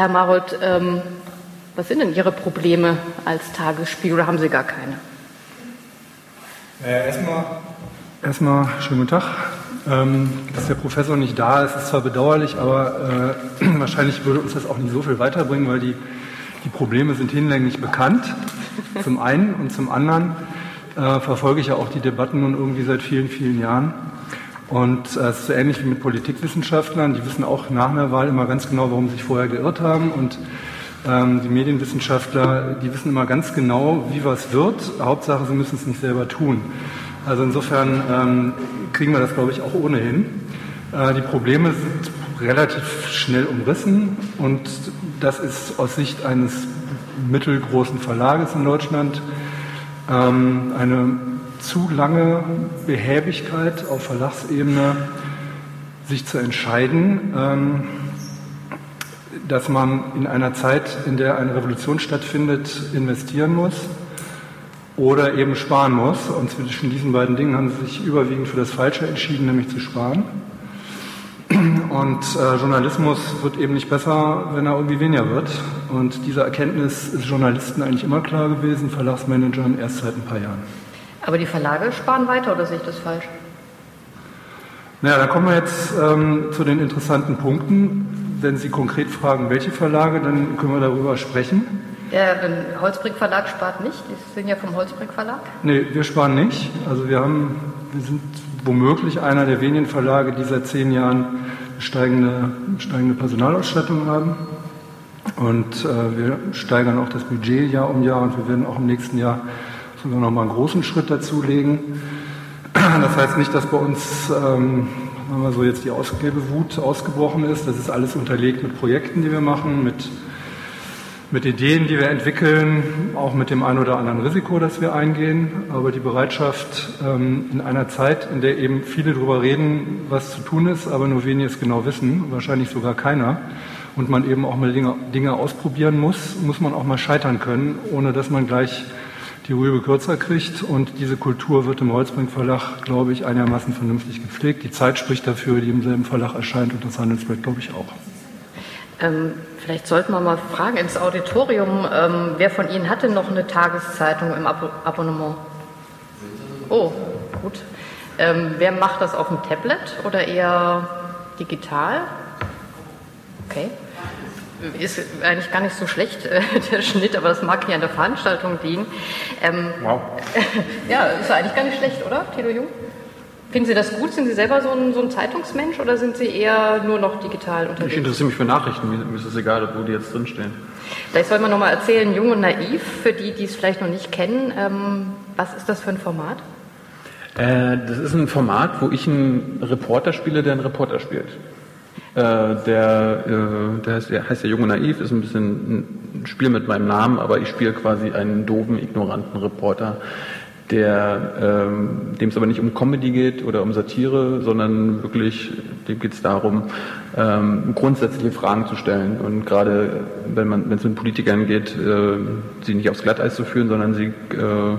Herr Marold, ähm, was sind denn Ihre Probleme als Tagesspiegel oder haben Sie gar keine? Äh, erstmal, erstmal schönen guten Tag. Ähm, dass der Professor nicht da ist, ist zwar bedauerlich, aber äh, wahrscheinlich würde uns das auch nicht so viel weiterbringen, weil die, die Probleme sind hinlänglich bekannt, zum einen. Und zum anderen äh, verfolge ich ja auch die Debatten nun irgendwie seit vielen, vielen Jahren. Und es ist so ähnlich wie mit Politikwissenschaftlern. Die wissen auch nach einer Wahl immer ganz genau, warum sie sich vorher geirrt haben. Und ähm, die Medienwissenschaftler, die wissen immer ganz genau, wie was wird. Hauptsache, sie müssen es nicht selber tun. Also insofern ähm, kriegen wir das, glaube ich, auch ohnehin. Äh, die Probleme sind relativ schnell umrissen und das ist aus Sicht eines mittelgroßen Verlages in Deutschland ähm, eine zu lange Behäbigkeit auf Verlagsebene, sich zu entscheiden, ähm, dass man in einer Zeit, in der eine Revolution stattfindet, investieren muss oder eben sparen muss. Und zwischen diesen beiden Dingen haben sie sich überwiegend für das Falsche entschieden, nämlich zu sparen. Und äh, Journalismus wird eben nicht besser, wenn er irgendwie weniger wird. Und diese Erkenntnis ist Journalisten eigentlich immer klar gewesen, Verlagsmanagern erst seit ein paar Jahren. Aber die Verlage sparen weiter oder sehe ich das falsch? Naja, da kommen wir jetzt ähm, zu den interessanten Punkten. Wenn Sie konkret fragen, welche Verlage, dann können wir darüber sprechen. Der Holzbrink Verlag spart nicht. Die sind ja vom Holzbrink Verlag. Nee, wir sparen nicht. Also wir haben, wir sind womöglich einer der wenigen Verlage, die seit zehn Jahren steigende, steigende Personalausstattung haben. Und äh, wir steigern auch das Budget Jahr um Jahr und wir werden auch im nächsten Jahr sogar noch mal einen großen Schritt dazulegen. Das heißt nicht, dass bei uns ähm, wir so jetzt die Ausgabewut ausgebrochen ist. Das ist alles unterlegt mit Projekten, die wir machen, mit mit Ideen, die wir entwickeln, auch mit dem ein oder anderen Risiko, das wir eingehen. Aber die Bereitschaft ähm, in einer Zeit, in der eben viele darüber reden, was zu tun ist, aber nur wenige es genau wissen, wahrscheinlich sogar keiner, und man eben auch mal Dinge, Dinge ausprobieren muss, muss man auch mal scheitern können, ohne dass man gleich die Rübe kürzer kriegt. Und diese Kultur wird im Holzbrink Verlag, glaube ich, einigermaßen vernünftig gepflegt. Die Zeit spricht dafür, die im selben Verlag erscheint und das Handelsblatt, glaube ich, auch. Ähm, vielleicht sollten wir mal fragen ins Auditorium, ähm, wer von Ihnen hatte noch eine Tageszeitung im Ab Abonnement? Oh, gut. Ähm, wer macht das auf dem Tablet oder eher digital? Okay. Ist eigentlich gar nicht so schlecht, äh, der Schnitt, aber das mag hier an der Veranstaltung dienen. Ähm, wow. ja, ist eigentlich gar nicht schlecht, oder, Tilo Jung? Finden Sie das gut? Sind Sie selber so ein, so ein Zeitungsmensch oder sind Sie eher nur noch digital unterwegs? Ich interessiere mich für Nachrichten. Mir ist es egal, wo die jetzt drinstehen. Vielleicht soll man noch mal erzählen, Jung und Naiv, für die, die es vielleicht noch nicht kennen. Ähm, was ist das für ein Format? Äh, das ist ein Format, wo ich einen Reporter spiele, der einen Reporter spielt. Äh, der, äh, der, heißt, der heißt ja Jung und Naiv, ist ein bisschen ein Spiel mit meinem Namen, aber ich spiele quasi einen doofen, ignoranten Reporter, der ähm, dem es aber nicht um Comedy geht oder um Satire, sondern wirklich, dem geht es darum, ähm, grundsätzliche Fragen zu stellen. Und gerade wenn man, wenn es mit Politikern geht, äh, sie nicht aufs Glatteis zu führen, sondern sie äh,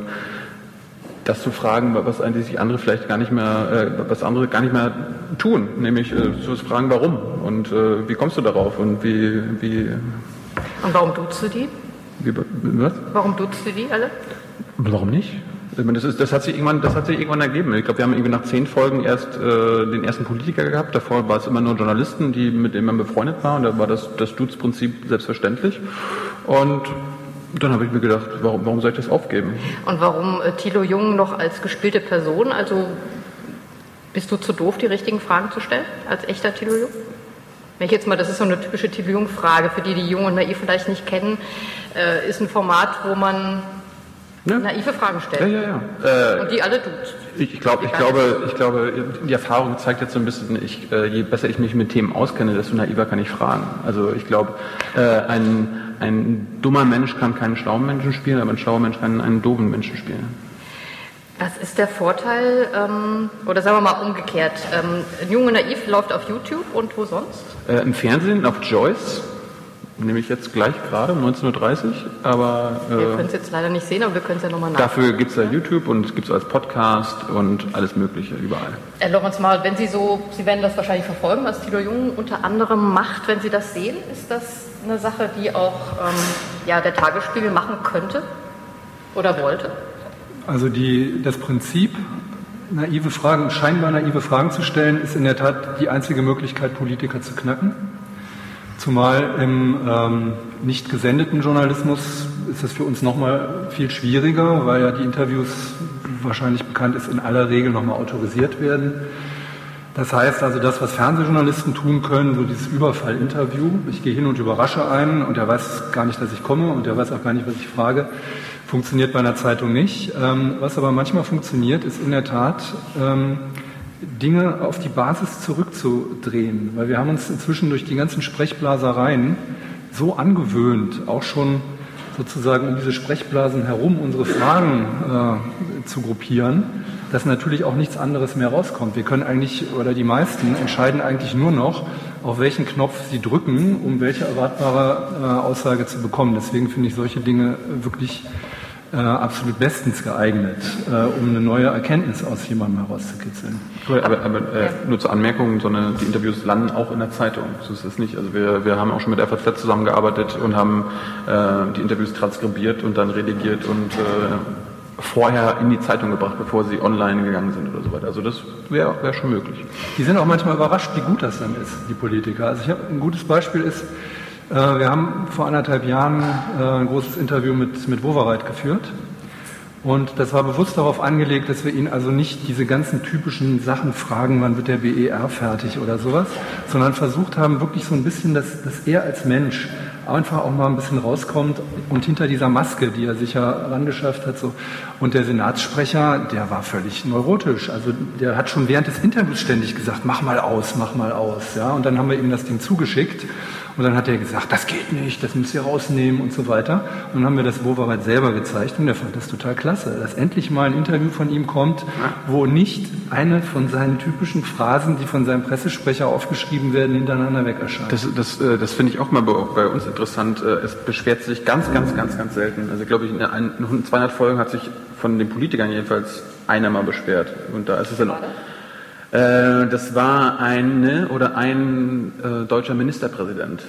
das zu fragen, was eigentlich sich andere vielleicht gar nicht mehr, äh, was andere gar nicht mehr tun, nämlich äh, zu fragen, warum und äh, wie kommst du darauf und wie, wie und warum duzt du die? Wie, was? Warum duzt du die alle? Warum nicht? Das, ist, das, hat sich irgendwann, das hat sich irgendwann ergeben. Ich glaube, wir haben irgendwie nach zehn Folgen erst äh, den ersten Politiker gehabt. Davor war es immer nur Journalisten, die mit denen man befreundet war. Und da war das, das Dudes-Prinzip selbstverständlich. Und dann habe ich mir gedacht, warum, warum soll ich das aufgeben? Und warum äh, Thilo Jung noch als gespielte Person? Also bist du zu doof, die richtigen Fragen zu stellen als echter Thilo Jung? Wenn ich jetzt mal, das ist so eine typische Thilo Jung-Frage, für die, die Jung und naiv vielleicht nicht kennen, äh, ist ein Format, wo man ja. naive Fragen stellen. Ja, ja, ja. Äh, und die alle tut. Ich, ich, glaub, ich, glaube, ich glaube, die Erfahrung zeigt jetzt so ein bisschen, ich, äh, je besser ich mich mit Themen auskenne, desto naiver kann ich fragen. Also ich glaube, äh, ein, ein dummer Mensch kann keinen schlauen Menschen spielen, aber ein schlauer Mensch kann einen doofen Menschen spielen. Was ist der Vorteil, ähm, oder sagen wir mal umgekehrt, ähm, Junge Naiv läuft auf YouTube und wo sonst? Äh, Im Fernsehen, auf Joyce nehme ich jetzt gleich gerade um 19.30 Uhr, aber... Äh, wir können es jetzt leider nicht sehen, aber wir können es ja nochmal nachschauen. Dafür gibt es ja YouTube und es gibt es als Podcast und alles mögliche überall. Herr Lorenz mal, wenn Sie so, Sie werden das wahrscheinlich verfolgen, was Tilo Jung unter anderem macht, wenn Sie das sehen, ist das eine Sache, die auch ähm, ja, der Tagesspiegel machen könnte oder wollte? Also die, das Prinzip, naive Fragen, scheinbar naive Fragen zu stellen, ist in der Tat die einzige Möglichkeit, Politiker zu knacken. Zumal im ähm, nicht gesendeten Journalismus ist es für uns nochmal viel schwieriger, weil ja die Interviews, wahrscheinlich bekannt ist, in aller Regel nochmal autorisiert werden. Das heißt also, das, was Fernsehjournalisten tun können, so dieses Überfallinterview, ich gehe hin und überrasche einen und der weiß gar nicht, dass ich komme und der weiß auch gar nicht, was ich frage, funktioniert bei einer Zeitung nicht. Ähm, was aber manchmal funktioniert, ist in der Tat, ähm, Dinge auf die Basis zurückzudrehen, weil wir haben uns inzwischen durch die ganzen Sprechblasereien so angewöhnt, auch schon sozusagen um diese Sprechblasen herum unsere Fragen äh, zu gruppieren, dass natürlich auch nichts anderes mehr rauskommt. Wir können eigentlich, oder die meisten entscheiden eigentlich nur noch, auf welchen Knopf sie drücken, um welche erwartbare äh, Aussage zu bekommen. Deswegen finde ich solche Dinge wirklich äh, absolut bestens geeignet, äh, um eine neue Erkenntnis aus jemandem herauszukitzeln. Cool, aber, aber äh, nur zur Anmerkung, sondern die Interviews landen auch in der Zeitung. So ist es nicht. Also wir, wir haben auch schon mit FAZ zusammengearbeitet und haben äh, die Interviews transkribiert und dann redigiert und äh, vorher in die Zeitung gebracht, bevor sie online gegangen sind oder so weiter. Also das wäre wär schon möglich. Die sind auch manchmal überrascht, wie gut das dann ist, die Politiker. Also ich habe ein gutes Beispiel ist, äh, wir haben vor anderthalb Jahren äh, ein großes Interview mit, mit Wowereit geführt. Und das war bewusst darauf angelegt, dass wir ihn also nicht diese ganzen typischen Sachen fragen, wann wird der BER fertig oder sowas, sondern versucht haben, wirklich so ein bisschen, dass, dass er als Mensch einfach auch mal ein bisschen rauskommt und hinter dieser Maske, die er sich ja rangeschafft hat, so. Und der Senatssprecher, der war völlig neurotisch. Also der hat schon während des Interviews ständig gesagt, mach mal aus, mach mal aus, ja. Und dann haben wir ihm das Ding zugeschickt. Und dann hat er gesagt, das geht nicht, das müsst ihr rausnehmen und so weiter. Und dann haben wir das Wovereit selber gezeigt und er fand das total klasse, dass endlich mal ein Interview von ihm kommt, wo nicht eine von seinen typischen Phrasen, die von seinem Pressesprecher aufgeschrieben werden, hintereinander weg erscheint. Das, das, äh, das finde ich auch mal bei uns interessant. Äh, es beschwert sich ganz, ganz, ganz, ganz selten. Also glaube ich, in 200 Folgen hat sich von den Politikern jedenfalls einer mal beschwert. Und da ist es dann auch äh, das war eine oder ein äh, deutscher Ministerpräsident.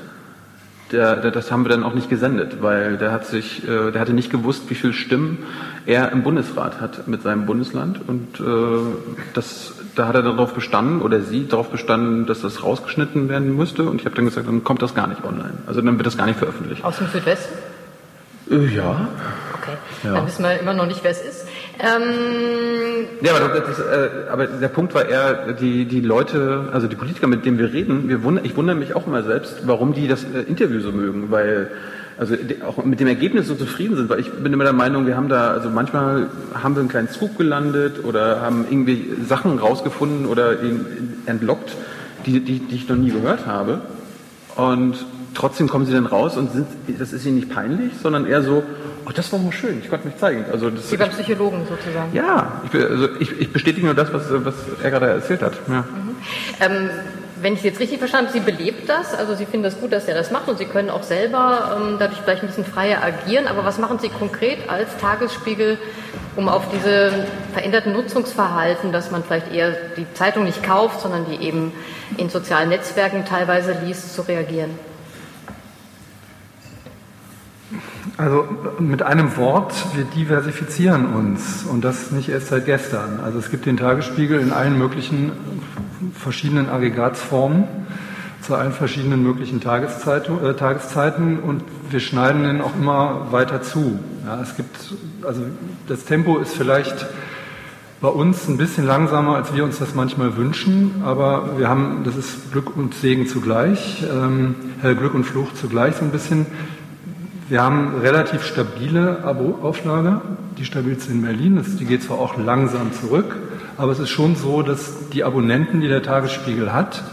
Der, der, das haben wir dann auch nicht gesendet, weil der hat sich, äh, der hatte nicht gewusst, wie viele Stimmen er im Bundesrat hat mit seinem Bundesland und äh, das, da hat er darauf bestanden oder sie darauf bestanden, dass das rausgeschnitten werden müsste und ich habe dann gesagt, dann kommt das gar nicht online, also dann wird das gar nicht veröffentlicht. Aus dem Südwesten? Äh, ja. Okay, ja. dann wissen wir immer noch nicht, wer es ist. Ähm ja, aber, das, äh, aber, der Punkt war eher, die, die Leute, also die Politiker, mit denen wir reden, wir wund ich wundere mich auch immer selbst, warum die das äh, Interview so mögen, weil also auch mit dem Ergebnis so zufrieden sind, weil ich bin immer der Meinung, wir haben da, also manchmal haben wir einen kleinen Zug gelandet oder haben irgendwie Sachen rausgefunden oder entlockt, die, die, die ich noch nie gehört habe. Und trotzdem kommen sie dann raus und sind, das ist ihnen nicht peinlich, sondern eher so, oh, das war mal schön, ich konnte mich zeigen. Also das, Wie beim Psychologen sozusagen. Ja, ich, also ich, ich bestätige nur das, was, was er gerade erzählt hat. Ja. Mhm. Ähm, wenn ich Sie jetzt richtig verstanden habe, Sie belebt das, also Sie finden es das gut, dass er das macht und Sie können auch selber ähm, dadurch vielleicht ein bisschen freier agieren. Aber was machen Sie konkret als Tagesspiegel, um auf diese veränderten Nutzungsverhalten, dass man vielleicht eher die Zeitung nicht kauft, sondern die eben in sozialen Netzwerken teilweise liest, zu reagieren? Also mit einem Wort, wir diversifizieren uns und das nicht erst seit gestern. Also es gibt den Tagesspiegel in allen möglichen verschiedenen Aggregatsformen zu allen verschiedenen möglichen äh, Tageszeiten und wir schneiden ihn auch immer weiter zu. Ja, es gibt, also das Tempo ist vielleicht bei uns ein bisschen langsamer, als wir uns das manchmal wünschen, aber wir haben, das ist Glück und Segen zugleich, ähm, Glück und Flucht zugleich so ein bisschen. Wir haben relativ stabile Abo-Auflage, die stabilste in Berlin. Die geht zwar auch langsam zurück, aber es ist schon so, dass die Abonnenten, die der Tagesspiegel hat,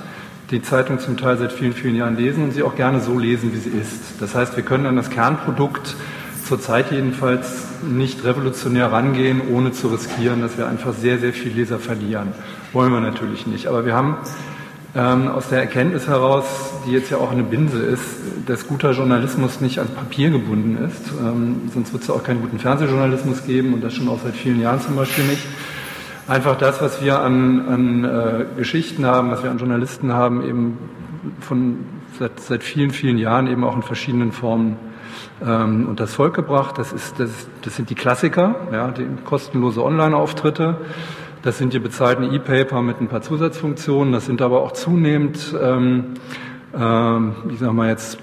die Zeitung zum Teil seit vielen, vielen Jahren lesen und sie auch gerne so lesen, wie sie ist. Das heißt, wir können an das Kernprodukt zurzeit jedenfalls nicht revolutionär rangehen, ohne zu riskieren, dass wir einfach sehr, sehr viel Leser verlieren. Wollen wir natürlich nicht. Aber wir haben ähm, aus der Erkenntnis heraus, die jetzt ja auch eine Binse ist, dass guter Journalismus nicht ans Papier gebunden ist. Ähm, sonst wird es ja auch keinen guten Fernsehjournalismus geben und das schon auch seit vielen Jahren zum Beispiel nicht. Einfach das, was wir an, an äh, Geschichten haben, was wir an Journalisten haben, eben von seit, seit vielen, vielen Jahren eben auch in verschiedenen Formen ähm, und das Volk gebracht. Das, ist, das, das sind die Klassiker, ja, die kostenlose Online-Auftritte. Das sind die bezahlten E-Paper mit ein paar Zusatzfunktionen. Das sind aber auch zunehmend, ähm, ähm, ich sag mal jetzt,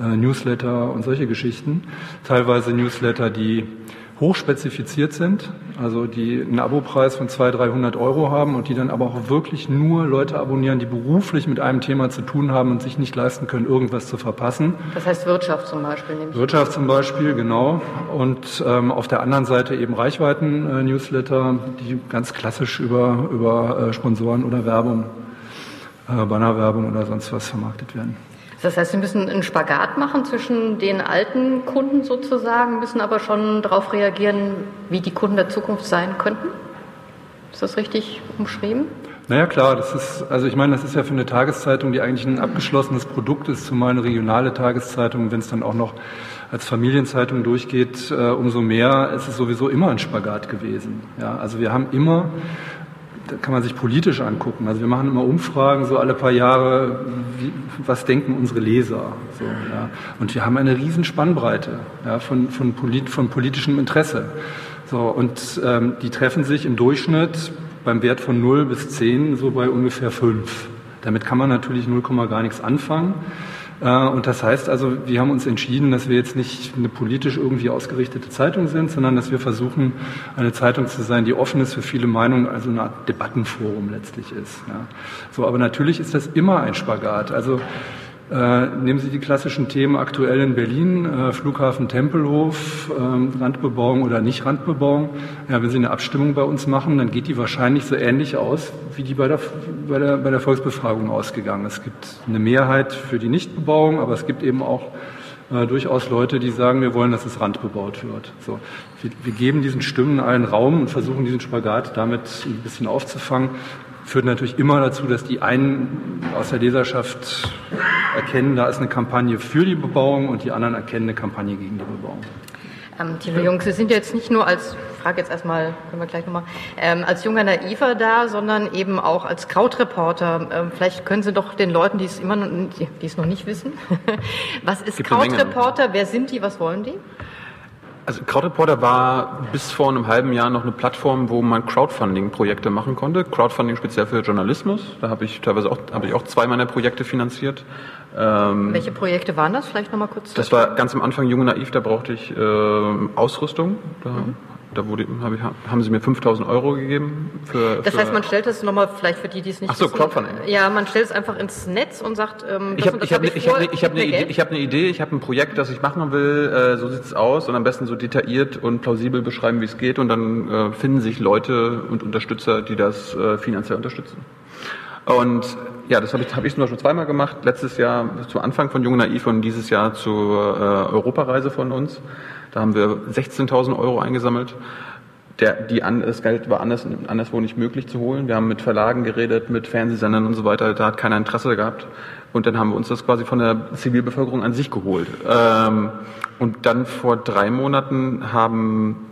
äh, Newsletter und solche Geschichten. Teilweise Newsletter, die hochspezifiziert sind, also die einen Abopreis von 200, 300 Euro haben und die dann aber auch wirklich nur Leute abonnieren, die beruflich mit einem Thema zu tun haben und sich nicht leisten können, irgendwas zu verpassen. Das heißt Wirtschaft zum Beispiel. Wirtschaft zum Beispiel, genau. Und ähm, auf der anderen Seite eben Reichweiten-Newsletter, die ganz klassisch über, über äh, Sponsoren oder Werbung, äh, Bannerwerbung oder sonst was vermarktet werden. Das heißt, Sie müssen einen Spagat machen zwischen den alten Kunden sozusagen, müssen aber schon darauf reagieren, wie die Kunden der Zukunft sein könnten? Ist das richtig umschrieben? Naja, klar, das ist, also ich meine, das ist ja für eine Tageszeitung, die eigentlich ein abgeschlossenes Produkt ist, zumal eine regionale Tageszeitung, wenn es dann auch noch als Familienzeitung durchgeht, äh, umso mehr ist es sowieso immer ein Spagat gewesen. Ja, also wir haben immer kann man sich politisch angucken. Also wir machen immer Umfragen so alle paar Jahre, wie, was denken unsere Leser. So, ja. Und wir haben eine riesen Spannbreite ja, von, von, polit, von politischem Interesse. So, und ähm, die treffen sich im Durchschnitt beim Wert von 0 bis 10 so bei ungefähr 5. Damit kann man natürlich 0, gar nichts anfangen. Äh, und das heißt also, wir haben uns entschieden, dass wir jetzt nicht eine politisch irgendwie ausgerichtete Zeitung sind, sondern dass wir versuchen, eine Zeitung zu sein, die offen ist für viele Meinungen, also eine Art Debattenforum letztlich ist. Ja. So, aber natürlich ist das immer ein Spagat. Also äh, nehmen Sie die klassischen Themen aktuell in Berlin, äh, Flughafen Tempelhof, äh, Randbebauung oder nicht Randbebauung. Ja, wenn Sie eine Abstimmung bei uns machen, dann geht die wahrscheinlich so ähnlich aus, wie die bei der, bei der, bei der Volksbefragung ausgegangen. Es gibt eine Mehrheit für die Nichtbebauung, aber es gibt eben auch äh, durchaus Leute, die sagen, wir wollen, dass es randbebaut wird. So, wir, wir geben diesen Stimmen allen Raum und versuchen diesen Spagat damit ein bisschen aufzufangen führt natürlich immer dazu, dass die einen aus der Leserschaft erkennen, da ist eine Kampagne für die Bebauung und die anderen erkennen eine Kampagne gegen die Bebauung. Ähm, Thilo Jung, Sie sind jetzt nicht nur als, frage jetzt erstmal, können wir gleich nochmal, ähm, als junger Naiver da, sondern eben auch als Krautreporter. Ähm, vielleicht können Sie doch den Leuten, die es immer noch, die es noch nicht wissen, was ist Krautreporter, wer sind die, was wollen die? Also Crowdreporter war bis vor einem halben Jahr noch eine Plattform, wo man Crowdfunding-Projekte machen konnte. Crowdfunding speziell für Journalismus. Da habe ich teilweise auch, habe ich auch zwei meiner Projekte finanziert. Ähm, Welche Projekte waren das? Vielleicht nochmal kurz. Das war ganz am Anfang Junge Naiv, da brauchte ich äh, Ausrüstung. Da mhm. Da wurde, hab ich, haben sie mir 5000 Euro gegeben. Für, das heißt, man stellt das nochmal, vielleicht für die, die es nicht Ach so, wissen, Crowdfunding. Ja, man stellt es einfach ins Netz und sagt, ähm, ich habe hab, ich hab, ich hab eine, Idee, ich hab eine Idee, ich habe ein Projekt, das ich machen will, äh, so sieht es aus und am besten so detailliert und plausibel beschreiben, wie es geht und dann äh, finden sich Leute und Unterstützer, die das äh, finanziell unterstützen. Und ja, das habe ich, hab ich zum Beispiel zweimal gemacht. Letztes Jahr zu Anfang von Jung Naiv und dieses Jahr zur äh, Europareise von uns. Da haben wir 16.000 Euro eingesammelt. Der, die, das Geld war anders, anderswo nicht möglich zu holen. Wir haben mit Verlagen geredet, mit Fernsehsendern und so weiter. Da hat keiner Interesse gehabt. Und dann haben wir uns das quasi von der Zivilbevölkerung an sich geholt. Ähm, und dann vor drei Monaten haben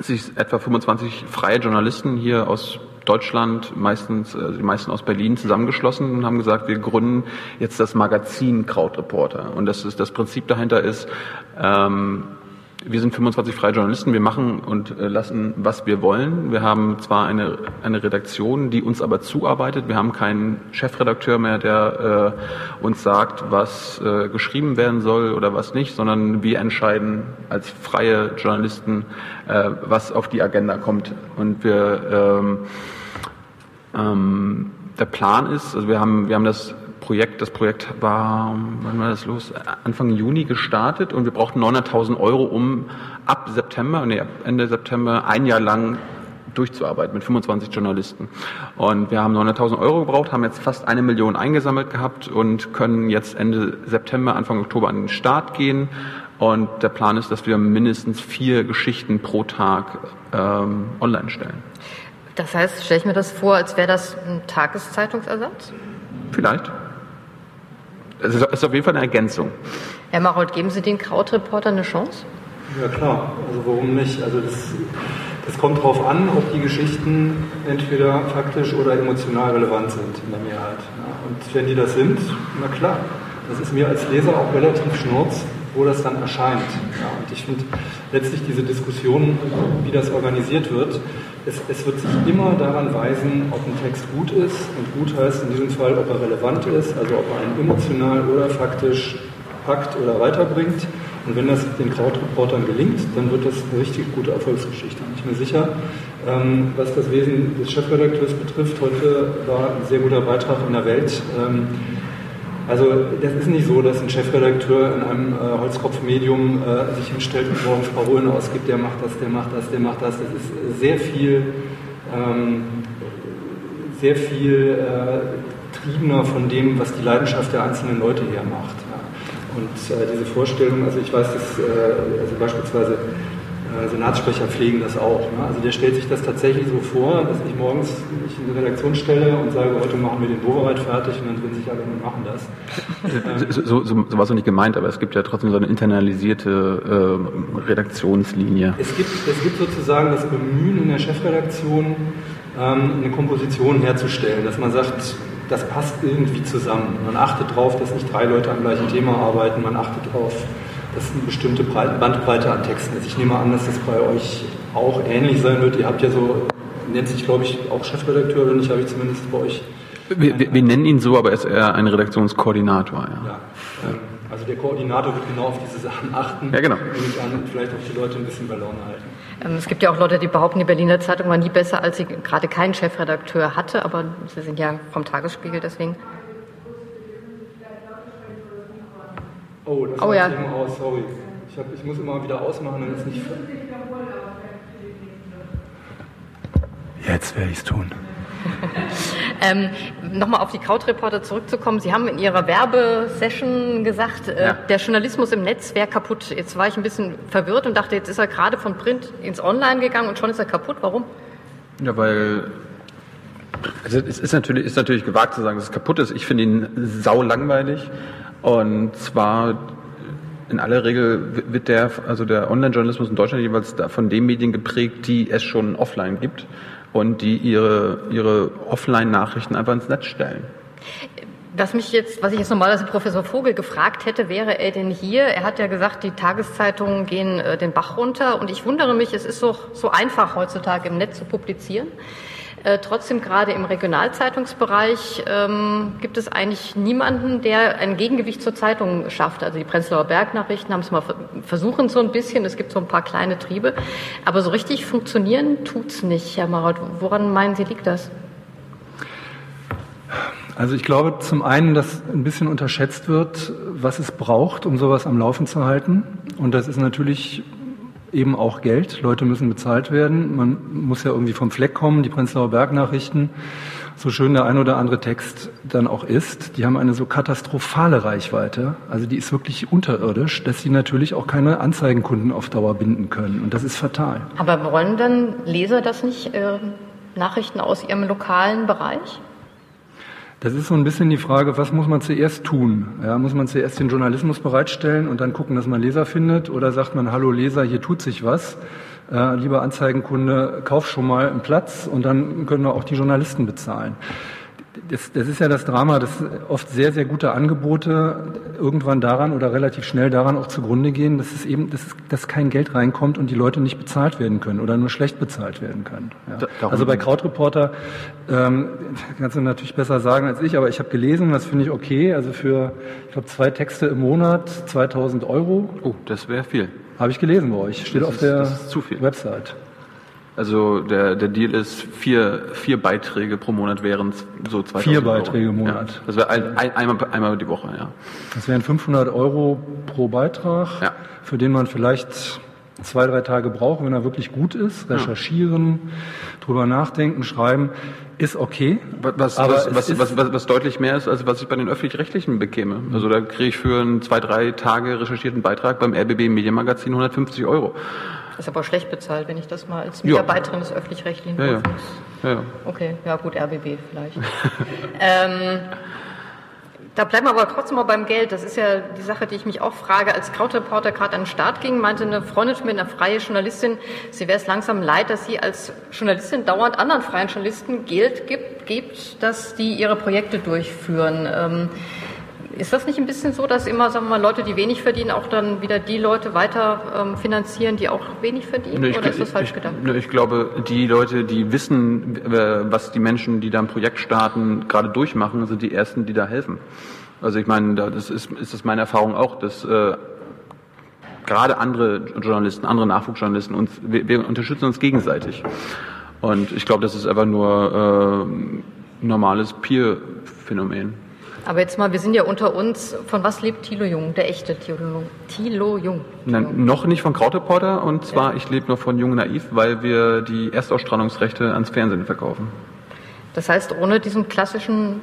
sich etwa 25 freie Journalisten hier aus Deutschland, meistens, äh, die meisten aus Berlin, zusammengeschlossen und haben gesagt, wir gründen jetzt das Magazin Krautreporter. Und das ist das Prinzip dahinter ist, ähm, wir sind 25 freie Journalisten, wir machen und äh, lassen, was wir wollen. Wir haben zwar eine, eine Redaktion, die uns aber zuarbeitet. Wir haben keinen Chefredakteur mehr, der äh, uns sagt, was äh, geschrieben werden soll oder was nicht, sondern wir entscheiden als freie Journalisten, äh, was auf die Agenda kommt. Und wir ähm, ähm, der Plan ist, also wir haben, wir haben das Projekt, das Projekt war, wann war das los? Anfang Juni gestartet und wir brauchten 900.000 Euro, um ab September, nee, ab Ende September ein Jahr lang durchzuarbeiten mit 25 Journalisten. Und wir haben 900.000 Euro gebraucht, haben jetzt fast eine Million eingesammelt gehabt und können jetzt Ende September, Anfang Oktober an den Start gehen. Und der Plan ist, dass wir mindestens vier Geschichten pro Tag ähm, online stellen. Das heißt, stelle ich mir das vor, als wäre das ein Tageszeitungsersatz? Vielleicht. Es ist auf jeden Fall eine Ergänzung. Herr Marold, geben Sie den Krautreporter eine Chance? Ja klar, also warum nicht? Also das, das kommt darauf an, ob die Geschichten entweder faktisch oder emotional relevant sind in der Mehrheit. Ja. Und wenn die das sind, na klar, das ist mir als Leser auch relativ schnurz, wo das dann erscheint. Ja. Und ich finde letztlich diese Diskussion, wie das organisiert wird, es, es, wird sich immer daran weisen, ob ein Text gut ist. Und gut heißt in diesem Fall, ob er relevant ist, also ob er einen emotional oder faktisch packt oder weiterbringt. Und wenn das den Krautreportern gelingt, dann wird das eine richtig gute Erfolgsgeschichte. Ich bin mir sicher, ähm, was das Wesen des Chefredakteurs betrifft, heute war ein sehr guter Beitrag in der Welt. Ähm, also das ist nicht so, dass ein Chefredakteur in einem äh, Holzkopfmedium äh, sich hinstellt und morgens Parolen ausgibt, der macht das, der macht das, der macht das. Das ist sehr viel, ähm, sehr viel äh, triebener von dem, was die Leidenschaft der einzelnen Leute hier macht. Und äh, diese Vorstellung, also ich weiß, dass äh, also beispielsweise äh, Senatssprecher pflegen das auch. Ne? Also der stellt sich das tatsächlich so vor, dass ich morgens mich in die Redaktion stelle und sage, heute machen wir den Bovereit fertig und dann drin sich alle und machen das. so, so, so, war es nicht gemeint, aber es gibt ja trotzdem so eine internalisierte äh, Redaktionslinie. Es gibt, es gibt sozusagen das Bemühen in der Chefredaktion, ähm, eine Komposition herzustellen, dass man sagt, das passt irgendwie zusammen. Man achtet darauf, dass nicht drei Leute am gleichen Thema arbeiten, man achtet darauf, dass eine bestimmte Bandbreite an Texten ist. Ich nehme an, dass das bei euch auch ähnlich sein wird. Ihr habt ja so, nennt sich glaube ich auch Chefredakteur, oder nicht, habe ich zumindest bei euch. Wir, wir, wir nennen ihn so, aber er ist eher ein Redaktionskoordinator. Ja. ja ähm, also der Koordinator wird genau auf diese Sachen achten. Ja, genau. Und an, vielleicht auch die Leute ein bisschen bei Laune halten. Ähm, es gibt ja auch Leute, die behaupten, die Berliner Zeitung war nie besser, als sie gerade keinen Chefredakteur hatte, aber sie sind ja vom Tagesspiegel, deswegen. Oh, das oh, ja. eben aus, sorry. Ich, hab, ich muss immer wieder ausmachen, dann ist nicht. Jetzt werde ich es tun. ähm, Nochmal auf die Krautreporter zurückzukommen. Sie haben in Ihrer Werbesession gesagt, äh, ja. der Journalismus im Netz wäre kaputt. Jetzt war ich ein bisschen verwirrt und dachte, jetzt ist er gerade von Print ins Online gegangen und schon ist er kaputt. Warum? Ja, weil also es ist natürlich, ist natürlich gewagt zu sagen, dass es kaputt ist. Ich finde ihn sau langweilig. Und zwar in aller Regel wird der, also der Online-Journalismus in Deutschland jeweils von den Medien geprägt, die es schon offline gibt und die ihre, ihre Offline-Nachrichten einfach ins Netz stellen. Was mich jetzt, was ich jetzt normalerweise Professor Vogel gefragt hätte, wäre er denn hier? Er hat ja gesagt, die Tageszeitungen gehen äh, den Bach runter und ich wundere mich, es ist doch so einfach heutzutage im Netz zu publizieren. Äh, trotzdem gerade im Regionalzeitungsbereich ähm, gibt es eigentlich niemanden, der ein Gegengewicht zur Zeitung schafft. Also die Prenzlauer Bergnachrichten haben es mal versuchen so ein bisschen. Es gibt so ein paar kleine Triebe, aber so richtig funktionieren tut's nicht, Herr Marold. Woran meinen Sie liegt das? Also ich glaube zum einen, dass ein bisschen unterschätzt wird, was es braucht, um sowas am Laufen zu halten. Und das ist natürlich eben auch Geld. Leute müssen bezahlt werden. Man muss ja irgendwie vom Fleck kommen. Die Prenzlauer Bergnachrichten, so schön der ein oder andere Text dann auch ist, die haben eine so katastrophale Reichweite. Also die ist wirklich unterirdisch, dass sie natürlich auch keine Anzeigenkunden auf Dauer binden können. Und das ist fatal. Aber wollen dann Leser das nicht, äh, Nachrichten aus ihrem lokalen Bereich? Das ist so ein bisschen die Frage, was muss man zuerst tun? Ja, muss man zuerst den Journalismus bereitstellen und dann gucken, dass man Leser findet? Oder sagt man, hallo Leser, hier tut sich was? Äh, lieber Anzeigenkunde, kauf schon mal einen Platz und dann können wir auch die Journalisten bezahlen das, das ist ja das Drama, dass oft sehr, sehr gute Angebote irgendwann daran oder relativ schnell daran auch zugrunde gehen, dass es eben, dass, dass kein Geld reinkommt und die Leute nicht bezahlt werden können oder nur schlecht bezahlt werden können. Ja. Also bei Krautreporter ähm, kannst du natürlich besser sagen als ich, aber ich habe gelesen, das finde ich okay. Also für, ich glaube, zwei Texte im Monat 2000 Euro. Oh, das wäre viel. Habe ich gelesen bei euch. Steht das auf ist, der Website. Also der, der Deal ist vier, vier Beiträge pro Monat wären so 2000 Vier Beiträge im Monat. Ja, das wäre ein, ein, einmal, einmal die Woche, ja. Das wären 500 Euro pro Beitrag, ja. für den man vielleicht zwei, drei Tage braucht, wenn er wirklich gut ist. Recherchieren, ja. drüber nachdenken, schreiben, ist okay. Was, was, was, was, was, was deutlich mehr ist, als was ich bei den Öffentlich-Rechtlichen bekäme. Also da kriege ich für einen zwei, drei Tage recherchierten Beitrag beim RBB Medienmagazin 150 Euro. Ist aber schlecht bezahlt, wenn ich das mal als Mitarbeiterin ja. des öffentlich-rechtlichen ja, ja. ja, Okay, ja gut, RBB vielleicht. ähm, da bleiben wir aber trotzdem mal beim Geld. Das ist ja die Sache, die ich mich auch frage. Als Krautreporter gerade an den Start ging, meinte eine Freundin von mir, eine freie Journalistin, sie wäre es langsam leid, dass sie als Journalistin dauernd anderen freien Journalisten Geld gibt, gibt dass die ihre Projekte durchführen. Ähm, ist das nicht ein bisschen so, dass immer, sagen wir mal, Leute, die wenig verdienen, auch dann wieder die Leute weiter ähm, finanzieren, die auch wenig verdienen? Nee, Oder ist das falsch gedacht? Ich, ich glaube, die Leute, die wissen, was die Menschen, die da ein Projekt starten, gerade durchmachen, sind die Ersten, die da helfen. Also ich meine, das ist, ist das meine Erfahrung auch, dass äh, gerade andere Journalisten, andere Nachwuchsjournalisten uns, wir, wir unterstützen uns gegenseitig. Und ich glaube, das ist einfach nur äh, normales Peer-Phänomen. Aber jetzt mal, wir sind ja unter uns. Von was lebt Thilo Jung, der echte Thilo, Thilo Jung? Nein, noch nicht von Krautreporter und zwar, ja. ich lebe noch von Jung Naiv, weil wir die Erstausstrahlungsrechte ans Fernsehen verkaufen. Das heißt, ohne diesen klassischen,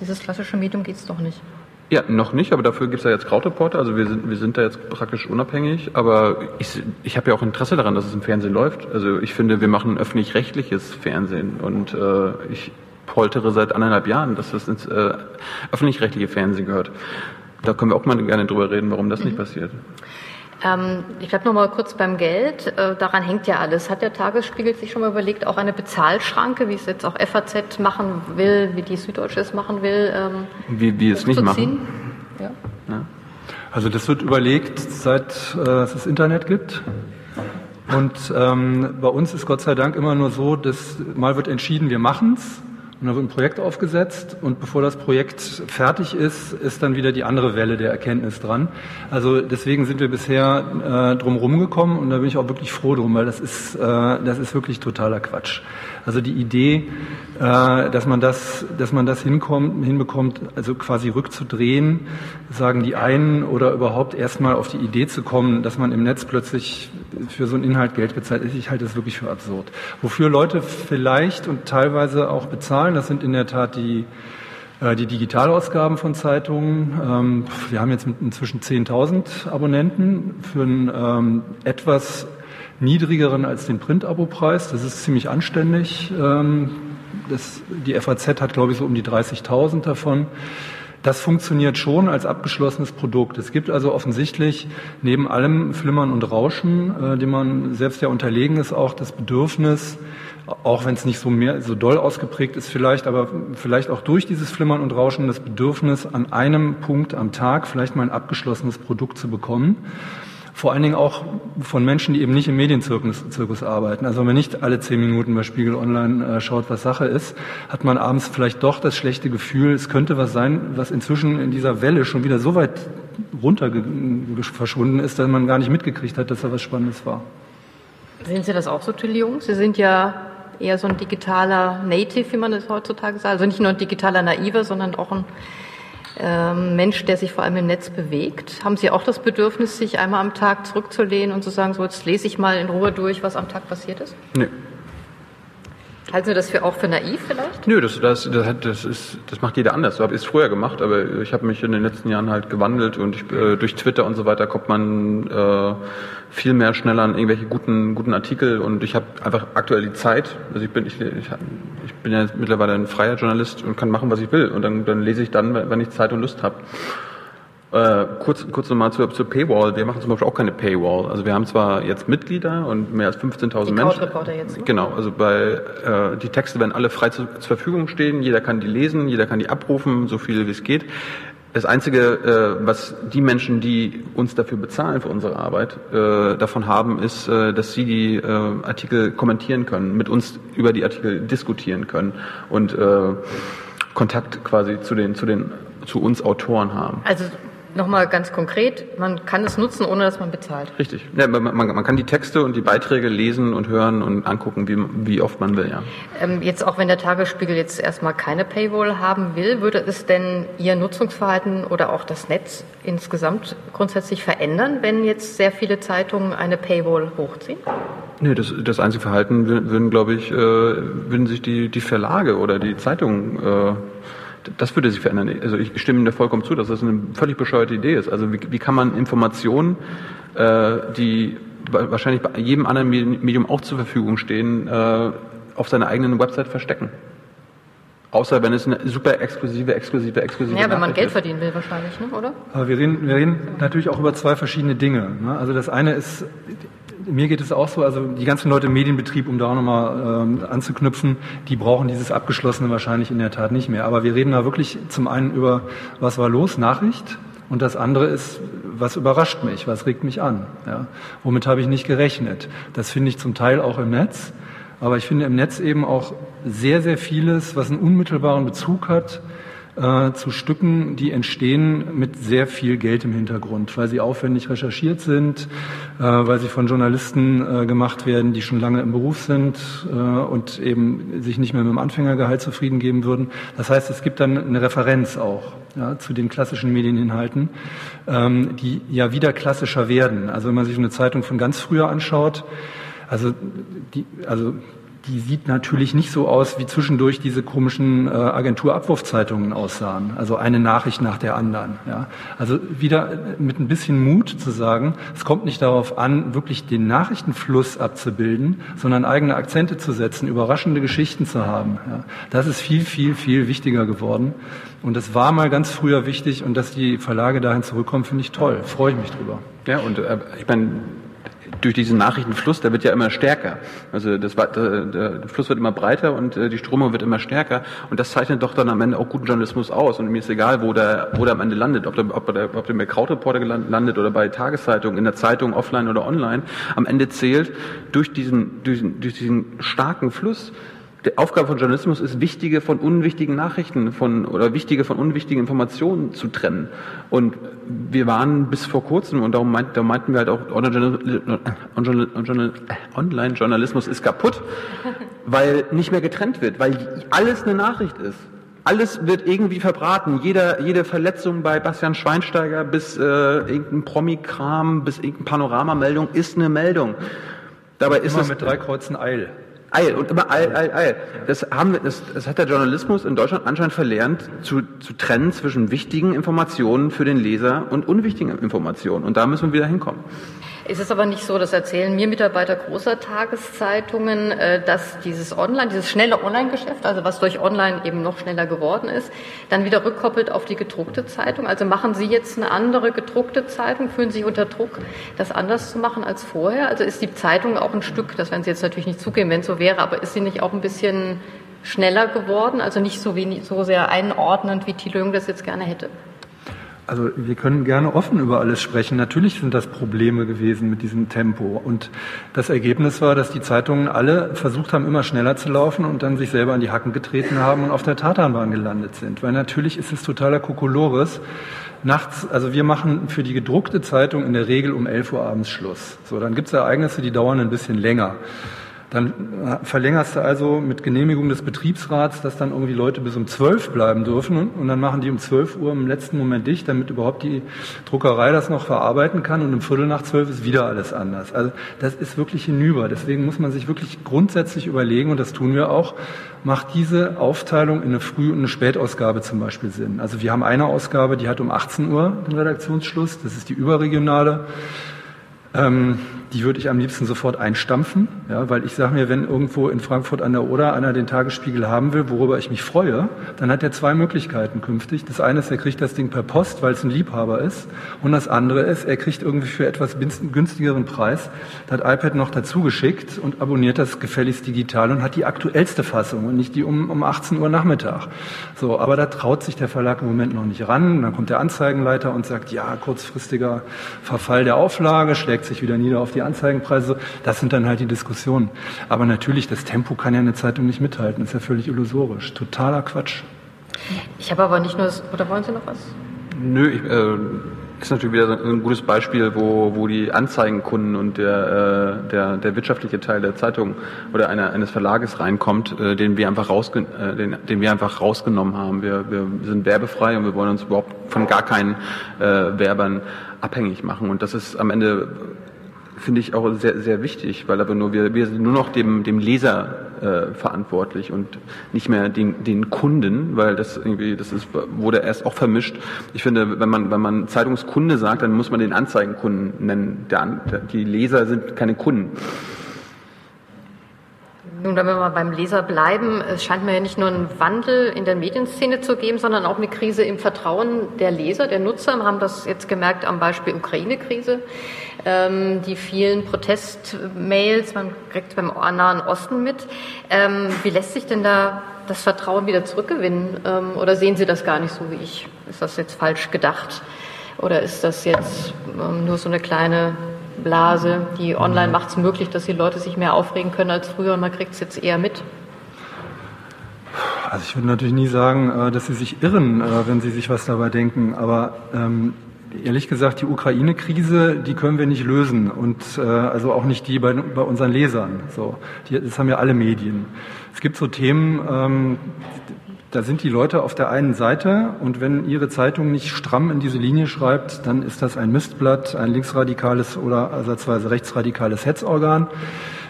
dieses klassische Medium geht es doch nicht. Ja, noch nicht, aber dafür gibt es ja jetzt Krautreporter, also wir sind, wir sind da jetzt praktisch unabhängig, aber ich, ich habe ja auch Interesse daran, dass es im Fernsehen läuft. Also ich finde, wir machen öffentlich-rechtliches Fernsehen und äh, ich poltere seit anderthalb Jahren, dass das ins äh, öffentlich-rechtliche Fernsehen gehört. Da können wir auch mal gerne drüber reden, warum das mhm. nicht passiert. Ähm, ich bleibe noch mal kurz beim Geld. Äh, daran hängt ja alles. Hat der Tagesspiegel sich schon mal überlegt, auch eine Bezahlschranke, wie es jetzt auch FAZ machen will, wie die Süddeutsche es machen will? Ähm, wie, wie es nicht machen? Ja. ja. Also das wird überlegt, seit äh, es das Internet gibt. Und ähm, bei uns ist Gott sei Dank immer nur so, dass mal wird entschieden, wir machen's und dann wird ein Projekt aufgesetzt und bevor das Projekt fertig ist, ist dann wieder die andere Welle der Erkenntnis dran. Also deswegen sind wir bisher äh, drum rumgekommen und da bin ich auch wirklich froh drum, weil das ist, äh, das ist wirklich totaler Quatsch. Also die Idee, äh, dass man das, dass man das hinkommt, hinbekommt, also quasi rückzudrehen, sagen die einen, oder überhaupt erstmal auf die Idee zu kommen, dass man im Netz plötzlich für so einen Inhalt Geld bezahlt, ich halte das wirklich für absurd. Wofür Leute vielleicht und teilweise auch bezahlen, das sind in der Tat die äh, die Digitalausgaben von Zeitungen. Ähm, wir haben jetzt inzwischen 10.000 Abonnenten für einen ähm, etwas niedrigeren als den Print-Abo-Preis. Das ist ziemlich anständig. Ähm, das, die FAZ hat, glaube ich, so um die 30.000 davon. Das funktioniert schon als abgeschlossenes Produkt. Es gibt also offensichtlich neben allem Flimmern und Rauschen, äh, dem man selbst ja unterlegen ist, auch das Bedürfnis, auch wenn es nicht so mehr so doll ausgeprägt ist vielleicht, aber vielleicht auch durch dieses Flimmern und Rauschen das Bedürfnis, an einem Punkt am Tag vielleicht mal ein abgeschlossenes Produkt zu bekommen vor allen Dingen auch von Menschen, die eben nicht im Medienzirkus Zirkus arbeiten. Also wenn man nicht alle zehn Minuten bei Spiegel Online äh, schaut, was Sache ist, hat man abends vielleicht doch das schlechte Gefühl, es könnte was sein, was inzwischen in dieser Welle schon wieder so weit runter verschwunden ist, dass man gar nicht mitgekriegt hat, dass da was Spannendes war. Sehen Sie das auch so, Till Jung? Sie sind ja eher so ein digitaler Native, wie man das heutzutage sagt. Also nicht nur ein digitaler Naiver, sondern auch ein ähm, Mensch, der sich vor allem im Netz bewegt. Haben Sie auch das Bedürfnis, sich einmal am Tag zurückzulehnen und zu sagen, so jetzt lese ich mal in Ruhe durch, was am Tag passiert ist? Nee. Halten Sie das für, auch für naiv vielleicht? Nö, das, das, das, das, ist, das macht jeder anders. So habe ich es früher gemacht, aber ich habe mich in den letzten Jahren halt gewandelt und ich, äh, durch Twitter und so weiter kommt man äh, viel mehr schneller an irgendwelche guten, guten Artikel und ich habe einfach aktuell die Zeit. Also ich bin, ich, ich, bin ja mittlerweile ein freier Journalist und kann machen, was ich will und dann, dann lese ich dann, wenn ich Zeit und Lust habe. Äh, kurz, kurz nochmal zur, zur Paywall. Wir machen zum Beispiel auch keine Paywall. Also wir haben zwar jetzt Mitglieder und mehr als 15.000 Menschen. Jetzt, ne? Genau, also bei äh, die Texte werden alle frei zu, zur Verfügung stehen. Jeder kann die lesen, jeder kann die abrufen, so viel wie es geht. Das Einzige, äh, was die Menschen, die uns dafür bezahlen für unsere Arbeit, äh, davon haben, ist, äh, dass sie die äh, Artikel kommentieren können, mit uns über die Artikel diskutieren können und äh, Kontakt quasi zu den, zu den, zu uns Autoren haben. Also Nochmal ganz konkret, man kann es nutzen, ohne dass man bezahlt. Richtig. Ja, man, man, kann die Texte und die Beiträge lesen und hören und angucken, wie, wie oft man will, ja. Ähm, jetzt auch wenn der Tagesspiegel jetzt erstmal keine Paywall haben will, würde es denn Ihr Nutzungsverhalten oder auch das Netz insgesamt grundsätzlich verändern, wenn jetzt sehr viele Zeitungen eine Paywall hochziehen? Nee, das, das einzige Verhalten würden, glaube ich, äh, würden sich die, die Verlage oder die Zeitungen äh, das würde sich verändern. Also ich stimme Ihnen da vollkommen zu, dass das eine völlig bescheuerte Idee ist. Also wie, wie kann man Informationen, äh, die wahrscheinlich bei jedem anderen Medium auch zur Verfügung stehen, äh, auf seiner eigenen Website verstecken. Außer wenn es eine super exklusive, exklusive, exklusive Ja, wenn man Geld ist. verdienen will wahrscheinlich, ne? oder? Aber wir reden, wir reden natürlich auch über zwei verschiedene Dinge. Ne? Also das eine ist, mir geht es auch so, also die ganzen Leute im Medienbetrieb, um da auch nochmal ähm, anzuknüpfen, die brauchen dieses Abgeschlossene wahrscheinlich in der Tat nicht mehr. Aber wir reden da wirklich zum einen über, was war los, Nachricht, und das andere ist, was überrascht mich, was regt mich an, ja? womit habe ich nicht gerechnet. Das finde ich zum Teil auch im Netz. Aber ich finde im Netz eben auch sehr, sehr vieles, was einen unmittelbaren Bezug hat äh, zu Stücken, die entstehen mit sehr viel Geld im Hintergrund, weil sie aufwendig recherchiert sind, äh, weil sie von Journalisten äh, gemacht werden, die schon lange im Beruf sind äh, und eben sich nicht mehr mit dem Anfängergehalt zufrieden geben würden. Das heißt, es gibt dann eine Referenz auch ja, zu den klassischen Medieninhalten, ähm, die ja wieder klassischer werden. Also wenn man sich eine Zeitung von ganz früher anschaut, also die, also die sieht natürlich nicht so aus, wie zwischendurch diese komischen äh, Agenturabwurfzeitungen aussahen. Also eine Nachricht nach der anderen. Ja. Also wieder mit ein bisschen Mut zu sagen, es kommt nicht darauf an, wirklich den Nachrichtenfluss abzubilden, sondern eigene Akzente zu setzen, überraschende Geschichten zu haben. Ja. Das ist viel, viel, viel wichtiger geworden. Und das war mal ganz früher wichtig und dass die Verlage dahin zurückkommen, finde ich toll. Freue ich mich drüber. Ja, und äh, ich meine, durch diesen Nachrichtenfluss, der wird ja immer stärker. Also das, der, der Fluss wird immer breiter und äh, die Strömung wird immer stärker. Und das zeichnet doch dann am Ende auch guten Journalismus aus. Und mir ist egal, wo der, wo der am Ende landet, ob der, ob der, ob der bei Krautreporter landet oder bei Tageszeitungen, in der Zeitung, offline oder online. Am Ende zählt durch diesen, durch diesen, durch diesen starken Fluss die Aufgabe von Journalismus ist, wichtige von unwichtigen Nachrichten von, oder wichtige von unwichtigen Informationen zu trennen. Und wir waren bis vor kurzem, und darum, meint, darum meinten wir halt auch, Online-Journalismus ist kaputt, weil nicht mehr getrennt wird, weil alles eine Nachricht ist. Alles wird irgendwie verbraten. Jeder, jede Verletzung bei Bastian Schweinsteiger bis äh, irgendein Promi-Kram, bis irgendeine Panoramameldung ist eine Meldung. Dabei ist es mit drei Kreuzen Eil. Eil und immer Eil, Eil, Eil. Das, haben das, das hat der Journalismus in Deutschland anscheinend verlernt, zu, zu trennen zwischen wichtigen Informationen für den Leser und unwichtigen Informationen. Und da müssen wir wieder hinkommen. Es ist aber nicht so, das erzählen mir Mitarbeiter großer Tageszeitungen, äh, dass dieses Online, dieses schnelle Online-Geschäft, also was durch Online eben noch schneller geworden ist, dann wieder rückkoppelt auf die gedruckte Zeitung. Also machen Sie jetzt eine andere gedruckte Zeitung, fühlen Sie sich unter Druck, das anders zu machen als vorher? Also ist die Zeitung auch ein Stück, das werden Sie jetzt natürlich nicht zugeben, wenn es so wäre, aber ist sie nicht auch ein bisschen schneller geworden, also nicht so, wenig, so sehr einordnend, wie Thilo Jung das jetzt gerne hätte? Also wir können gerne offen über alles sprechen. Natürlich sind das Probleme gewesen mit diesem Tempo. Und das Ergebnis war, dass die Zeitungen alle versucht haben, immer schneller zu laufen und dann sich selber an die Hacken getreten haben und auf der Tatanbahn gelandet sind. Weil natürlich ist es totaler Kokolores. Nachts, also wir machen für die gedruckte Zeitung in der Regel um 11 Uhr abends Schluss. So, dann gibt es Ereignisse, die dauern ein bisschen länger. Dann verlängerst du also mit Genehmigung des Betriebsrats, dass dann irgendwie Leute bis um zwölf bleiben dürfen und dann machen die um zwölf Uhr im letzten Moment dicht, damit überhaupt die Druckerei das noch verarbeiten kann und um Viertel nach zwölf ist wieder alles anders. Also das ist wirklich hinüber. Deswegen muss man sich wirklich grundsätzlich überlegen, und das tun wir auch, macht diese Aufteilung in eine Früh- und eine Spätausgabe zum Beispiel Sinn. Also wir haben eine Ausgabe, die hat um 18 Uhr den Redaktionsschluss, das ist die überregionale. Ähm, die würde ich am liebsten sofort einstampfen, ja, weil ich sage mir, wenn irgendwo in Frankfurt an der Oder einer den Tagesspiegel haben will, worüber ich mich freue, dann hat er zwei Möglichkeiten künftig. Das eine ist, er kriegt das Ding per Post, weil es ein Liebhaber ist. Und das andere ist, er kriegt irgendwie für etwas günstigeren Preis das iPad noch dazu geschickt und abonniert das gefälligst digital und hat die aktuellste Fassung und nicht die um, um 18 Uhr Nachmittag. So, aber da traut sich der Verlag im Moment noch nicht ran. Dann kommt der Anzeigenleiter und sagt, ja, kurzfristiger Verfall der Auflage, schlägt sich wieder nieder auf die die Anzeigenpreise, das sind dann halt die Diskussionen. Aber natürlich, das Tempo kann ja eine Zeitung nicht mithalten, das ist ja völlig illusorisch. Totaler Quatsch. Ich habe aber nicht nur, das, oder wollen Sie noch was? Nö, ich, äh, ist natürlich wieder ein gutes Beispiel, wo, wo die Anzeigenkunden und der, äh, der, der wirtschaftliche Teil der Zeitung oder einer, eines Verlages reinkommt, äh, den wir einfach rausge äh, den, den wir einfach rausgenommen haben. Wir, wir sind werbefrei und wir wollen uns überhaupt von gar keinen äh, Werbern abhängig machen. Und das ist am Ende finde ich auch sehr, sehr wichtig, weil aber nur wir, wir nur noch dem, dem Leser äh, verantwortlich und nicht mehr den, den Kunden, weil das irgendwie, das ist, wurde erst auch vermischt. Ich finde, wenn man, wenn man Zeitungskunde sagt, dann muss man den Anzeigenkunden nennen. Der, die Leser sind keine Kunden. Nun, wenn wir mal beim Leser bleiben, es scheint mir ja nicht nur einen Wandel in der Medienszene zu geben, sondern auch eine Krise im Vertrauen der Leser, der Nutzer. Wir haben das jetzt gemerkt am Beispiel Ukraine-Krise. Ähm, die vielen Protestmails, man kriegt beim Nahen Osten mit. Ähm, wie lässt sich denn da das Vertrauen wieder zurückgewinnen? Ähm, oder sehen Sie das gar nicht so wie ich? Ist das jetzt falsch gedacht? Oder ist das jetzt ähm, nur so eine kleine Blase. Die Online mhm. macht es möglich, dass die Leute sich mehr aufregen können als früher und man kriegt es jetzt eher mit. Also ich würde natürlich nie sagen, äh, dass Sie sich irren, äh, wenn Sie sich was dabei denken. Aber ähm, ehrlich gesagt, die Ukraine-Krise, die können wir nicht lösen und äh, also auch nicht die bei, bei unseren Lesern. So, die, das haben ja alle Medien. Es gibt so Themen, ähm, da sind die Leute auf der einen Seite und wenn ihre Zeitung nicht stramm in diese Linie schreibt, dann ist das ein Mistblatt, ein linksradikales oder ersatzweise rechtsradikales Hetzorgan.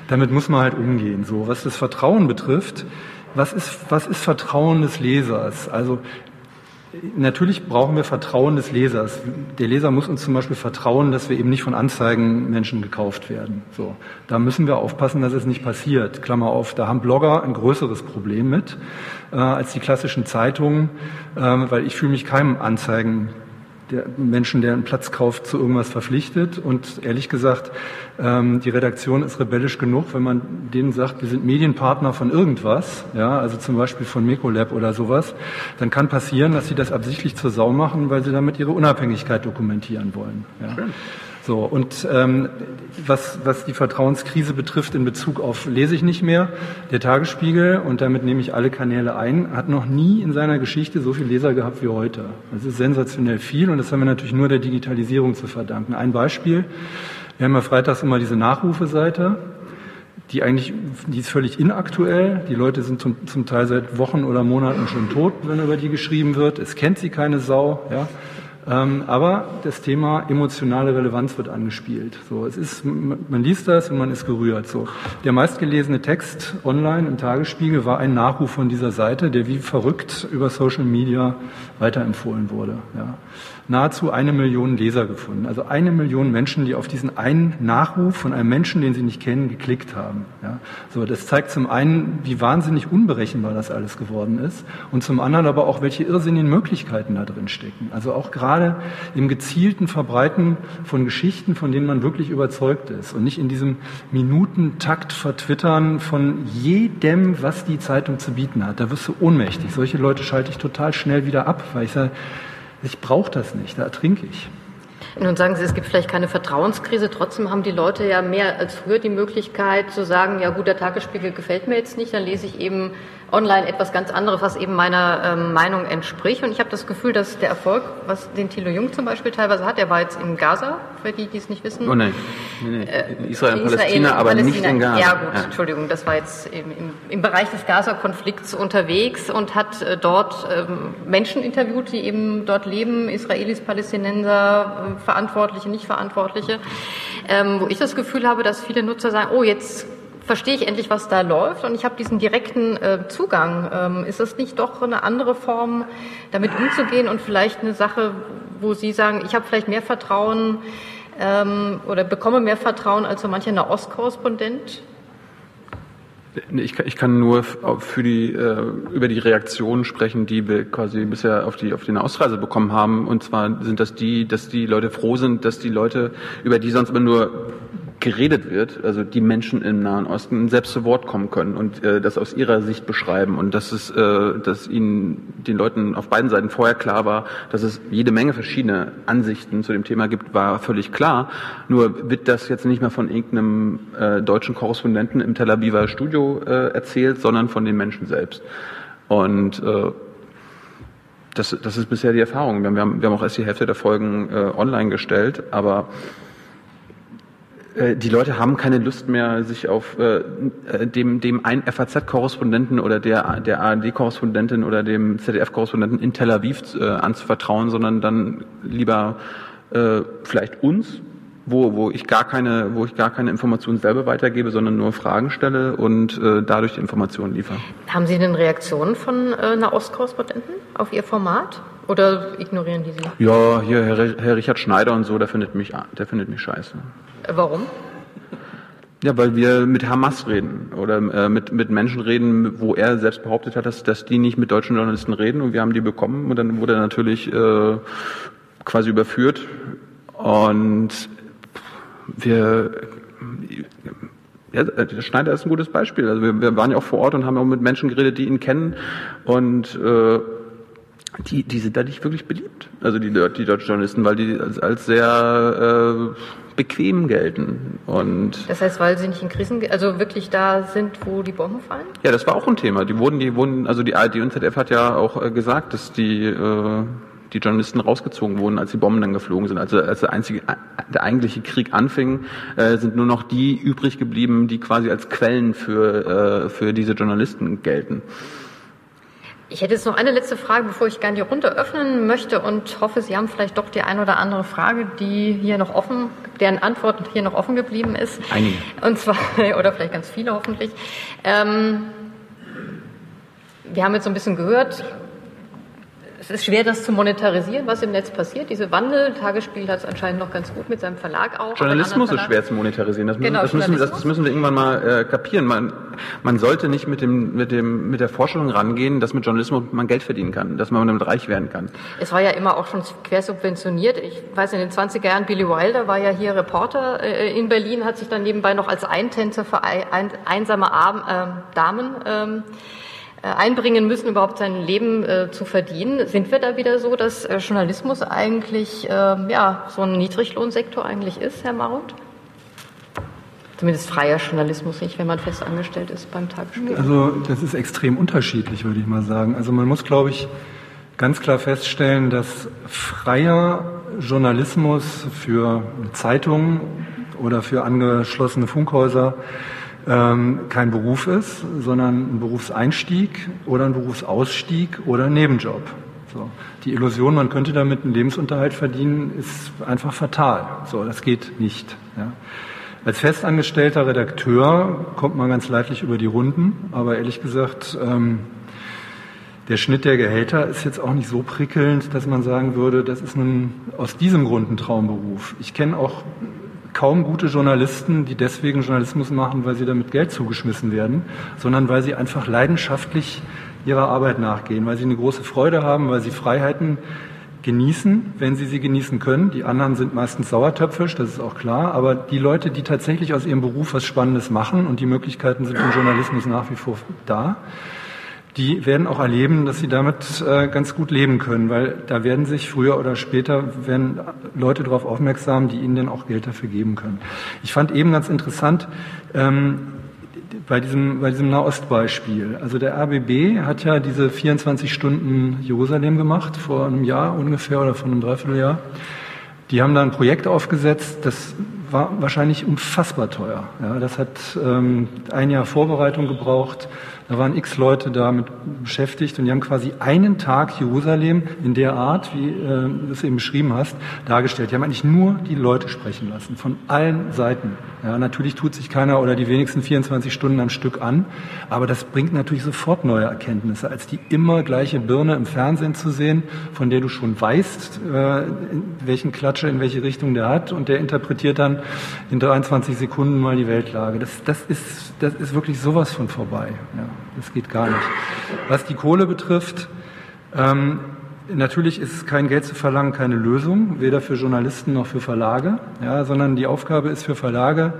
Damit muss man halt umgehen. So, was das Vertrauen betrifft, was ist, was ist Vertrauen des Lesers? Also Natürlich brauchen wir Vertrauen des Lesers. Der Leser muss uns zum Beispiel vertrauen, dass wir eben nicht von Anzeigenmenschen gekauft werden. So, da müssen wir aufpassen, dass es nicht passiert. Klammer auf, da haben Blogger ein größeres Problem mit äh, als die klassischen Zeitungen, äh, weil ich fühle mich keinem Anzeigen der Menschen, der einen Platz kauft, zu irgendwas verpflichtet. Und ehrlich gesagt, ähm, die Redaktion ist rebellisch genug, wenn man denen sagt, wir sind Medienpartner von irgendwas, ja, also zum Beispiel von Mecolab oder sowas, dann kann passieren, dass sie das absichtlich zur Sau machen, weil sie damit ihre Unabhängigkeit dokumentieren wollen. Ja. So, und ähm, was, was die Vertrauenskrise betrifft in Bezug auf lese ich nicht mehr, der Tagesspiegel, und damit nehme ich alle Kanäle ein, hat noch nie in seiner Geschichte so viel Leser gehabt wie heute. Das ist sensationell viel und das haben wir natürlich nur der Digitalisierung zu verdanken. Ein Beispiel, wir haben ja freitags immer diese Nachrufeseite, die eigentlich, die ist völlig inaktuell. Die Leute sind zum, zum Teil seit Wochen oder Monaten schon tot, wenn über die geschrieben wird. Es kennt sie keine Sau, ja. Ähm, aber das Thema emotionale Relevanz wird angespielt. So, es ist, man liest das und man ist gerührt. So, der meistgelesene Text online im Tagesspiegel war ein Nachruf von dieser Seite, der wie verrückt über Social Media weiterempfohlen wurde. Ja nahezu eine Million Leser gefunden. Also eine Million Menschen, die auf diesen einen Nachruf von einem Menschen, den sie nicht kennen, geklickt haben. Ja, so, das zeigt zum einen, wie wahnsinnig unberechenbar das alles geworden ist und zum anderen aber auch, welche irrsinnigen Möglichkeiten da drin stecken. Also auch gerade im gezielten Verbreiten von Geschichten, von denen man wirklich überzeugt ist und nicht in diesem Minutentakt vertwittern von jedem, was die Zeitung zu bieten hat. Da wirst du ohnmächtig. Solche Leute schalte ich total schnell wieder ab, weil ich sage, ich brauche das nicht, da ertrinke ich. Nun sagen Sie, es gibt vielleicht keine Vertrauenskrise. Trotzdem haben die Leute ja mehr als früher die Möglichkeit zu sagen, ja gut, der Tagesspiegel gefällt mir jetzt nicht, dann lese ich eben online etwas ganz anderes, was eben meiner ähm, Meinung entspricht. Und ich habe das Gefühl, dass der Erfolg, was den Thilo Jung zum Beispiel teilweise hat, der war jetzt in Gaza, für die, die es nicht wissen. Oh nein, nee, nee. Äh, Israel und Palästina, aber Palästina. nicht in Gaza. Ja gut, ja. Entschuldigung, das war jetzt im, im, im Bereich des Gaza-Konflikts unterwegs und hat äh, dort ähm, Menschen interviewt, die eben dort leben, Israelis, Palästinenser, äh, Verantwortliche, Nicht-Verantwortliche, ähm, wo ich das Gefühl habe, dass viele Nutzer sagen, oh, jetzt verstehe ich endlich, was da läuft und ich habe diesen direkten äh, Zugang. Ähm, ist das nicht doch eine andere Form, damit umzugehen und vielleicht eine Sache, wo Sie sagen, ich habe vielleicht mehr Vertrauen ähm, oder bekomme mehr Vertrauen als so mancher Nahostkorrespondent? Ich kann, ich kann nur für die, äh, über die Reaktionen sprechen, die wir quasi bisher auf die, auf die Ausreise bekommen haben. Und zwar sind das die, dass die Leute froh sind, dass die Leute, über die sonst immer nur geredet wird, also die Menschen im Nahen Osten selbst zu Wort kommen können und äh, das aus ihrer Sicht beschreiben und dass es, äh, dass ihnen den Leuten auf beiden Seiten vorher klar war, dass es jede Menge verschiedene Ansichten zu dem Thema gibt, war völlig klar. Nur wird das jetzt nicht mehr von irgendeinem äh, deutschen Korrespondenten im Tel Aviver Studio äh, erzählt, sondern von den Menschen selbst. Und äh, das, das ist bisher die Erfahrung. Wir haben, wir haben auch erst die Hälfte der Folgen äh, online gestellt, aber die Leute haben keine Lust mehr, sich auf äh, äh dem, dem ein FAZ-Korrespondenten oder der, der ARD-Korrespondentin oder dem ZDF-Korrespondenten in Tel Aviv äh, anzuvertrauen, sondern dann lieber äh, vielleicht uns wo, wo ich gar keine, wo ich gar keine Informationen selber weitergebe, sondern nur Fragen stelle und äh, dadurch die Informationen liefere. Haben Sie denn Reaktionen von äh, Nahostkorrespondenten auf Ihr Format oder ignorieren die Sie? Ja, hier Herr, Herr Richard Schneider und so, der findet mich, der findet mich scheiße. Warum? Ja, weil wir mit Hamas reden oder äh, mit, mit Menschen reden, wo er selbst behauptet hat, dass, dass die nicht mit deutschen Journalisten reden und wir haben die bekommen und dann wurde er natürlich äh, quasi überführt und wir ja, der Schneider ist ein gutes Beispiel. Also wir, wir waren ja auch vor Ort und haben auch mit Menschen geredet, die ihn kennen und äh, die, die sind da nicht wirklich beliebt. Also die, die deutschen Journalisten, weil die als, als sehr äh, bequem gelten. Und das heißt, weil sie nicht in Krisen, also wirklich da sind, wo die Bomben fallen? Ja, das war auch ein Thema. Die wurden, die wurden, also die ARD und ZDF hat ja auch äh, gesagt, dass die äh, die Journalisten rausgezogen wurden, als die Bomben dann geflogen sind. Also als der, einzige, der eigentliche Krieg anfing, äh, sind nur noch die übrig geblieben, die quasi als Quellen für, äh, für diese Journalisten gelten. Ich hätte jetzt noch eine letzte Frage, bevor ich gerne die Runde öffnen möchte und hoffe, Sie haben vielleicht doch die eine oder andere Frage, die hier noch offen, deren Antwort hier noch offen geblieben ist. Einige. Und zwar, oder vielleicht ganz viele hoffentlich. Ähm, wir haben jetzt so ein bisschen gehört, es ist schwer, das zu monetarisieren, was im Netz passiert. Diese Wandel, Tagesspiel hat es anscheinend noch ganz gut mit seinem Verlag auch. Journalismus ist schwer zu monetarisieren. Das, genau, das, müssen, das, das müssen wir irgendwann mal äh, kapieren. Man, man sollte nicht mit, dem, mit, dem, mit der Vorstellung rangehen, dass mit Journalismus man Geld verdienen kann, dass man damit reich werden kann. Es war ja immer auch schon quersubventioniert. Ich weiß, in den 20er Jahren, Billy Wilder war ja hier Reporter äh, in Berlin, hat sich dann nebenbei noch als Eintänzer für ein, einsame Arm, äh, Damen ähm, äh, einbringen müssen, überhaupt sein Leben äh, zu verdienen. Sind wir da wieder so, dass äh, Journalismus eigentlich äh, ja, so ein Niedriglohnsektor eigentlich ist, Herr Marut? Zumindest freier Journalismus nicht, wenn man fest angestellt ist beim Tagesspiegel. Also das ist extrem unterschiedlich, würde ich mal sagen. Also man muss, glaube ich, ganz klar feststellen, dass freier Journalismus für Zeitungen oder für angeschlossene Funkhäuser ähm, kein Beruf ist, sondern ein Berufseinstieg oder ein Berufsausstieg oder ein Nebenjob. So. Die Illusion, man könnte damit einen Lebensunterhalt verdienen, ist einfach fatal. So, das geht nicht. Ja. Als festangestellter Redakteur kommt man ganz leidlich über die Runden, aber ehrlich gesagt, ähm, der Schnitt der Gehälter ist jetzt auch nicht so prickelnd, dass man sagen würde, das ist nun aus diesem Grund ein Traumberuf. Ich kenne auch kaum gute Journalisten, die deswegen Journalismus machen, weil sie damit Geld zugeschmissen werden, sondern weil sie einfach leidenschaftlich ihrer Arbeit nachgehen, weil sie eine große Freude haben, weil sie Freiheiten genießen, wenn sie sie genießen können. Die anderen sind meistens sauertöpfisch, das ist auch klar. Aber die Leute, die tatsächlich aus ihrem Beruf was Spannendes machen und die Möglichkeiten sind im Journalismus nach wie vor da, die werden auch erleben, dass sie damit äh, ganz gut leben können, weil da werden sich früher oder später werden Leute darauf aufmerksam, die ihnen dann auch Geld dafür geben können. Ich fand eben ganz interessant ähm, bei diesem bei diesem Nahostbeispiel. Also der RBB hat ja diese 24 Stunden Jerusalem gemacht vor einem Jahr ungefähr oder vor einem Dreivierteljahr. Die haben da ein Projekt aufgesetzt, das war wahrscheinlich unfassbar teuer. Ja, das hat ähm, ein Jahr Vorbereitung gebraucht. Da waren x Leute damit beschäftigt und die haben quasi einen Tag Jerusalem in der Art, wie äh, du es eben beschrieben hast, dargestellt. Die haben eigentlich nur die Leute sprechen lassen, von allen Seiten. Ja, natürlich tut sich keiner oder die wenigsten 24 Stunden am Stück an, aber das bringt natürlich sofort neue Erkenntnisse, als die immer gleiche Birne im Fernsehen zu sehen, von der du schon weißt, äh, welchen Klatsche in welche Richtung der hat und der interpretiert dann in 23 Sekunden mal die Weltlage. Das, das, ist, das ist wirklich sowas von vorbei. Ja. Das geht gar nicht. Was die Kohle betrifft, ähm, natürlich ist kein Geld zu verlangen keine Lösung, weder für Journalisten noch für Verlage, ja, sondern die Aufgabe ist für Verlage,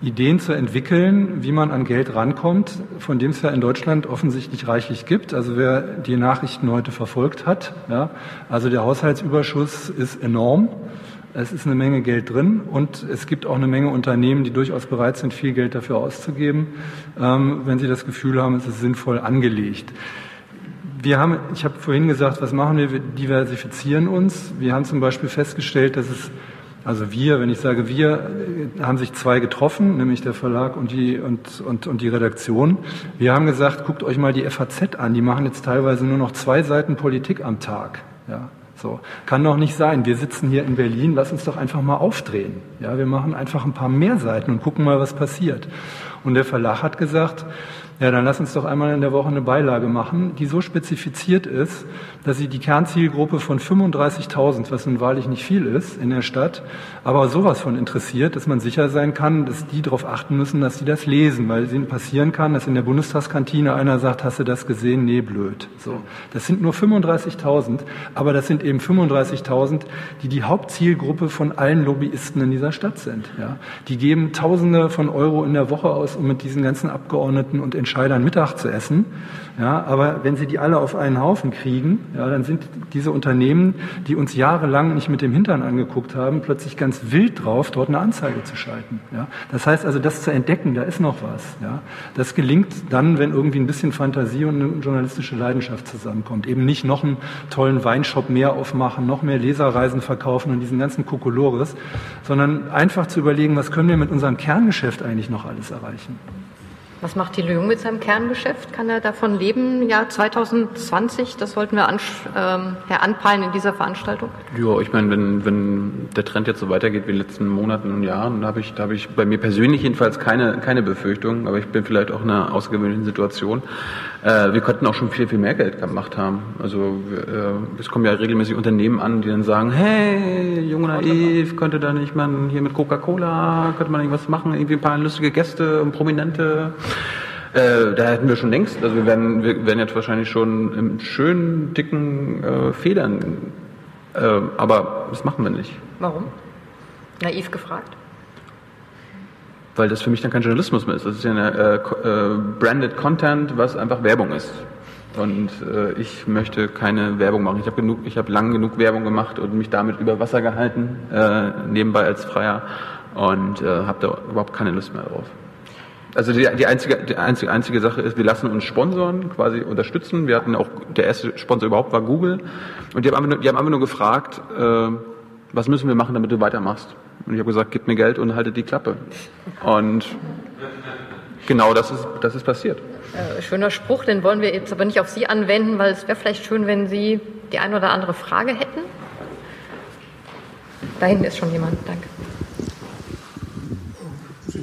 Ideen zu entwickeln, wie man an Geld rankommt, von dem es ja in Deutschland offensichtlich reichlich gibt. Also wer die Nachrichten heute verfolgt hat, ja, also der Haushaltsüberschuss ist enorm. Es ist eine Menge Geld drin und es gibt auch eine Menge Unternehmen, die durchaus bereit sind, viel Geld dafür auszugeben, ähm, wenn sie das Gefühl haben, es ist sinnvoll angelegt. Wir haben, ich habe vorhin gesagt, was machen wir? Wir diversifizieren uns. Wir haben zum Beispiel festgestellt, dass es, also wir, wenn ich sage wir, haben sich zwei getroffen, nämlich der Verlag und die, und, und, und die Redaktion. Wir haben gesagt, guckt euch mal die FAZ an. Die machen jetzt teilweise nur noch zwei Seiten Politik am Tag. Ja. So, kann doch nicht sein. Wir sitzen hier in Berlin, lass uns doch einfach mal aufdrehen. Ja, wir machen einfach ein paar mehr Seiten und gucken mal, was passiert. Und der Verlag hat gesagt, ja, dann lass uns doch einmal in der Woche eine Beilage machen, die so spezifiziert ist, dass sie die Kernzielgruppe von 35.000, was nun wahrlich nicht viel ist in der Stadt, aber sowas von interessiert, dass man sicher sein kann, dass die darauf achten müssen, dass sie das lesen, weil es ihnen passieren kann, dass in der Bundestagskantine einer sagt, hast du das gesehen? Nee, blöd. So. Das sind nur 35.000, aber das sind eben 35.000, die die Hauptzielgruppe von allen Lobbyisten in dieser Stadt sind. Ja. Die geben Tausende von Euro in der Woche aus, um mit diesen ganzen Abgeordneten und Entscheidern Mittag zu essen. Ja, aber wenn sie die alle auf einen Haufen kriegen, ja, dann sind diese Unternehmen, die uns jahrelang nicht mit dem Hintern angeguckt haben, plötzlich ganz wild drauf, dort eine Anzeige zu schalten. Ja. Das heißt also, das zu entdecken, da ist noch was. Ja. Das gelingt dann, wenn irgendwie ein bisschen Fantasie und eine journalistische Leidenschaft zusammenkommt. Eben nicht noch einen tollen Weinshop mehr aufmachen, noch mehr Leserreisen verkaufen und diesen ganzen Kokolores, sondern einfach zu überlegen, was können wir mit unserem Kerngeschäft eigentlich noch alles erreichen. Was macht Thilo Jung mit seinem Kerngeschäft? Kann er davon leben? Ja, 2020, das wollten wir an, ähm, anpeilen in dieser Veranstaltung. Ja, ich meine, wenn, wenn der Trend jetzt so weitergeht wie in den letzten Monaten und Jahren, da habe ich, da habe ich bei mir persönlich jedenfalls keine, keine Befürchtung, aber ich bin vielleicht auch in einer außergewöhnlichen Situation. Äh, wir könnten auch schon viel, viel mehr Geld gemacht haben. Also äh, es kommen ja regelmäßig Unternehmen an, die dann sagen, hey, junge naiv, könnte da nicht man hier mit Coca-Cola, könnte man irgendwas machen, irgendwie ein paar lustige Gäste und Prominente. Äh, da hätten wir schon längst, also wir werden, wir werden jetzt wahrscheinlich schon im schönen, dicken äh, Federn, äh, aber das machen wir nicht. Warum? Naiv gefragt? Weil das für mich dann kein Journalismus mehr ist. Das ist ja eine äh, äh, branded Content, was einfach Werbung ist. Und äh, ich möchte keine Werbung machen. Ich habe genug, ich habe lang genug Werbung gemacht und mich damit über Wasser gehalten, äh, nebenbei als Freier und äh, habe da überhaupt keine Lust mehr drauf. Also die, die, einzige, die einzige, einzige Sache ist, wir lassen uns Sponsoren quasi unterstützen. Wir hatten auch, der erste Sponsor überhaupt war Google. Und die haben einfach nur, die haben einfach nur gefragt, äh, was müssen wir machen, damit du weitermachst? Und ich habe gesagt, gib mir Geld und haltet die Klappe. Und genau das ist, das ist passiert. Äh, schöner Spruch, den wollen wir jetzt aber nicht auf Sie anwenden, weil es wäre vielleicht schön, wenn Sie die eine oder andere Frage hätten. Da hinten ist schon jemand, danke.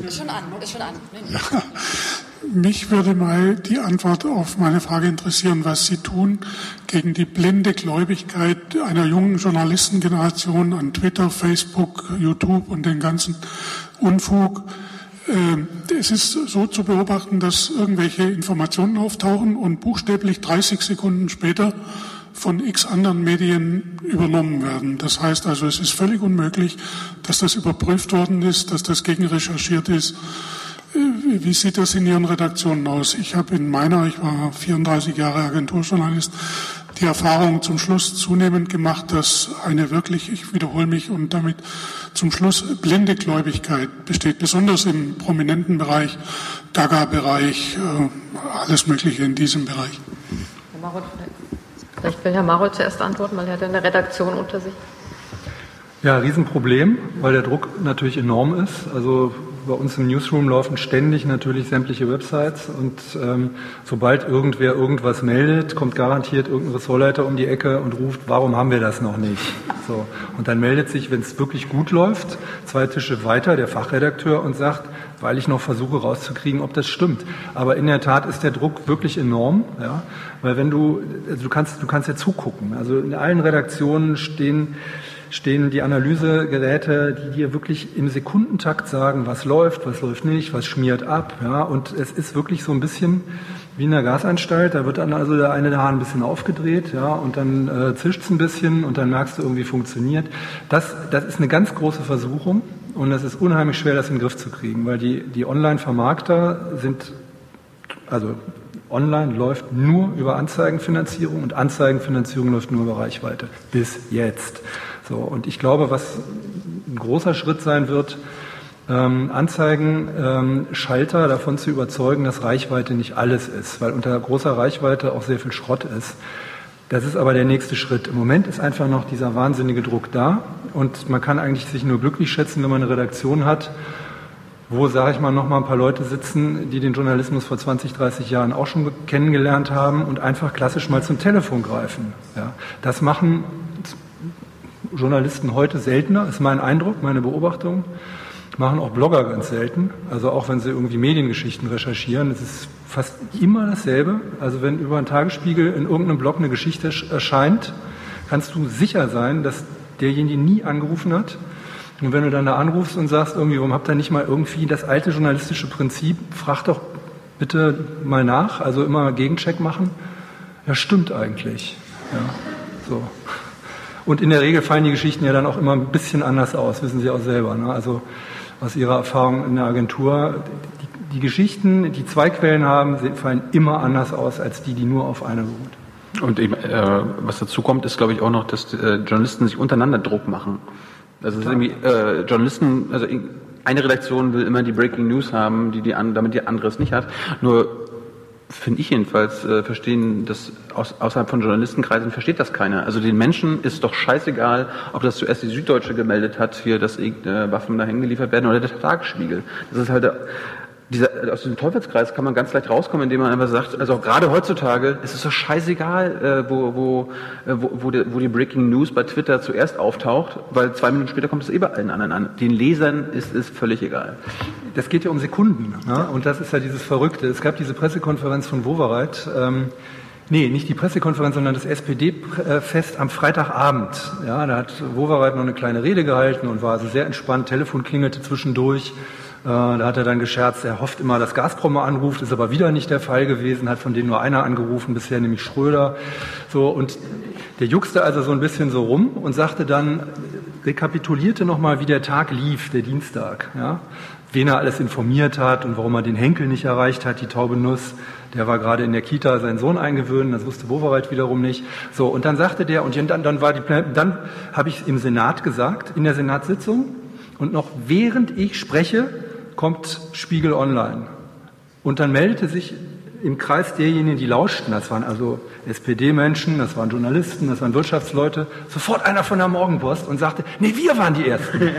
Ist schon an, ist schon an. Mich würde mal die Antwort auf meine Frage interessieren, was Sie tun gegen die blinde Gläubigkeit einer jungen Journalistengeneration an Twitter, Facebook, YouTube und den ganzen Unfug. Ähm, es ist so zu beobachten, dass irgendwelche Informationen auftauchen und buchstäblich 30 Sekunden später von x anderen Medien übernommen werden. Das heißt also, es ist völlig unmöglich, dass das überprüft worden ist, dass das gegenrecherchiert ist wie sieht das in Ihren Redaktionen aus? Ich habe in meiner, ich war 34 Jahre Agenturjournalist, die Erfahrung zum Schluss zunehmend gemacht, dass eine wirklich, ich wiederhole mich und damit zum Schluss blinde Gläubigkeit besteht, besonders im prominenten Bereich, Gaga-Bereich, äh, alles Mögliche in diesem Bereich. Herr Marot, vielleicht will Herr Marot zuerst antworten, weil er hat eine Redaktion unter sich. Ja, Riesenproblem, weil der Druck natürlich enorm ist. Also bei uns im Newsroom laufen ständig natürlich sämtliche Websites und ähm, sobald irgendwer irgendwas meldet, kommt garantiert irgendein Ressortleiter um die Ecke und ruft, warum haben wir das noch nicht? So. Und dann meldet sich, wenn es wirklich gut läuft, zwei Tische weiter der Fachredakteur und sagt, weil ich noch versuche rauszukriegen, ob das stimmt. Aber in der Tat ist der Druck wirklich enorm, ja, weil wenn du, also du kannst, du kannst ja zugucken. Also in allen Redaktionen stehen stehen die Analysegeräte, die dir wirklich im Sekundentakt sagen, was läuft, was läuft nicht, was schmiert ab. Ja, und es ist wirklich so ein bisschen wie in der Gasanstalt. Da wird dann also der eine der Hahn ein bisschen aufgedreht, ja, und dann äh, zischt es ein bisschen und dann merkst du irgendwie funktioniert. Das, das ist eine ganz große Versuchung und es ist unheimlich schwer, das in den Griff zu kriegen, weil die, die Online-Vermarkter sind, also Online läuft nur über Anzeigenfinanzierung und Anzeigenfinanzierung läuft nur über Reichweite. Bis jetzt. So, und ich glaube, was ein großer Schritt sein wird, ähm, Anzeigen, ähm, Schalter davon zu überzeugen, dass Reichweite nicht alles ist, weil unter großer Reichweite auch sehr viel Schrott ist. Das ist aber der nächste Schritt. Im Moment ist einfach noch dieser wahnsinnige Druck da und man kann eigentlich sich nur glücklich schätzen, wenn man eine Redaktion hat, wo, sage ich mal, noch mal ein paar Leute sitzen, die den Journalismus vor 20, 30 Jahren auch schon kennengelernt haben und einfach klassisch mal zum Telefon greifen. Ja. Das machen Journalisten heute seltener, ist mein Eindruck, meine Beobachtung. Machen auch Blogger ganz selten. Also auch wenn sie irgendwie Mediengeschichten recherchieren, es ist fast immer dasselbe. Also wenn über einen Tagesspiegel in irgendeinem Blog eine Geschichte erscheint, kannst du sicher sein, dass derjenige nie angerufen hat. Und wenn du dann da anrufst und sagst, irgendwie, warum habt ihr nicht mal irgendwie das alte journalistische Prinzip, frag doch bitte mal nach, also immer Gegencheck machen. Ja, stimmt eigentlich. Ja, so. Und in der Regel fallen die Geschichten ja dann auch immer ein bisschen anders aus, wissen Sie auch selber. Ne? Also aus Ihrer Erfahrung in der Agentur, die, die Geschichten, die zwei Quellen haben, fallen immer anders aus als die, die nur auf einer beruht. Und eben, äh, was dazu kommt, ist, glaube ich, auch noch, dass äh, Journalisten sich untereinander Druck machen. Also es ist irgendwie, äh, Journalisten, also eine Redaktion will immer die Breaking News haben, die die an, damit die andere es nicht hat. Nur finde ich jedenfalls, äh, verstehen das aus, außerhalb von Journalistenkreisen versteht das keiner. Also den Menschen ist doch scheißegal, ob das zuerst die Süddeutsche gemeldet hat, hier, dass äh, Waffen dahin geliefert werden oder der Tagesspiegel. Das ist halt dieser, aus diesem Teufelskreis kann man ganz leicht rauskommen, indem man einfach sagt, also auch gerade heutzutage ist es doch scheißegal, äh, wo, wo, äh, wo, wo, die, wo die Breaking News bei Twitter zuerst auftaucht, weil zwei Minuten später kommt es eh bei allen anderen an. Den Lesern ist es völlig egal. Das geht ja um Sekunden. Ne? Und das ist ja dieses Verrückte. Es gab diese Pressekonferenz von Wowereit. Ähm, Nee, nicht die Pressekonferenz, sondern das SPD-Fest am Freitagabend. Ja, da hat Wowereit noch eine kleine Rede gehalten und war also sehr entspannt. Telefon klingelte zwischendurch. Äh, da hat er dann gescherzt, er hofft immer, dass Gazprom anruft, ist aber wieder nicht der Fall gewesen, hat von denen nur einer angerufen, bisher nämlich Schröder. So, und der juckste also so ein bisschen so rum und sagte dann, rekapitulierte nochmal, wie der Tag lief, der Dienstag. Ja? Wen er alles informiert hat und warum er den Henkel nicht erreicht hat, die taube Nuss. Der war gerade in der Kita seinen Sohn eingewöhnt, das wusste Wowereit wiederum nicht. So, und dann sagte der, und dann, dann war die, dann habe ich im Senat gesagt, in der Senatssitzung, und noch während ich spreche, kommt Spiegel Online. Und dann meldete sich im Kreis derjenigen, die lauschten, das waren also SPD-Menschen, das waren Journalisten, das waren Wirtschaftsleute, sofort einer von der Morgenpost und sagte, nee, wir waren die Ersten.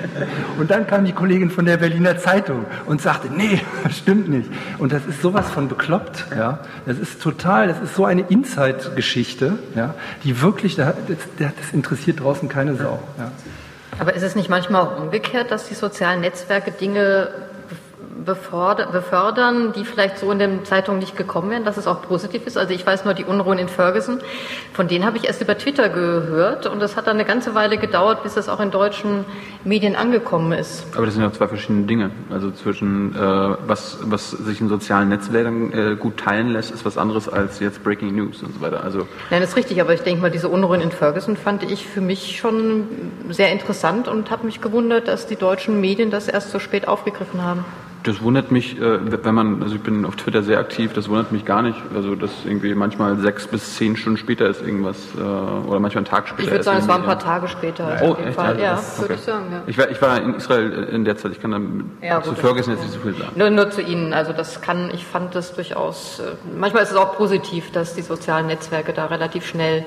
und dann kam die Kollegin von der Berliner Zeitung und sagte, nee, das stimmt nicht. Und das ist sowas von bekloppt, ja. Das ist total, das ist so eine Inside-Geschichte, ja, die wirklich, das, das interessiert draußen keine Sau, ja. Aber ist es nicht manchmal auch umgekehrt, dass die sozialen Netzwerke Dinge befördern, die vielleicht so in den Zeitungen nicht gekommen wären, dass es auch positiv ist. Also ich weiß nur die Unruhen in Ferguson, von denen habe ich erst über Twitter gehört und es hat dann eine ganze Weile gedauert, bis das auch in deutschen Medien angekommen ist. Aber das sind ja zwei verschiedene Dinge. Also zwischen äh, was, was sich in sozialen Netzwerken äh, gut teilen lässt, ist was anderes als jetzt Breaking News und so weiter. Also Nein, das ist richtig, aber ich denke mal, diese Unruhen in Ferguson fand ich für mich schon sehr interessant und habe mich gewundert, dass die deutschen Medien das erst so spät aufgegriffen haben. Das wundert mich, äh, wenn man, also ich bin auf Twitter sehr aktiv, das wundert mich gar nicht. Also dass irgendwie manchmal sechs bis zehn Stunden später ist irgendwas äh, oder manchmal einen Tag später. Ich würde sagen, es war ein paar Tage später. Oh, echt? Fall. Ja, okay. würde ich sagen. Ja. Ich, war, ich war in Israel in der Zeit, ich kann dann ja, zu Ferguson jetzt nicht so viel sagen. Nur, nur zu Ihnen, also das kann, ich fand das durchaus, äh, manchmal ist es auch positiv, dass die sozialen Netzwerke da relativ schnell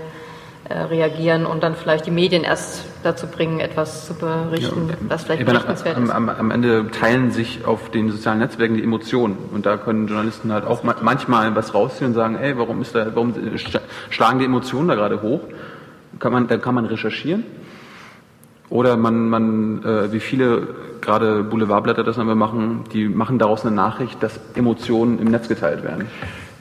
reagieren und dann vielleicht die Medien erst dazu bringen, etwas zu berichten, ja, was vielleicht berichtenswert ist. Am, am, Ende teilen sich auf den sozialen Netzwerken die Emotionen und da können Journalisten halt auch manchmal was rausziehen und sagen, ey, warum ist da, warum schlagen die Emotionen da gerade hoch? Kann man, dann kann man recherchieren. Oder man, man äh, wie viele gerade Boulevardblätter das immer machen, die machen daraus eine Nachricht, dass Emotionen im Netz geteilt werden.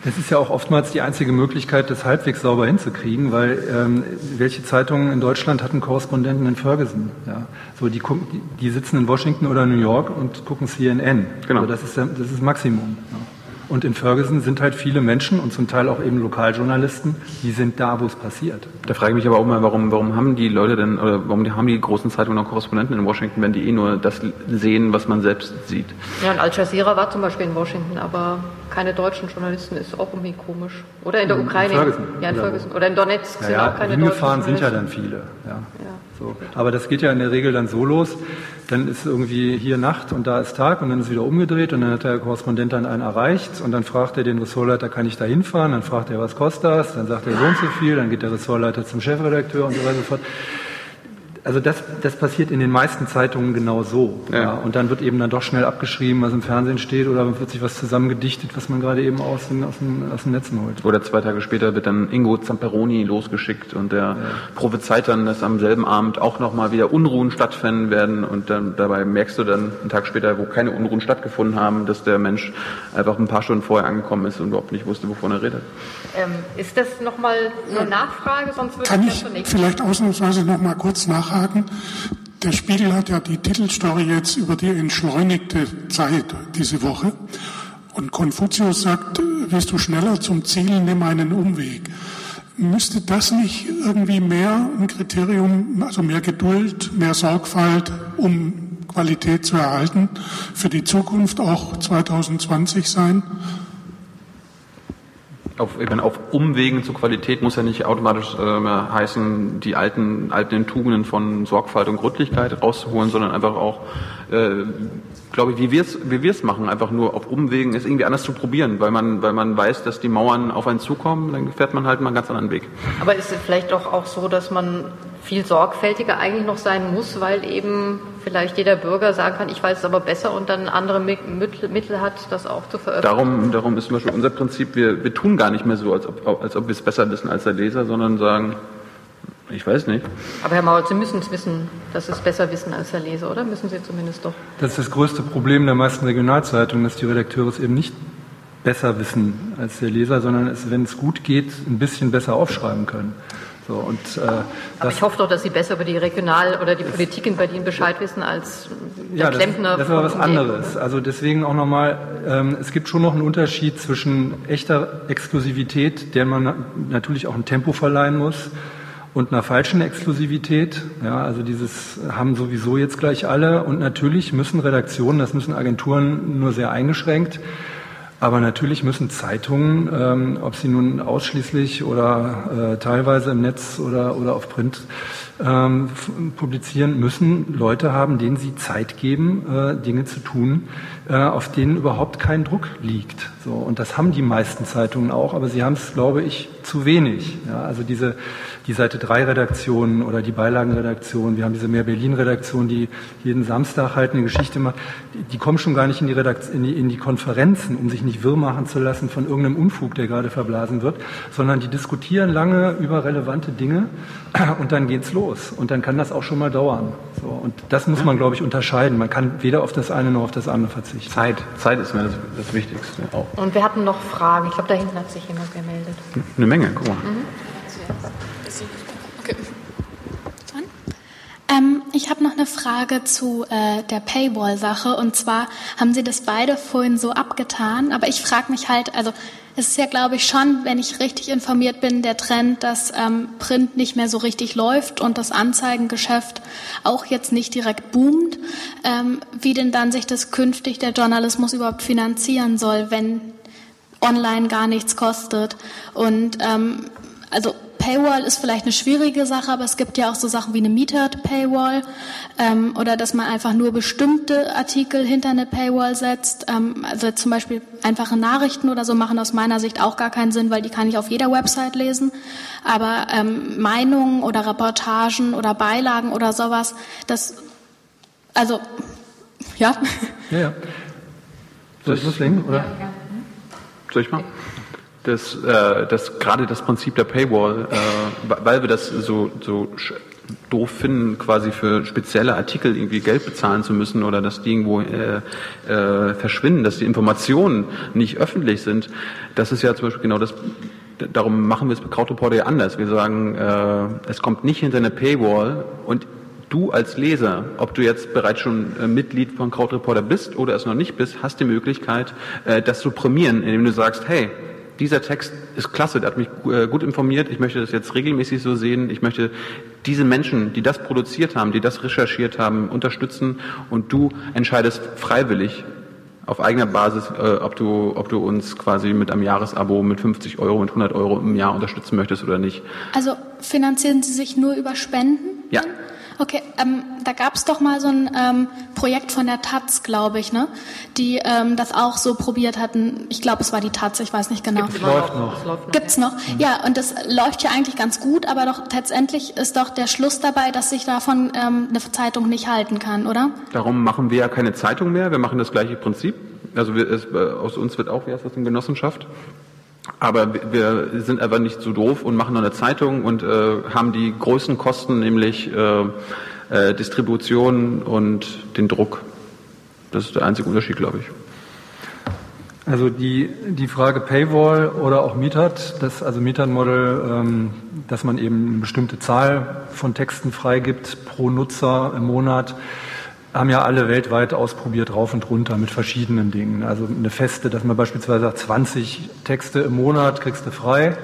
Das ist ja auch oftmals die einzige Möglichkeit, das halbwegs sauber hinzukriegen, weil ähm, welche Zeitungen in Deutschland hatten Korrespondenten in Ferguson? Ja, so die, die, die sitzen in Washington oder New York und gucken CNN. Genau. Also das ist das ist Maximum. Ja. Und in Ferguson sind halt viele Menschen und zum Teil auch eben Lokaljournalisten, die sind da, wo es passiert. Da frage ich mich aber auch mal, warum, warum haben die Leute denn, oder warum haben die großen Zeitungen noch Korrespondenten in Washington, wenn die eh nur das sehen, was man selbst sieht? Ja, und Al Jazeera war zum Beispiel in Washington, aber keine deutschen Journalisten ist auch irgendwie komisch. Oder in der Ukraine. In Ferguson. Ja, in Ferguson. Oder in Donetsk sind ja, auch keine hingefahren sind ja dann viele. Ja. ja. So. Aber das geht ja in der Regel dann so los. Dann ist irgendwie hier Nacht und da ist Tag und dann ist wieder umgedreht und dann hat der Korrespondent dann einen erreicht und dann fragt er den Ressortleiter, kann ich da hinfahren? Dann fragt er, was kostet das? Dann sagt er so und so viel, dann geht der Ressortleiter zum Chefredakteur und so weiter und so fort also das, das passiert in den meisten Zeitungen genau so. Ja. ja. Und dann wird eben dann doch schnell abgeschrieben, was im Fernsehen steht, oder wird sich was zusammengedichtet, was man gerade eben aus den, aus den, aus den Netzen holt. Oder zwei Tage später wird dann Ingo Zamperoni losgeschickt und der ja. prophezeit dann, dass am selben Abend auch nochmal wieder Unruhen stattfinden werden und dann dabei merkst du dann einen Tag später, wo keine Unruhen stattgefunden haben, dass der Mensch einfach ein paar Stunden vorher angekommen ist und überhaupt nicht wusste, wovon er redet. Ähm, ist das nochmal eine Nachfrage? Sonst würde Kann ich, ich vielleicht ausnahmsweise nochmal kurz nachhaken? Der Spiegel hat ja die Titelstory jetzt über die entschleunigte Zeit diese Woche. Und Konfuzius sagt, willst du schneller zum Ziel, nimm einen Umweg. Müsste das nicht irgendwie mehr ein Kriterium, also mehr Geduld, mehr Sorgfalt, um Qualität zu erhalten, für die Zukunft auch 2020 sein? Auf, eben auf Umwegen zur Qualität muss ja nicht automatisch äh, heißen, die alten, alten Tugenden von Sorgfalt und Gründlichkeit rauszuholen, sondern einfach auch, äh, glaube ich, wie wir es wie wir's machen, einfach nur auf Umwegen es irgendwie anders zu probieren, weil man, weil man weiß, dass die Mauern auf einen zukommen, dann fährt man halt mal einen ganz anderen Weg. Aber ist es vielleicht doch auch so, dass man viel sorgfältiger eigentlich noch sein muss, weil eben vielleicht jeder Bürger sagen kann, ich weiß es aber besser und dann andere Mittel hat, das auch zu veröffentlichen. Darum, darum ist zum Beispiel unser Prinzip, wir, wir tun gar nicht mehr so, als ob, als ob wir es besser wissen als der Leser, sondern sagen, ich weiß nicht. Aber Herr Mauer, Sie müssen es wissen, dass Sie es besser wissen als der Leser, oder? Müssen Sie zumindest doch. Das ist das größte Problem der meisten Regionalzeitungen, dass die Redakteure es eben nicht besser wissen als der Leser, sondern es, wenn es gut geht, ein bisschen besser aufschreiben können. So, und, äh, Aber ich hoffe doch, dass Sie besser über die Regional- oder die Politik in Berlin Bescheid wissen als der ja, Klempner. Das, das ist aber was anderes. Also deswegen auch nochmal, ähm, es gibt schon noch einen Unterschied zwischen echter Exklusivität, der man natürlich auch ein Tempo verleihen muss, und einer falschen Exklusivität. Ja, also dieses haben sowieso jetzt gleich alle. Und natürlich müssen Redaktionen, das müssen Agenturen nur sehr eingeschränkt, aber natürlich müssen Zeitungen, ähm, ob sie nun ausschließlich oder äh, teilweise im Netz oder, oder auf Print ähm, publizieren, müssen Leute haben, denen sie Zeit geben, äh, Dinge zu tun, äh, auf denen überhaupt kein Druck liegt. So, und das haben die meisten Zeitungen auch, aber sie haben es, glaube ich, zu wenig. Ja, also diese die Seite 3 Redaktion oder die Beilagenredaktion, wir haben diese Mehr Berlin Redaktion, die jeden Samstag halt eine Geschichte macht, die, die kommen schon gar nicht in die, Redakt in, die, in die Konferenzen, um sich nicht wirr machen zu lassen von irgendeinem Unfug, der gerade verblasen wird, sondern die diskutieren lange über relevante Dinge und dann geht's los. Und dann kann das auch schon mal dauern. So, und das muss man, glaube ich, unterscheiden. Man kann weder auf das eine noch auf das andere verzichten. Zeit, Zeit ist mir das, das Wichtigste auch. Und wir hatten noch Fragen. Ich glaube, da hinten hat sich jemand gemeldet. Eine Menge, guck mal. Mhm. Ähm, ich habe noch eine Frage zu äh, der Paywall-Sache. Und zwar haben Sie das beide vorhin so abgetan. Aber ich frage mich halt, also es ist ja, glaube ich, schon, wenn ich richtig informiert bin, der Trend, dass ähm, Print nicht mehr so richtig läuft und das Anzeigengeschäft auch jetzt nicht direkt boomt. Ähm, wie denn dann sich das künftig der Journalismus überhaupt finanzieren soll, wenn online gar nichts kostet. Und ähm, also Paywall ist vielleicht eine schwierige Sache, aber es gibt ja auch so Sachen wie eine Metered Paywall ähm, oder dass man einfach nur bestimmte Artikel hinter eine Paywall setzt. Ähm, also zum Beispiel einfache Nachrichten oder so machen aus meiner Sicht auch gar keinen Sinn, weil die kann ich auf jeder Website lesen. Aber ähm, Meinungen oder Reportagen oder Beilagen oder sowas, das also ja. Ja, ja. Soll ich loslegen? Oder? Ja, ja. Soll ich mal? Dass, äh, dass gerade das Prinzip der Paywall, äh, weil wir das so, so doof finden, quasi für spezielle Artikel irgendwie Geld bezahlen zu müssen oder dass die irgendwo äh, äh, verschwinden, dass die Informationen nicht öffentlich sind. Das ist ja zum Beispiel genau das. Darum machen wir es bei Krautreporter ja anders. Wir sagen, äh, es kommt nicht hinter eine Paywall und du als Leser, ob du jetzt bereits schon äh, Mitglied von Krautreporter bist oder es noch nicht bist, hast die Möglichkeit, äh, das zu prämieren, indem du sagst, hey, dieser Text ist klasse, der hat mich äh, gut informiert, ich möchte das jetzt regelmäßig so sehen, ich möchte diese Menschen, die das produziert haben, die das recherchiert haben, unterstützen und du entscheidest freiwillig auf eigener Basis, äh, ob, du, ob du uns quasi mit einem Jahresabo mit 50 Euro, mit 100 Euro im Jahr unterstützen möchtest oder nicht. Also finanzieren Sie sich nur über Spenden? Ja. Okay, ähm, da gab es doch mal so ein, ähm, Projekt von der Taz, glaube ich, ne? Die ähm, das auch so probiert hatten. Ich glaube, es war die Taz, ich weiß nicht genau. Es läuft noch. noch. Gibt's noch? Mhm. Ja, und das läuft ja eigentlich ganz gut, aber doch letztendlich ist doch der Schluss dabei, dass sich davon ähm, eine Zeitung nicht halten kann, oder? Darum machen wir ja keine Zeitung mehr. Wir machen das gleiche Prinzip. Also wir, es, äh, aus uns wird auch, wie heißt das in Genossenschaft? Aber wir sind aber nicht so doof und machen nur eine Zeitung und äh, haben die größten Kosten, nämlich äh, äh, Distribution und den Druck. Das ist der einzige Unterschied, glaube ich. Also die, die Frage Paywall oder auch Mietert, das, also Mietert-Model, ähm, dass man eben eine bestimmte Zahl von Texten freigibt pro Nutzer im Monat, haben ja alle weltweit ausprobiert, rauf und runter mit verschiedenen Dingen. Also eine feste, dass man beispielsweise sagt, 20 Texte im Monat kriegst du frei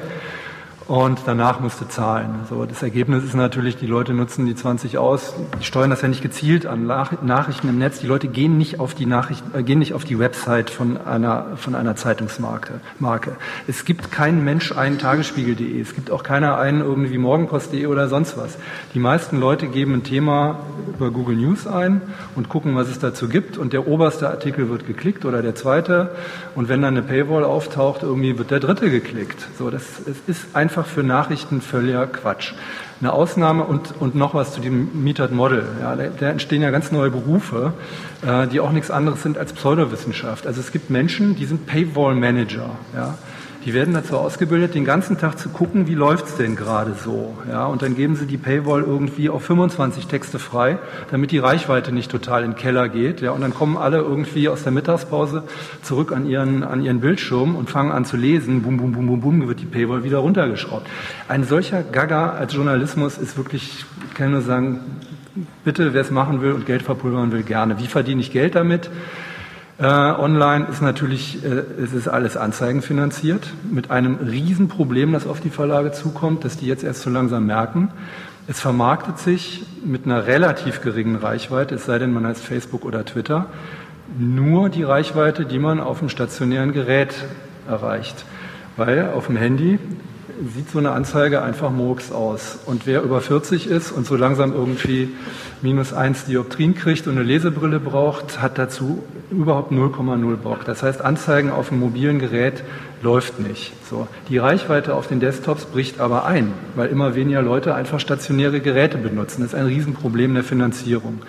und danach musst du zahlen. So, das Ergebnis ist natürlich, die Leute nutzen die 20 aus, die steuern das ja nicht gezielt an Nachrichten im Netz. Die Leute gehen nicht auf die Nachrichten, äh, gehen nicht auf die Website von einer, von einer Zeitungsmarke. Marke. Es gibt kein Mensch einen Tagesspiegel.de. Es gibt auch keiner einen irgendwie Morgenpost.de oder sonst was. Die meisten Leute geben ein Thema über Google News ein und gucken, was es dazu gibt. Und der oberste Artikel wird geklickt oder der zweite. Und wenn dann eine Paywall auftaucht, irgendwie wird der dritte geklickt. So, das, es ist einfach einfach für Nachrichten völliger Quatsch. Eine Ausnahme und, und noch was zu dem Metered Model. Ja, da, entstehen ja ganz neue Berufe, äh, die auch nichts anderes sind als Pseudowissenschaft. Also es gibt Menschen, die sind Paywall Manager. Ja. Die werden dazu ausgebildet, den ganzen Tag zu gucken, wie läuft's denn gerade so. Ja, und dann geben sie die Paywall irgendwie auf 25 Texte frei, damit die Reichweite nicht total in den Keller geht. Ja, und dann kommen alle irgendwie aus der Mittagspause zurück an ihren, an ihren Bildschirm und fangen an zu lesen. Bum, bum, bum, bum, bum, wird die Paywall wieder runtergeschraubt. Ein solcher Gaga als Journalismus ist wirklich, ich kann nur sagen, bitte, wer es machen will und Geld verpulvern will, gerne. Wie verdiene ich Geld damit? Äh, online ist natürlich, äh, es ist alles anzeigenfinanziert mit einem Riesenproblem, das auf die Verlage zukommt, dass die jetzt erst so langsam merken. Es vermarktet sich mit einer relativ geringen Reichweite, es sei denn, man heißt Facebook oder Twitter, nur die Reichweite, die man auf dem stationären Gerät erreicht. Weil auf dem Handy sieht so eine Anzeige einfach Murks aus. Und wer über 40 ist und so langsam irgendwie minus 1 Dioptrien kriegt und eine Lesebrille braucht, hat dazu überhaupt 0,0 Bock. Das heißt, Anzeigen auf dem mobilen Gerät läuft nicht. So. Die Reichweite auf den Desktops bricht aber ein, weil immer weniger Leute einfach stationäre Geräte benutzen. Das ist ein Riesenproblem der Finanzierung.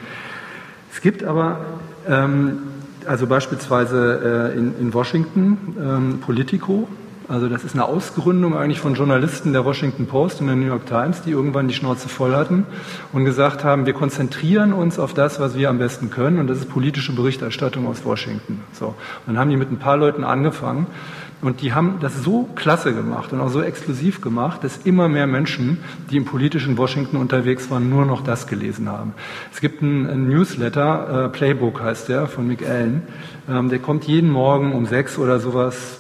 Es gibt aber ähm, also beispielsweise äh, in, in Washington ähm, Politico, also das ist eine Ausgründung eigentlich von Journalisten der Washington Post und der New York Times, die irgendwann die Schnauze voll hatten und gesagt haben, wir konzentrieren uns auf das, was wir am besten können und das ist politische Berichterstattung aus Washington. So. Und dann haben die mit ein paar Leuten angefangen und die haben das so klasse gemacht und auch so exklusiv gemacht, dass immer mehr Menschen, die im politischen Washington unterwegs waren, nur noch das gelesen haben. Es gibt einen, Newsletter, äh, Playbook heißt der, von Mick Allen. Ähm, der kommt jeden Morgen um sechs oder sowas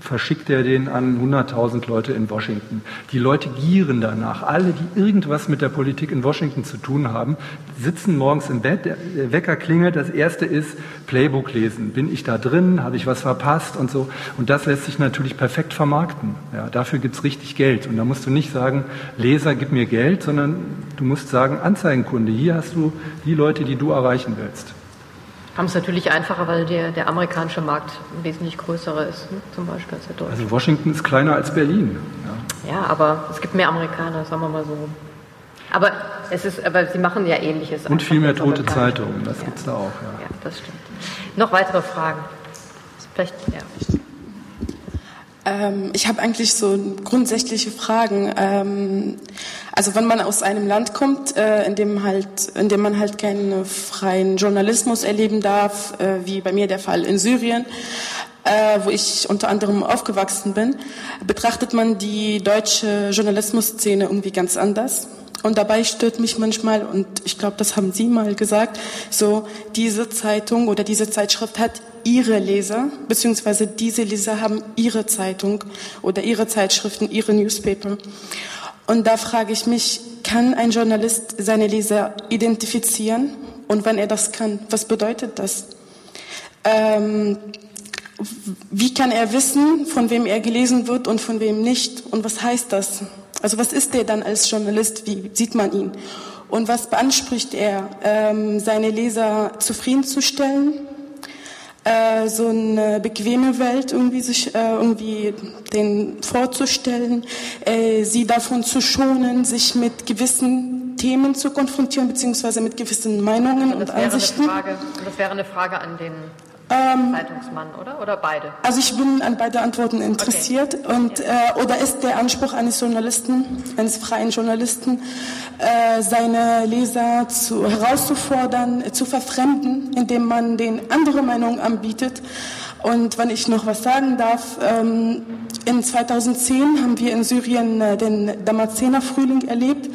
verschickt er den an 100.000 Leute in Washington. Die Leute gieren danach. Alle, die irgendwas mit der Politik in Washington zu tun haben, sitzen morgens im Bett, der Wecker klingelt, das erste ist Playbook lesen. Bin ich da drin? Habe ich was verpasst? Und so. Und das lässt sich natürlich perfekt vermarkten. Ja, dafür gibt's richtig Geld. Und da musst du nicht sagen, Leser, gib mir Geld, sondern du musst sagen, Anzeigenkunde, hier hast du die Leute, die du erreichen willst haben es natürlich einfacher, weil der, der amerikanische Markt wesentlich größerer ist, ne? zum Beispiel als der deutsche. Also Washington ist kleiner als Berlin. Ja. ja, aber es gibt mehr Amerikaner, sagen wir mal so. Aber es ist, aber sie machen ja ähnliches. Und viel mehr tote Zeitungen, das ja. gibt es da auch. Ja. ja, das stimmt. Noch weitere Fragen? Vielleicht, ja. Ähm, ich habe eigentlich so grundsätzliche Fragen. Ähm, also wenn man aus einem Land kommt, äh, in dem halt, in dem man halt keinen freien Journalismus erleben darf, äh, wie bei mir der Fall in Syrien, äh, wo ich unter anderem aufgewachsen bin, betrachtet man die deutsche Journalismusszene irgendwie ganz anders. Und dabei stört mich manchmal, und ich glaube, das haben Sie mal gesagt, so diese Zeitung oder diese Zeitschrift hat ihre Leser, beziehungsweise diese Leser haben ihre Zeitung oder ihre Zeitschriften, ihre Newspaper. Und da frage ich mich, kann ein Journalist seine Leser identifizieren? Und wenn er das kann, was bedeutet das? Ähm, wie kann er wissen, von wem er gelesen wird und von wem nicht? Und was heißt das? Also was ist er dann als Journalist? Wie sieht man ihn? Und was beansprucht er? Ähm, seine Leser zufriedenzustellen? Äh, so eine bequeme Welt irgendwie sich äh, irgendwie den vorzustellen, äh, sie davon zu schonen, sich mit gewissen Themen zu konfrontieren beziehungsweise mit gewissen Meinungen und Ansichten. Frage, das wäre eine Frage an den ähm, Zeitungsmann, oder? Oder beide? Also ich bin an beide Antworten interessiert. Okay. Und, äh, oder ist der Anspruch eines Journalisten, eines freien Journalisten, äh, seine Leser zu, herauszufordern, äh, zu verfremden, indem man den andere Meinungen anbietet? Und wenn ich noch was sagen darf, ähm, in 2010 haben wir in Syrien äh, den Damazener Frühling erlebt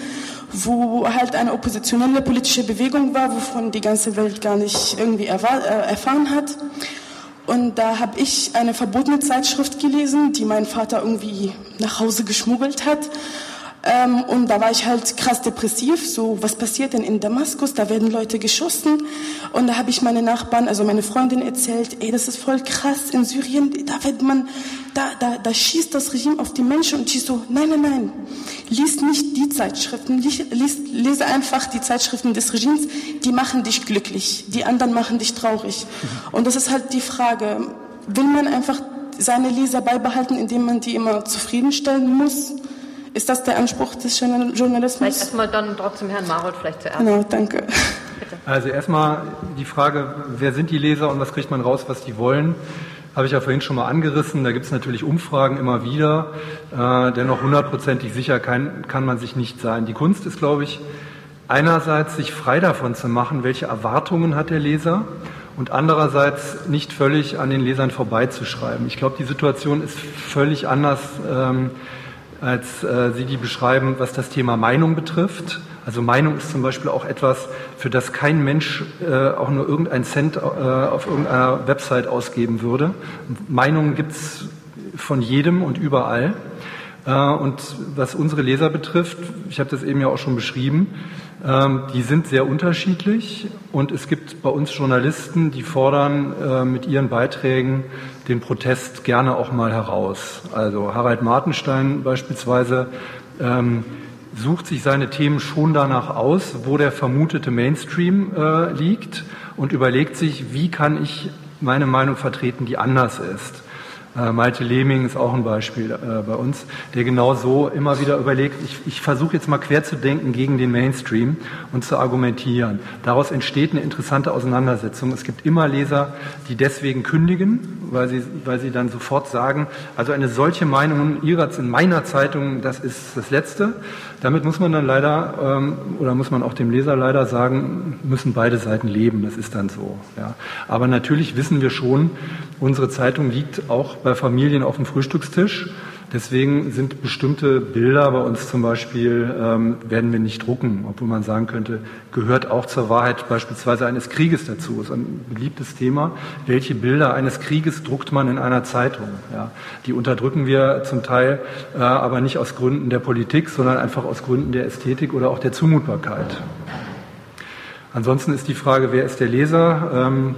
wo halt eine oppositionelle politische Bewegung war, wovon die ganze Welt gar nicht irgendwie äh, erfahren hat. Und da habe ich eine verbotene Zeitschrift gelesen, die mein Vater irgendwie nach Hause geschmuggelt hat. Ähm, und da war ich halt krass depressiv. So, was passiert denn in Damaskus? Da werden Leute geschossen. Und da habe ich meine Nachbarn, also meine Freundin erzählt, ey, das ist voll krass in Syrien. Da wird man, da, da, da schießt das Regime auf die Menschen. Und ich so, nein, nein, nein. Lies nicht die Zeitschriften. Lies, lies, lese einfach die Zeitschriften des Regimes. Die machen dich glücklich. Die anderen machen dich traurig. Und das ist halt die Frage. Will man einfach seine Leser beibehalten, indem man die immer zufriedenstellen muss? Ist das der Anspruch des Journalismus? Vielleicht erstmal dann trotzdem Herrn Marold vielleicht zuerst. Genau, danke. Also erstmal die Frage, wer sind die Leser und was kriegt man raus, was die wollen? Habe ich ja vorhin schon mal angerissen. Da gibt es natürlich Umfragen immer wieder. Äh, dennoch hundertprozentig sicher kann, kann man sich nicht sein. Die Kunst ist, glaube ich, einerseits sich frei davon zu machen, welche Erwartungen hat der Leser und andererseits nicht völlig an den Lesern vorbeizuschreiben. Ich glaube, die Situation ist völlig anders. Ähm, als äh, Sie die beschreiben, was das Thema Meinung betrifft. Also Meinung ist zum Beispiel auch etwas, für das kein Mensch äh, auch nur irgendeinen Cent äh, auf irgendeiner Website ausgeben würde. Meinungen gibt's von jedem und überall. Äh, und was unsere Leser betrifft, ich habe das eben ja auch schon beschrieben, ähm, die sind sehr unterschiedlich und es gibt bei uns Journalisten, die fordern äh, mit ihren Beiträgen den Protest gerne auch mal heraus. Also Harald Martenstein beispielsweise ähm, sucht sich seine Themen schon danach aus, wo der vermutete Mainstream äh, liegt und überlegt sich, wie kann ich meine Meinung vertreten, die anders ist. Äh, Malte Lehming ist auch ein Beispiel äh, bei uns, der genau so immer wieder überlegt, ich, ich versuche jetzt mal quer zu denken gegen den Mainstream und zu argumentieren. Daraus entsteht eine interessante Auseinandersetzung. Es gibt immer Leser, die deswegen kündigen, weil sie, weil sie dann sofort sagen, also eine solche Meinung ihrer, in meiner Zeitung, das ist das Letzte. Damit muss man dann leider, ähm, oder muss man auch dem Leser leider sagen, müssen beide Seiten leben. Das ist dann so. Ja. Aber natürlich wissen wir schon, unsere Zeitung liegt auch bei Familien auf dem Frühstückstisch. Deswegen sind bestimmte Bilder bei uns zum Beispiel, ähm, werden wir nicht drucken, obwohl man sagen könnte, gehört auch zur Wahrheit beispielsweise eines Krieges dazu. Das ist ein beliebtes Thema. Welche Bilder eines Krieges druckt man in einer Zeitung? Ja, die unterdrücken wir zum Teil, äh, aber nicht aus Gründen der Politik, sondern einfach aus Gründen der Ästhetik oder auch der Zumutbarkeit. Ansonsten ist die Frage, wer ist der Leser? Ähm,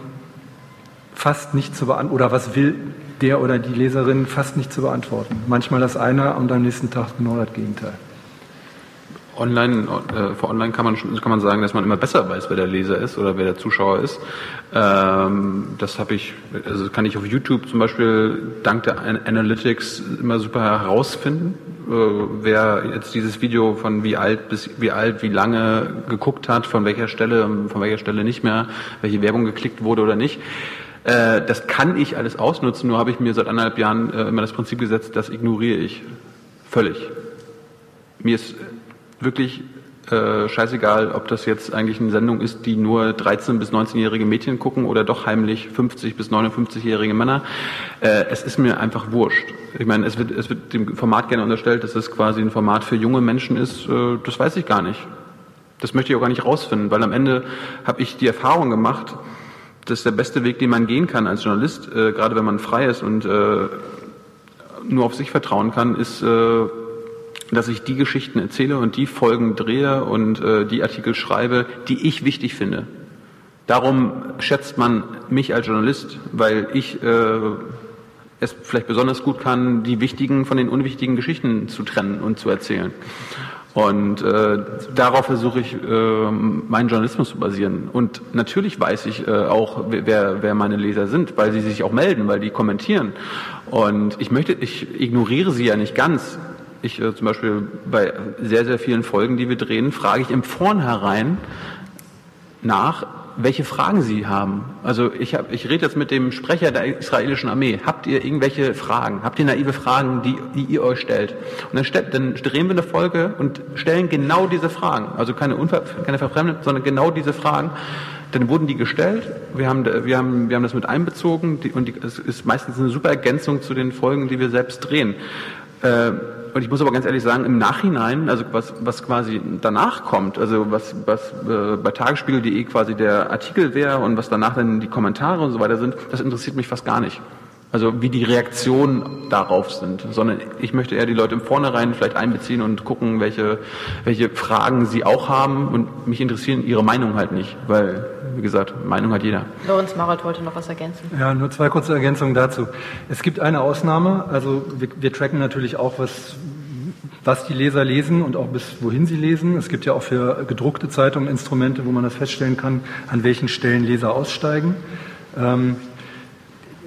fast nicht zu beantworten, oder was will der oder die Leserin fast nicht zu beantworten. Manchmal das eine und am nächsten Tag genau das Gegenteil. Online, äh, vor Online kann man, kann man sagen, dass man immer besser weiß, wer der Leser ist oder wer der Zuschauer ist. Ähm, das habe ich, also kann ich auf YouTube zum Beispiel dank der Analytics immer super herausfinden, äh, wer jetzt dieses Video von wie alt bis wie alt, wie lange geguckt hat, von welcher Stelle, von welcher Stelle nicht mehr, welche Werbung geklickt wurde oder nicht. Äh, das kann ich alles ausnutzen, nur habe ich mir seit anderthalb Jahren äh, immer das Prinzip gesetzt, das ignoriere ich völlig. Mir ist wirklich äh, scheißegal, ob das jetzt eigentlich eine Sendung ist, die nur 13- bis 19-jährige Mädchen gucken oder doch heimlich 50- bis 59-jährige Männer. Äh, es ist mir einfach wurscht. Ich meine, es wird, es wird dem Format gerne unterstellt, dass es quasi ein Format für junge Menschen ist. Äh, das weiß ich gar nicht. Das möchte ich auch gar nicht rausfinden, weil am Ende habe ich die Erfahrung gemacht, das ist der beste Weg, den man gehen kann als Journalist, äh, gerade wenn man frei ist und äh, nur auf sich vertrauen kann, ist, äh, dass ich die Geschichten erzähle und die Folgen drehe und äh, die Artikel schreibe, die ich wichtig finde. Darum schätzt man mich als Journalist, weil ich äh, es vielleicht besonders gut kann, die wichtigen von den unwichtigen Geschichten zu trennen und zu erzählen. Und äh, darauf versuche ich, äh, meinen Journalismus zu basieren. Und natürlich weiß ich äh, auch, wer, wer meine Leser sind, weil sie sich auch melden, weil die kommentieren. Und ich möchte, ich ignoriere sie ja nicht ganz. Ich äh, zum Beispiel bei sehr, sehr vielen Folgen, die wir drehen, frage ich im Vornherein nach, welche Fragen Sie haben. Also ich, hab, ich rede jetzt mit dem Sprecher der israelischen Armee. Habt ihr irgendwelche Fragen? Habt ihr naive Fragen, die, die ihr euch stellt? Und dann, stellt, dann drehen wir eine Folge und stellen genau diese Fragen. Also keine, Unver keine Verfremdung, sondern genau diese Fragen. Dann wurden die gestellt. Wir haben, wir haben, wir haben das mit einbezogen die, und die, es ist meistens eine super Ergänzung zu den Folgen, die wir selbst drehen. Äh, und ich muss aber ganz ehrlich sagen, im Nachhinein, also was, was quasi danach kommt, also was, was äh, bei tagesspiegel.de quasi der Artikel wäre und was danach dann die Kommentare und so weiter sind, das interessiert mich fast gar nicht. Also wie die Reaktionen darauf sind, sondern ich möchte eher die Leute im Vornherein vielleicht einbeziehen und gucken, welche, welche Fragen sie auch haben und mich interessieren ihre Meinung halt nicht, weil, wie gesagt, Meinung hat jeder. Lorenz Marat wollte noch was ergänzen. Ja, nur zwei kurze Ergänzungen dazu. Es gibt eine Ausnahme, also wir, wir tracken natürlich auch, was, was die Leser lesen und auch bis wohin sie lesen. Es gibt ja auch für gedruckte Zeitungen Instrumente, wo man das feststellen kann, an welchen Stellen Leser aussteigen. Ähm,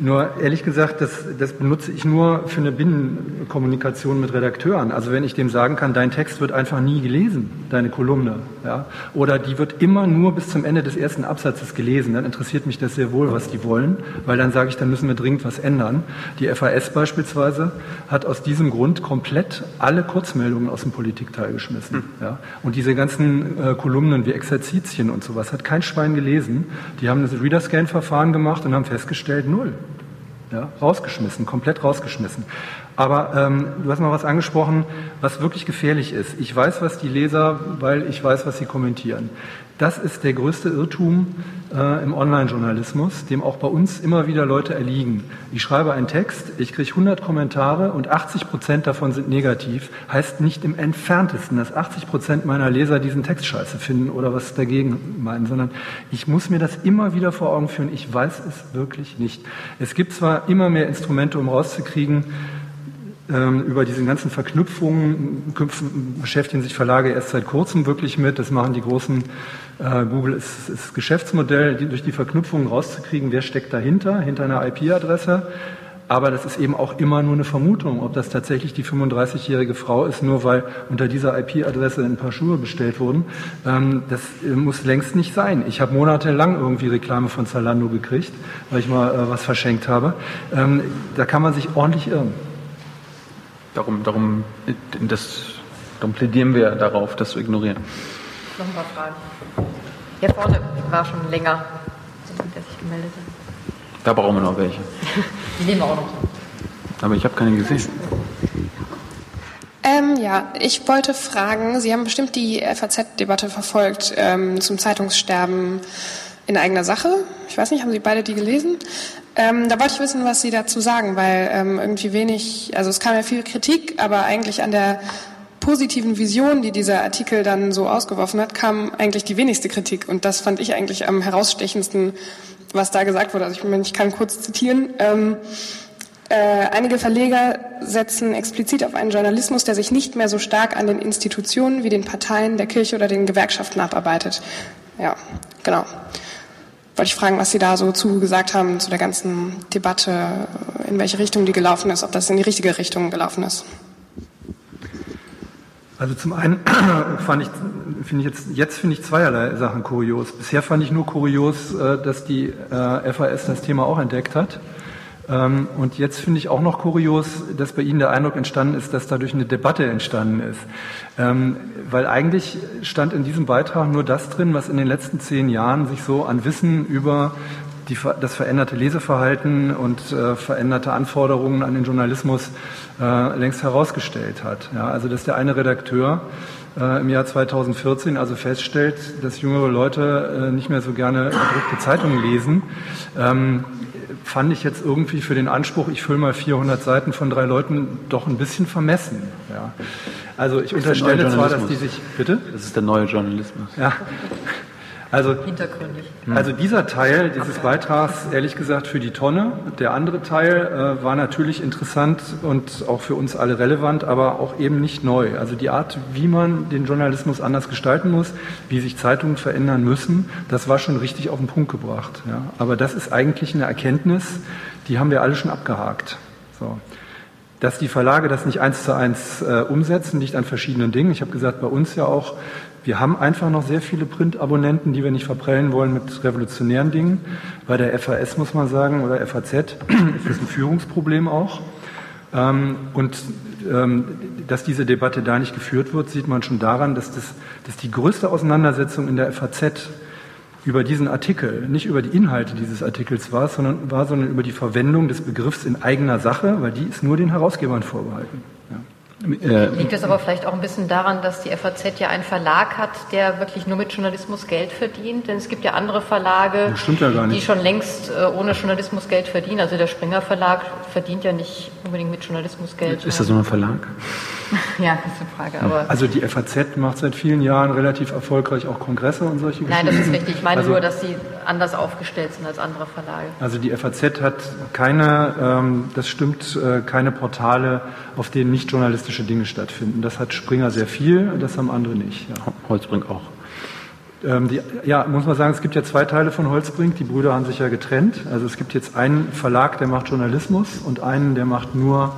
nur ehrlich gesagt, das, das benutze ich nur für eine Binnenkommunikation mit Redakteuren. Also wenn ich dem sagen kann, dein Text wird einfach nie gelesen, deine Kolumne, ja, oder die wird immer nur bis zum Ende des ersten Absatzes gelesen, dann interessiert mich das sehr wohl, was die wollen, weil dann sage ich, dann müssen wir dringend was ändern. Die FAS beispielsweise hat aus diesem Grund komplett alle Kurzmeldungen aus dem Politikteil geschmissen. Hm. Ja. Und diese ganzen äh, Kolumnen wie Exerzitien und sowas hat kein Schwein gelesen. Die haben das Reader-Scan-Verfahren gemacht und haben festgestellt, null. Ja, rausgeschmissen, komplett rausgeschmissen. Aber ähm, du hast mal was angesprochen, was wirklich gefährlich ist. Ich weiß, was die Leser, weil ich weiß, was sie kommentieren. Das ist der größte Irrtum äh, im Online-Journalismus, dem auch bei uns immer wieder Leute erliegen. Ich schreibe einen Text, ich kriege 100 Kommentare und 80 Prozent davon sind negativ. Heißt nicht im entferntesten, dass 80 Prozent meiner Leser diesen Text scheiße finden oder was dagegen meinen, sondern ich muss mir das immer wieder vor Augen führen. Ich weiß es wirklich nicht. Es gibt zwar immer mehr Instrumente, um rauszukriegen, ähm, über diese ganzen Verknüpfungen beschäftigen sich Verlage erst seit kurzem wirklich mit. Das machen die großen Google ist, ist Geschäftsmodell, die, durch die Verknüpfungen rauszukriegen, wer steckt dahinter, hinter einer IP-Adresse. Aber das ist eben auch immer nur eine Vermutung, ob das tatsächlich die 35-jährige Frau ist, nur weil unter dieser IP-Adresse ein paar Schuhe bestellt wurden. Ähm, das äh, muss längst nicht sein. Ich habe monatelang irgendwie Reklame von Zalando gekriegt, weil ich mal äh, was verschenkt habe. Ähm, da kann man sich ordentlich irren. Darum, darum, das, darum plädieren wir darauf, das zu ignorieren. Noch ein paar Fragen. Hier vorne war schon länger, der sich gemeldet hat. Da brauchen wir noch welche. Die nehmen wir auch noch. Aber ich habe keine gesehen. Ähm, ja, ich wollte fragen, Sie haben bestimmt die FAZ-Debatte verfolgt ähm, zum Zeitungssterben in eigener Sache. Ich weiß nicht, haben Sie beide die gelesen? Ähm, da wollte ich wissen, was Sie dazu sagen, weil ähm, irgendwie wenig, also es kam ja viel Kritik, aber eigentlich an der positiven Vision, die dieser Artikel dann so ausgeworfen hat, kam eigentlich die wenigste Kritik. Und das fand ich eigentlich am herausstechendsten, was da gesagt wurde. Also ich, ich kann kurz zitieren. Ähm, äh, einige Verleger setzen explizit auf einen Journalismus, der sich nicht mehr so stark an den Institutionen wie den Parteien, der Kirche oder den Gewerkschaften abarbeitet. Ja, genau. Wollte ich fragen, was Sie da so zugesagt haben zu der ganzen Debatte, in welche Richtung die gelaufen ist, ob das in die richtige Richtung gelaufen ist. Also zum einen fand ich, finde ich jetzt, jetzt finde ich zweierlei Sachen kurios. Bisher fand ich nur kurios, äh, dass die äh, FAS das Thema auch entdeckt hat. Ähm, und jetzt finde ich auch noch kurios, dass bei Ihnen der Eindruck entstanden ist, dass dadurch eine Debatte entstanden ist. Ähm, weil eigentlich stand in diesem Beitrag nur das drin, was in den letzten zehn Jahren sich so an Wissen über die, das veränderte Leseverhalten und äh, veränderte Anforderungen an den Journalismus äh, längst herausgestellt hat. Ja, also dass der eine Redakteur äh, im Jahr 2014 also feststellt, dass jüngere Leute äh, nicht mehr so gerne gedruckte Zeitungen lesen, ähm, fand ich jetzt irgendwie für den Anspruch, ich fülle mal 400 Seiten von drei Leuten, doch ein bisschen vermessen. Ja. Also ich unterstelle zwar, dass die sich... Bitte? Das ist der neue Journalismus. Ja. Also, hintergründig. Also dieser Teil dieses Beitrags, ehrlich gesagt, für die Tonne. Der andere Teil äh, war natürlich interessant und auch für uns alle relevant, aber auch eben nicht neu. Also die Art, wie man den Journalismus anders gestalten muss, wie sich Zeitungen verändern müssen, das war schon richtig auf den Punkt gebracht. Ja. Aber das ist eigentlich eine Erkenntnis, die haben wir alle schon abgehakt. So. Dass die Verlage das nicht eins zu eins äh, umsetzen, liegt an verschiedenen Dingen. Ich habe gesagt, bei uns ja auch wir haben einfach noch sehr viele Print-Abonnenten, die wir nicht verprellen wollen mit revolutionären Dingen. Bei der FAS muss man sagen, oder FAZ, ist das ein Führungsproblem auch. Ähm, und ähm, dass diese Debatte da nicht geführt wird, sieht man schon daran, dass, das, dass die größte Auseinandersetzung in der FAZ über diesen Artikel, nicht über die Inhalte dieses Artikels war, sondern, war, sondern über die Verwendung des Begriffs in eigener Sache, weil die ist nur den Herausgebern vorbehalten. Äh, Liegt es aber vielleicht auch ein bisschen daran, dass die FAZ ja einen Verlag hat, der wirklich nur mit Journalismus Geld verdient? Denn es gibt ja andere Verlage, ja die schon längst äh, ohne Journalismus Geld verdienen. Also der Springer Verlag verdient ja nicht unbedingt mit Journalismus Geld. Ist das so ein Verlag? ja, das ist eine Frage. Aber also die FAZ macht seit vielen Jahren relativ erfolgreich auch Kongresse und solche Nein, das ist richtig. Ich meine also, nur, dass sie anders aufgestellt sind als andere Verlage. Also die FAZ hat keine, ähm, das stimmt, äh, keine Portale, auf denen nicht journalistische Dinge stattfinden. Das hat Springer sehr viel, das haben andere nicht. Ja. Holzbrink auch. Ähm, die, ja, muss man sagen, es gibt ja zwei Teile von Holzbrink. Die Brüder haben sich ja getrennt. Also es gibt jetzt einen Verlag, der macht Journalismus und einen, der macht nur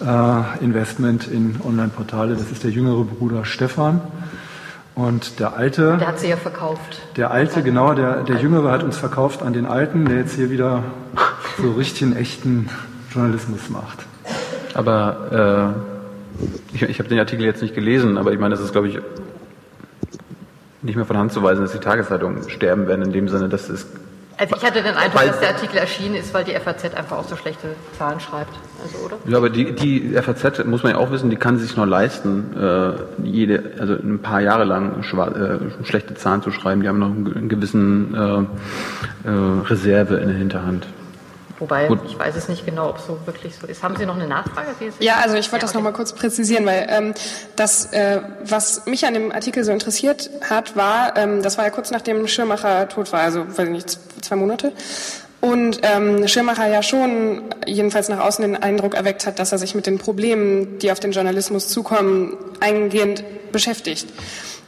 äh, Investment in Online-Portale. Das ist der jüngere Bruder Stefan. Und der alte. Der hat sie ja verkauft. Der alte, genau, der, der jüngere hat uns verkauft an den alten, der jetzt hier wieder so richtigen, echten Journalismus macht. Aber äh, ich, ich habe den Artikel jetzt nicht gelesen, aber ich meine, das ist, glaube ich, nicht mehr von Hand zu weisen, dass die Tageszeitungen sterben werden, in dem Sinne, dass es also ich hatte den Eindruck, dass der Artikel erschienen ist, weil die FAZ einfach auch so schlechte Zahlen schreibt. Also, oder? Ja, aber die, die FAZ, muss man ja auch wissen, die kann sich noch leisten, äh, jede, also ein paar Jahre lang äh, schlechte Zahlen zu schreiben. Die haben noch einen gewissen äh, äh, Reserve in der Hinterhand. Wobei, Gut. ich weiß es nicht genau, ob es so wirklich so ist. Haben Sie noch eine Nachfrage? Ja, also ich wollte ja, das okay. noch mal kurz präzisieren, weil ähm, das, äh, was mich an dem Artikel so interessiert hat, war, ähm, das war ja kurz nachdem Schirmacher tot war, also weiß ich nicht, zwei Monate. Und ähm, Schirmacher ja schon jedenfalls nach außen den Eindruck erweckt hat, dass er sich mit den Problemen, die auf den Journalismus zukommen, eingehend beschäftigt.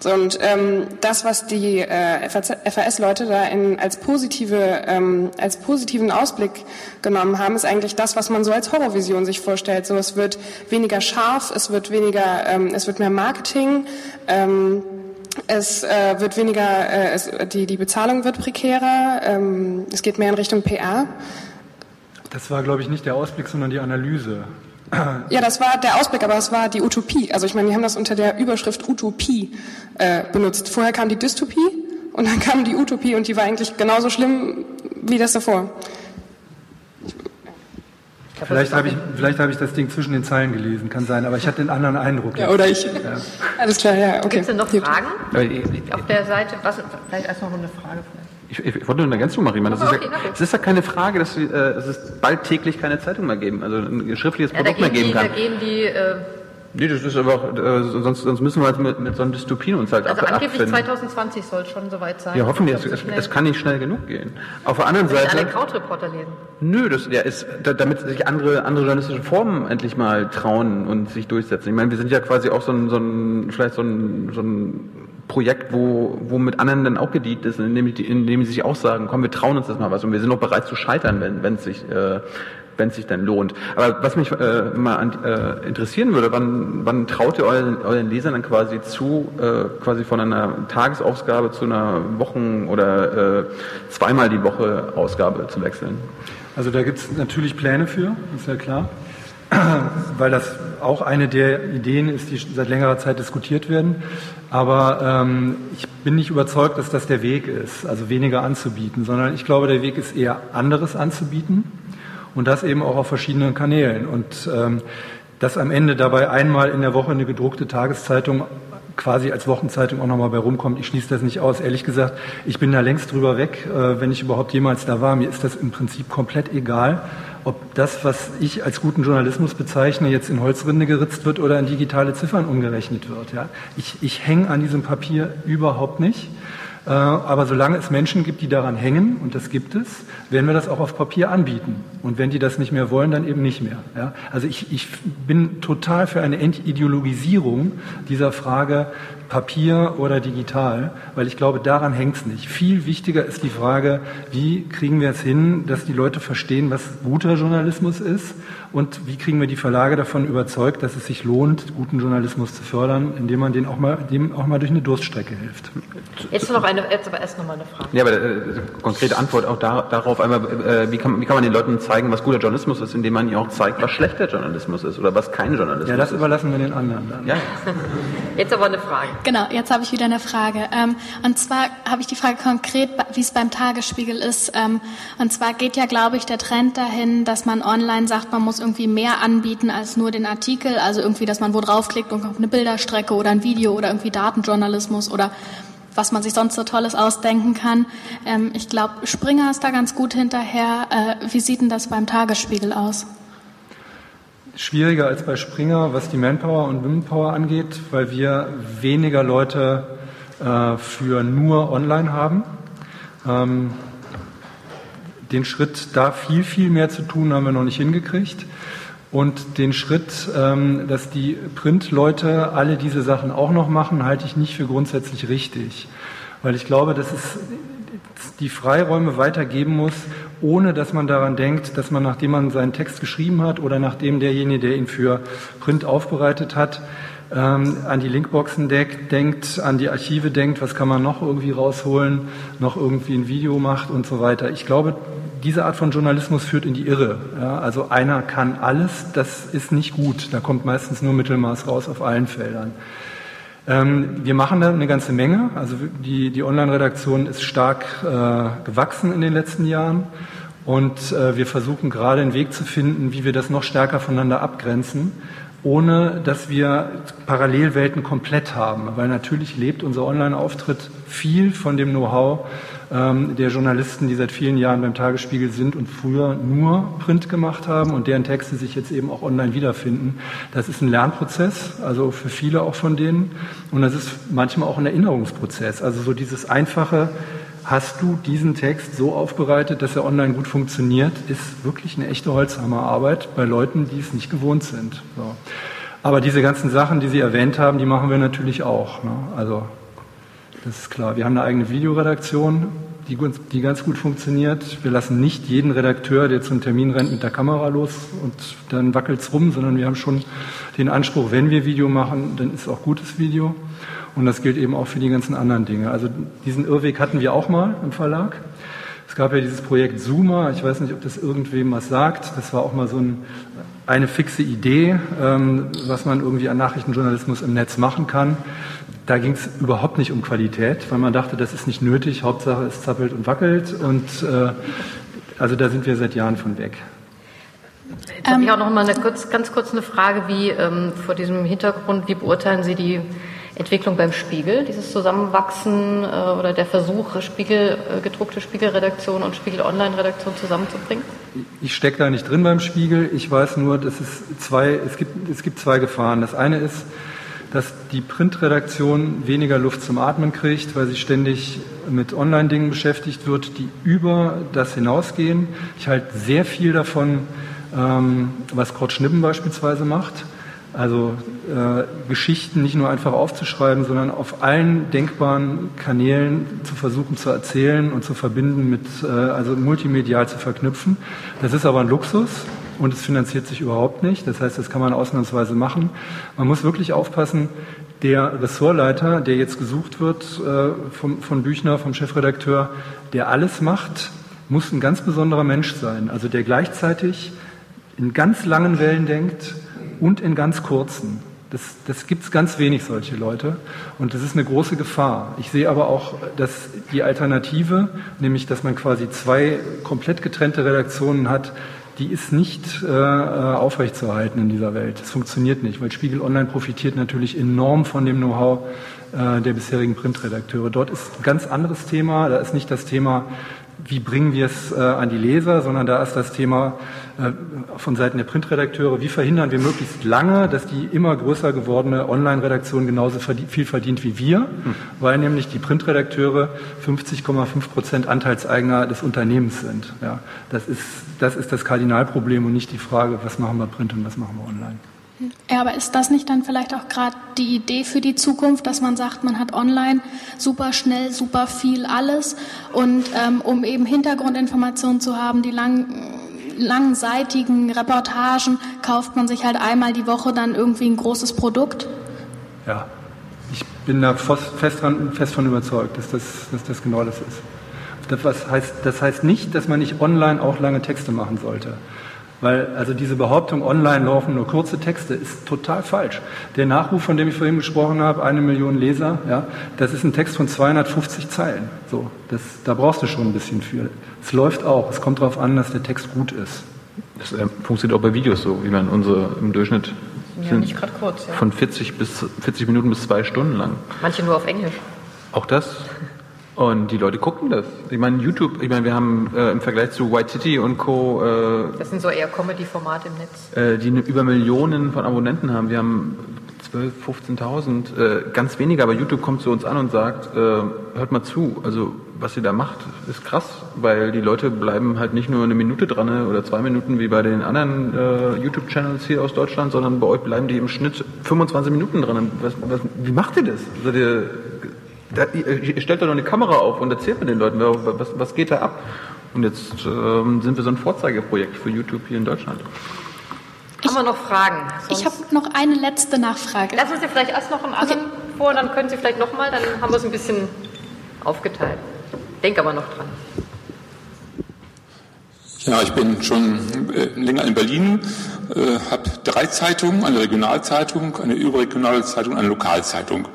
So, und ähm, das, was die äh, FAS-Leute da in, als, positive, ähm, als positiven Ausblick genommen haben, ist eigentlich das, was man so als Horrorvision sich vorstellt. So, es wird weniger scharf, es wird weniger, ähm, es wird mehr Marketing. Ähm, es äh, wird weniger, äh, es, die, die Bezahlung wird prekärer, ähm, es geht mehr in Richtung PR. Das war, glaube ich, nicht der Ausblick, sondern die Analyse. Ja, das war der Ausblick, aber es war die Utopie. Also ich meine, wir haben das unter der Überschrift Utopie äh, benutzt. Vorher kam die Dystopie und dann kam die Utopie und die war eigentlich genauso schlimm wie das davor. Vielleicht habe ich, vielleicht habe ich das Ding zwischen den Zeilen gelesen, kann sein, aber ich hatte einen anderen Eindruck. Ja, oder ich. Ja. Alles klar, ja, okay. Gibt es denn noch Fragen? Auf der Seite, was, vielleicht erst noch eine Frage vielleicht. Ich, ich, wollte nur eine Ergänzung machen. Ich meine, das, okay, ist ja, es ist ja keine Frage, dass, äh, es bald täglich keine Zeitung mehr geben, also ein schriftliches Produkt ja, mehr geben die, kann. Da gehen die, äh, Nee, das ist aber auch, äh, sonst, sonst müssen wir halt mit, mit so einem Dystopien uns halt Also ab, angeblich abfinden. 2020 soll es schon soweit sein. Ja, hoffentlich. Es, es, es, kann nicht schnell genug gehen. Auf der anderen Seite. alle Krautreporter lesen. Nö, das ja, ist, damit sich andere, andere journalistische Formen endlich mal trauen und sich durchsetzen. Ich meine, wir sind ja quasi auch so ein, so ein vielleicht so ein, so ein Projekt, wo, wo mit anderen dann auch gedient ist, indem, indem sie sich auch sagen, komm, wir trauen uns das mal was und wir sind auch bereit zu scheitern, wenn, wenn es sich äh, wenn es sich dann lohnt. Aber was mich äh, mal an, äh, interessieren würde, wann, wann traut ihr euren, euren Lesern dann quasi zu, äh, quasi von einer Tagesausgabe zu einer Wochen- oder äh, zweimal die Woche Ausgabe zu wechseln? Also da gibt es natürlich Pläne für, ist ja klar, weil das auch eine der Ideen ist, die seit längerer Zeit diskutiert werden. Aber ähm, ich bin nicht überzeugt, dass das der Weg ist, also weniger anzubieten, sondern ich glaube, der Weg ist eher anderes anzubieten und das eben auch auf verschiedenen Kanälen. Und ähm, dass am Ende dabei einmal in der Woche eine gedruckte Tageszeitung quasi als Wochenzeitung auch nochmal bei rumkommt. Ich schließe das nicht aus. Ehrlich gesagt, ich bin da längst drüber weg, äh, wenn ich überhaupt jemals da war. Mir ist das im Prinzip komplett egal, ob das, was ich als guten Journalismus bezeichne, jetzt in Holzrinde geritzt wird oder in digitale Ziffern umgerechnet wird. Ja? Ich, ich hänge an diesem Papier überhaupt nicht. Äh, aber solange es Menschen gibt, die daran hängen, und das gibt es, werden wir das auch auf Papier anbieten. Und wenn die das nicht mehr wollen, dann eben nicht mehr. Ja? Also ich, ich bin total für eine Entideologisierung dieser Frage Papier oder digital, weil ich glaube, daran hängt es nicht. Viel wichtiger ist die Frage, wie kriegen wir es hin, dass die Leute verstehen, was guter Journalismus ist und wie kriegen wir die Verlage davon überzeugt, dass es sich lohnt, guten Journalismus zu fördern, indem man den auch mal, dem auch mal durch eine Durststrecke hilft. Jetzt noch eine, jetzt aber erst noch mal eine Frage. Ja, aber äh, konkrete Antwort auch da, darauf einmal, äh, wie, kann, wie kann man den Leuten zeigen, was guter Journalismus ist, indem man ihnen auch zeigt, was schlechter Journalismus ist oder was kein Journalismus ist. Ja, das überlassen wir den anderen dann. Ja. Jetzt aber eine Frage. Genau, jetzt habe ich wieder eine Frage. Ähm, und zwar habe ich die Frage konkret, wie es beim Tagesspiegel ist. Ähm, und zwar geht ja, glaube ich, der Trend dahin, dass man online sagt, man muss irgendwie mehr anbieten als nur den Artikel. Also irgendwie, dass man wo draufklickt und kommt eine Bilderstrecke oder ein Video oder irgendwie Datenjournalismus oder was man sich sonst so Tolles ausdenken kann. Ähm, ich glaube, Springer ist da ganz gut hinterher. Äh, wie sieht denn das beim Tagesspiegel aus? Schwieriger als bei Springer, was die Manpower und Womenpower angeht, weil wir weniger Leute äh, für nur online haben. Ähm, den Schritt, da viel, viel mehr zu tun, haben wir noch nicht hingekriegt. Und den Schritt, ähm, dass die Printleute alle diese Sachen auch noch machen, halte ich nicht für grundsätzlich richtig. Weil ich glaube, dass es die Freiräume weitergeben muss, ohne dass man daran denkt, dass man, nachdem man seinen Text geschrieben hat oder nachdem derjenige, der ihn für Print aufbereitet hat, ähm, an die Linkboxen denkt, denkt, an die Archive denkt, was kann man noch irgendwie rausholen, noch irgendwie ein Video macht und so weiter. Ich glaube, diese Art von Journalismus führt in die Irre. Ja, also einer kann alles, das ist nicht gut. Da kommt meistens nur Mittelmaß raus auf allen Feldern. Ähm, wir machen da eine ganze Menge. Also die, die Online-Redaktion ist stark äh, gewachsen in den letzten Jahren. Und äh, wir versuchen gerade einen Weg zu finden, wie wir das noch stärker voneinander abgrenzen ohne dass wir Parallelwelten komplett haben. Weil natürlich lebt unser Online-Auftritt viel von dem Know-how der Journalisten, die seit vielen Jahren beim Tagesspiegel sind und früher nur Print gemacht haben und deren Texte sich jetzt eben auch online wiederfinden. Das ist ein Lernprozess, also für viele auch von denen. Und das ist manchmal auch ein Erinnerungsprozess. Also so dieses einfache, hast du diesen Text so aufbereitet, dass er online gut funktioniert, ist wirklich eine echte Holzhammerarbeit bei Leuten, die es nicht gewohnt sind. So. Aber diese ganzen Sachen, die Sie erwähnt haben, die machen wir natürlich auch. Ne? Also das ist klar. Wir haben eine eigene Videoredaktion, die, die ganz gut funktioniert. Wir lassen nicht jeden Redakteur, der zum Termin rennt, mit der Kamera los und dann wackelt es rum, sondern wir haben schon den Anspruch, wenn wir Video machen, dann ist auch gutes Video. Und das gilt eben auch für die ganzen anderen Dinge. Also diesen Irrweg hatten wir auch mal im Verlag. Es gab ja dieses Projekt Zoomer, ich weiß nicht, ob das irgendwem was sagt. Das war auch mal so ein, eine fixe Idee, ähm, was man irgendwie an Nachrichtenjournalismus im Netz machen kann. Da ging es überhaupt nicht um Qualität, weil man dachte, das ist nicht nötig, Hauptsache es zappelt und wackelt. Und äh, also da sind wir seit Jahren von weg. Jetzt habe ich auch noch mal eine kurz, ganz kurz eine Frage, wie ähm, vor diesem Hintergrund, wie beurteilen Sie die Entwicklung beim Spiegel, dieses Zusammenwachsen äh, oder der Versuch, Spiegel, äh, gedruckte Spiegelredaktion und Spiegel Online-Redaktion zusammenzubringen? Ich stecke da nicht drin beim Spiegel. Ich weiß nur, dass es zwei, es gibt, es gibt zwei Gefahren. Das eine ist, dass die Printredaktion weniger Luft zum Atmen kriegt, weil sie ständig mit Online-Dingen beschäftigt wird, die über das hinausgehen. Ich halte sehr viel davon, ähm, was Kurt Schnippen beispielsweise macht also äh, Geschichten nicht nur einfach aufzuschreiben, sondern auf allen denkbaren Kanälen zu versuchen zu erzählen und zu verbinden mit, äh, also multimedial zu verknüpfen. Das ist aber ein Luxus und es finanziert sich überhaupt nicht. Das heißt, das kann man ausnahmsweise machen. Man muss wirklich aufpassen, der Ressortleiter, der jetzt gesucht wird äh, vom, von Büchner, vom Chefredakteur, der alles macht, muss ein ganz besonderer Mensch sein. Also der gleichzeitig in ganz langen Wellen denkt, und in ganz kurzen. Das, das gibt es ganz wenig solche Leute und das ist eine große Gefahr. Ich sehe aber auch, dass die Alternative, nämlich dass man quasi zwei komplett getrennte Redaktionen hat, die ist nicht äh, aufrechtzuerhalten in dieser Welt. Das funktioniert nicht, weil Spiegel Online profitiert natürlich enorm von dem Know-how äh, der bisherigen Printredakteure. Dort ist ein ganz anderes Thema. Da ist nicht das Thema wie bringen wir es äh, an die Leser, sondern da ist das Thema äh, von Seiten der Printredakteure, wie verhindern wir möglichst lange, dass die immer größer gewordene Online-Redaktion genauso viel verdient wie wir, hm. weil nämlich die Printredakteure 50,5 Prozent Anteilseigner des Unternehmens sind. Ja, das, ist, das ist das Kardinalproblem und nicht die Frage, was machen wir Print und was machen wir online. Ja, aber ist das nicht dann vielleicht auch gerade die Idee für die Zukunft, dass man sagt, man hat online super schnell, super viel alles und ähm, um eben Hintergrundinformationen zu haben, die lang, langseitigen Reportagen, kauft man sich halt einmal die Woche dann irgendwie ein großes Produkt? Ja, ich bin da fest, dran, fest von überzeugt, dass das, dass das genau das ist. Das heißt, das heißt nicht, dass man nicht online auch lange Texte machen sollte. Weil also diese Behauptung, online laufen nur kurze Texte, ist total falsch. Der Nachruf, von dem ich vorhin gesprochen habe, eine Million Leser, ja, das ist ein Text von 250 Zeilen. So, das, da brauchst du schon ein bisschen für. Es läuft auch. Es kommt darauf an, dass der Text gut ist. Das äh, funktioniert auch bei Videos so. Ich meine, unsere im Durchschnitt ja, sind kurz, ja. von 40 bis 40 Minuten bis zwei Stunden lang. Manche nur auf Englisch. Auch das? Und die Leute gucken das. Ich meine, YouTube, ich meine, wir haben äh, im Vergleich zu White City und Co. Äh, das sind so eher Comedy-Formate im Netz. Äh, die über Millionen von Abonnenten haben. Wir haben 12, 15.000, äh, ganz weniger, aber YouTube kommt zu uns an und sagt, äh, hört mal zu, also was ihr da macht, ist krass, weil die Leute bleiben halt nicht nur eine Minute dran oder zwei Minuten wie bei den anderen äh, YouTube-Channels hier aus Deutschland, sondern bei euch bleiben die im Schnitt 25 Minuten dran. Was, was, wie macht ihr das? Seid ihr da, stellt da doch eine Kamera auf und erzählt mit den Leuten, was, was geht da ab? Und jetzt ähm, sind wir so ein Vorzeigeprojekt für YouTube hier in Deutschland. Haben wir noch Fragen? Sonst ich habe noch eine letzte Nachfrage. Lassen Sie vielleicht erst noch einen anderen okay. vor, dann können Sie vielleicht nochmal, dann haben wir es ein bisschen aufgeteilt. Denk aber noch dran. Ja, ich bin schon äh, länger in Berlin, äh, habe drei Zeitungen, eine Regionalzeitung, eine überregionale Zeitung, eine Lokalzeitung.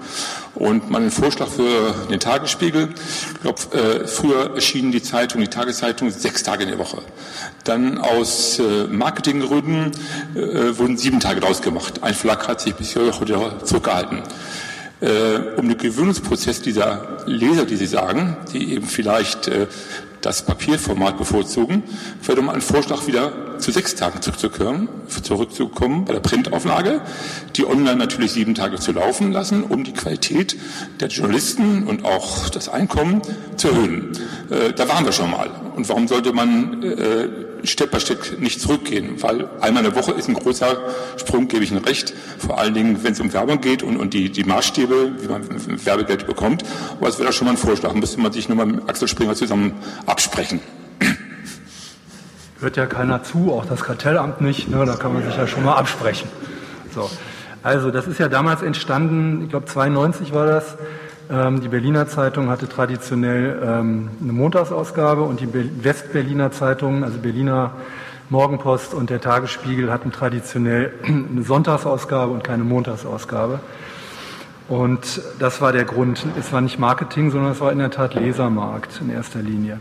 Und mein Vorschlag für den Tagesspiegel, ich glaube, äh, früher erschienen die Zeitung, die Tageszeitung sechs Tage in der Woche. Dann aus äh, Marketinggründen äh, wurden sieben Tage draus gemacht. Ein Verlag hat sich bis heute zurückgehalten äh, um den Gewöhnungsprozess dieser Leser, die Sie sagen, die eben vielleicht äh, das Papierformat bevorzugen, würde man einen Vorschlag wieder zu sechs Tagen zurückzukehren, zurückzukommen bei der Printauflage, die online natürlich sieben Tage zu laufen lassen, um die Qualität der Journalisten und auch das Einkommen zu erhöhen. Äh, da waren wir schon mal. Und warum sollte man äh, Step by Step nicht zurückgehen? Weil einmal in der Woche ist ein großer Sprung, gebe ich Ihnen recht. Vor allen Dingen, wenn es um Werbung geht und, und die, die Maßstäbe, wie man Werbegeld bekommt. Aber es wäre doch schon mal ein Vorschlag. Müsste man sich nur mal mit Axel Springer zusammen absprechen. Hört ja keiner zu, auch das Kartellamt nicht. Ne? Da kann man sich ja schon mal absprechen. So. Also, das ist ja damals entstanden, ich glaube 92 war das. Ähm, die Berliner Zeitung hatte traditionell ähm, eine Montagsausgabe und die Westberliner Zeitung, also Berliner Morgenpost und der Tagesspiegel hatten traditionell eine Sonntagsausgabe und keine Montagsausgabe. Und das war der Grund. Es war nicht Marketing, sondern es war in der Tat Lesermarkt in erster Linie.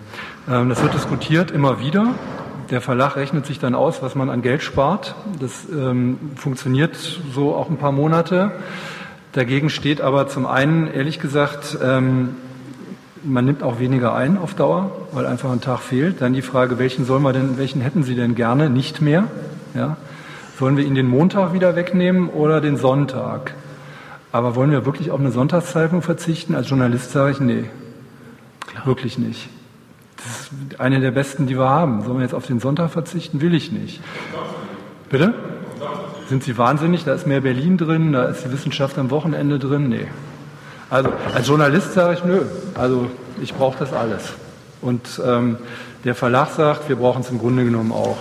Ähm, das wird diskutiert immer wieder. Der Verlag rechnet sich dann aus, was man an Geld spart. Das funktioniert so auch ein paar Monate. Dagegen steht aber zum einen, ehrlich gesagt, ähm, man nimmt auch weniger ein auf Dauer, weil einfach ein Tag fehlt. Dann die Frage, welchen soll man denn, welchen hätten Sie denn gerne nicht mehr? Ja? Sollen wir ihn den Montag wieder wegnehmen oder den Sonntag? Aber wollen wir wirklich auf eine Sonntagszeitung verzichten? Als Journalist sage ich, nee, Klar. wirklich nicht. Das ist eine der besten, die wir haben. Sollen wir jetzt auf den Sonntag verzichten? Will ich nicht. Bitte? Sind Sie wahnsinnig? Da ist mehr Berlin drin, da ist die Wissenschaft am Wochenende drin? Nee. Also als Journalist sage ich, nö, also ich brauche das alles. Und ähm, der Verlag sagt, wir brauchen es im Grunde genommen auch.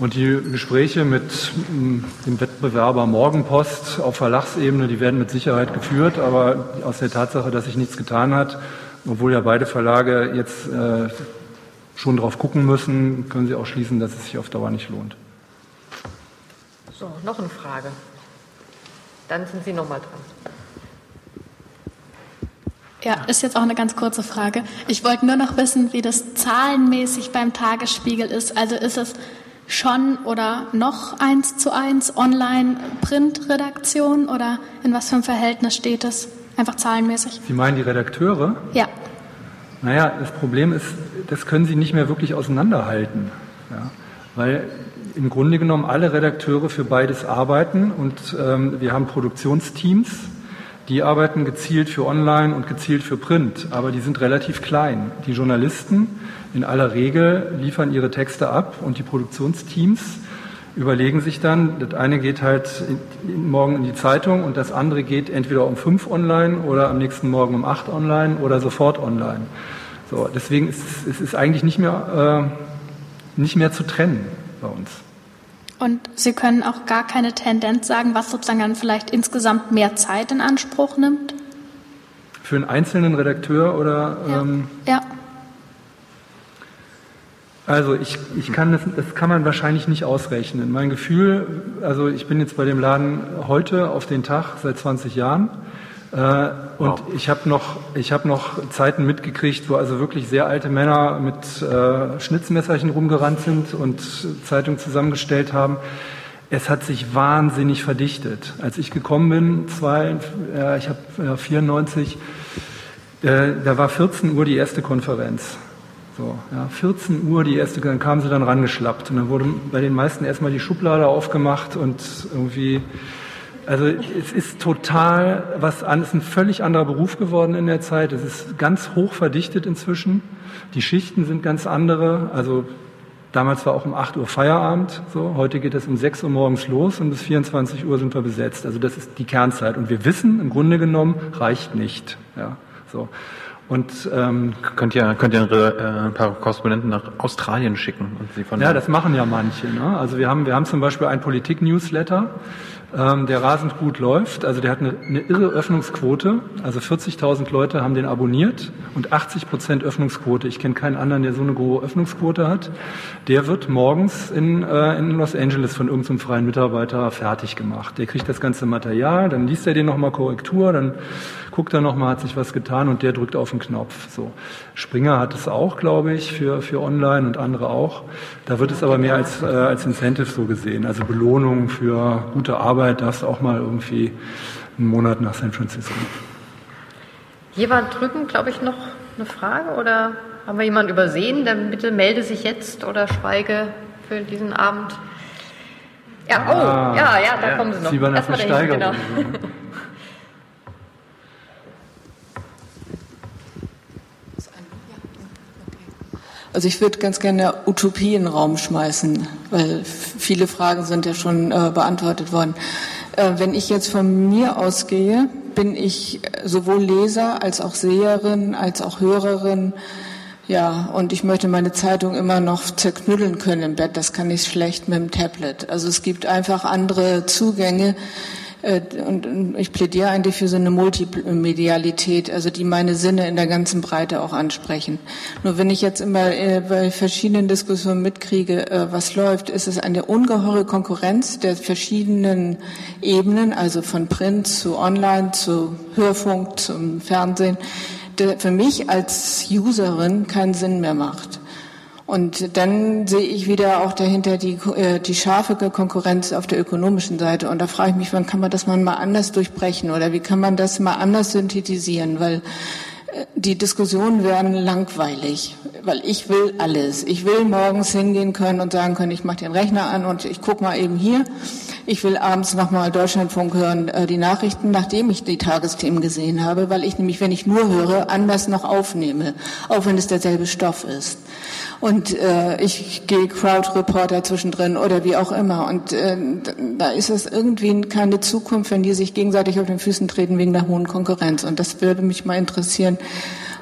Und die Gespräche mit mm, dem Wettbewerber Morgenpost auf Verlagsebene, die werden mit Sicherheit geführt, aber aus der Tatsache, dass sich nichts getan hat, obwohl ja beide Verlage jetzt äh, schon drauf gucken müssen, können Sie auch schließen, dass es sich auf Dauer nicht lohnt. So, noch eine Frage. Dann sind Sie noch mal dran. Ja, ist jetzt auch eine ganz kurze Frage. Ich wollte nur noch wissen, wie das zahlenmäßig beim Tagesspiegel ist. Also ist es schon oder noch eins zu eins Online-Print-Redaktion oder in was für einem Verhältnis steht es? Einfach zahlenmäßig. Sie meinen die Redakteure? Ja. Naja, das Problem ist, das können Sie nicht mehr wirklich auseinanderhalten. Ja? Weil im Grunde genommen alle Redakteure für beides arbeiten und ähm, wir haben Produktionsteams, die arbeiten gezielt für Online und gezielt für Print, aber die sind relativ klein. Die Journalisten in aller Regel liefern ihre Texte ab und die Produktionsteams überlegen sich dann, das eine geht halt morgen in die Zeitung und das andere geht entweder um fünf online oder am nächsten Morgen um acht online oder sofort online. So, deswegen ist es ist eigentlich nicht mehr, äh, nicht mehr zu trennen bei uns. Und Sie können auch gar keine Tendenz sagen, was sozusagen dann vielleicht insgesamt mehr Zeit in Anspruch nimmt? Für einen einzelnen Redakteur oder? Ja. Ähm, ja. Also ich, ich kann das, das kann man wahrscheinlich nicht ausrechnen. Mein Gefühl, also ich bin jetzt bei dem Laden heute auf den Tag seit 20 Jahren äh, und wow. ich habe noch, ich habe noch Zeiten mitgekriegt, wo also wirklich sehr alte Männer mit äh, Schnitzmesserchen rumgerannt sind und Zeitungen zusammengestellt haben. Es hat sich wahnsinnig verdichtet. Als ich gekommen bin, zwei, äh, ich habe äh, 94, äh, da war 14 Uhr die erste Konferenz. So, ja, 14 Uhr die erste, dann kamen sie dann rangeschlappt und dann wurde bei den meisten erstmal die Schublade aufgemacht und irgendwie, also es ist total was an, es ist ein völlig anderer Beruf geworden in der Zeit. Es ist ganz hoch verdichtet inzwischen. Die Schichten sind ganz andere. Also damals war auch um 8 Uhr Feierabend. So, heute geht es um 6 Uhr morgens los und bis 24 Uhr sind wir besetzt. Also das ist die Kernzeit. Und wir wissen, im Grunde genommen reicht nicht. Ja, so. Und ähm, könnt ihr könnt ihr äh, ein paar Korrespondenten nach Australien schicken und sie von ja, das machen ja manche. Ne? Also wir haben wir haben zum Beispiel ein Politik-Newsletter, ähm, der rasend gut läuft. Also der hat eine, eine irre Öffnungsquote. Also 40.000 Leute haben den abonniert und 80 Prozent Öffnungsquote. Ich kenne keinen anderen, der so eine hohe Öffnungsquote hat. Der wird morgens in, äh, in Los Angeles von irgendeinem freien Mitarbeiter fertig gemacht. Der kriegt das ganze Material, dann liest er den nochmal Korrektur, dann guckt er nochmal, hat sich was getan und der drückt auf den Knopf. So. Springer hat es auch, glaube ich, für, für online und andere auch. Da wird es aber mehr als, äh, als Incentive so gesehen, also Belohnung für gute Arbeit, darfst auch mal irgendwie einen Monat nach San Francisco. Hier war drüben, glaube ich, noch eine Frage oder haben wir jemanden übersehen? Dann bitte melde sich jetzt oder schweige für diesen Abend. Ja, oh, ah, ja, ja, da ja. kommen Sie noch. Sie waren Erstmal dahin, genau. Also ich würde ganz gerne Utopie in den Raum schmeißen, weil viele Fragen sind ja schon äh, beantwortet worden. Äh, wenn ich jetzt von mir ausgehe, bin ich sowohl Leser als auch Seherin, als auch Hörerin. Ja, und ich möchte meine Zeitung immer noch zerknütteln können im Bett. Das kann ich schlecht mit dem Tablet. Also es gibt einfach andere Zugänge und ich plädiere eigentlich für so eine Multimedialität, also die meine Sinne in der ganzen Breite auch ansprechen. Nur wenn ich jetzt immer äh, bei verschiedenen Diskussionen mitkriege, äh, was läuft, ist es eine ungeheure Konkurrenz der verschiedenen Ebenen, also von Print zu Online, zu Hörfunk, zum Fernsehen, der für mich als Userin keinen Sinn mehr macht. Und dann sehe ich wieder auch dahinter die, äh, die scharfe Konkurrenz auf der ökonomischen Seite. Und da frage ich mich, wann kann man das mal anders durchbrechen oder wie kann man das mal anders synthetisieren? Weil äh, die Diskussionen werden langweilig, weil ich will alles. Ich will morgens hingehen können und sagen können, ich mache den Rechner an und ich gucke mal eben hier. Ich will abends nochmal Deutschlandfunk hören, äh, die Nachrichten, nachdem ich die Tagesthemen gesehen habe, weil ich nämlich, wenn ich nur höre, anders noch aufnehme, auch wenn es derselbe Stoff ist und äh, ich gehe Crowd-Reporter zwischendrin oder wie auch immer. Und äh, da ist es irgendwie keine Zukunft, wenn die sich gegenseitig auf den Füßen treten wegen der hohen Konkurrenz. Und das würde mich mal interessieren,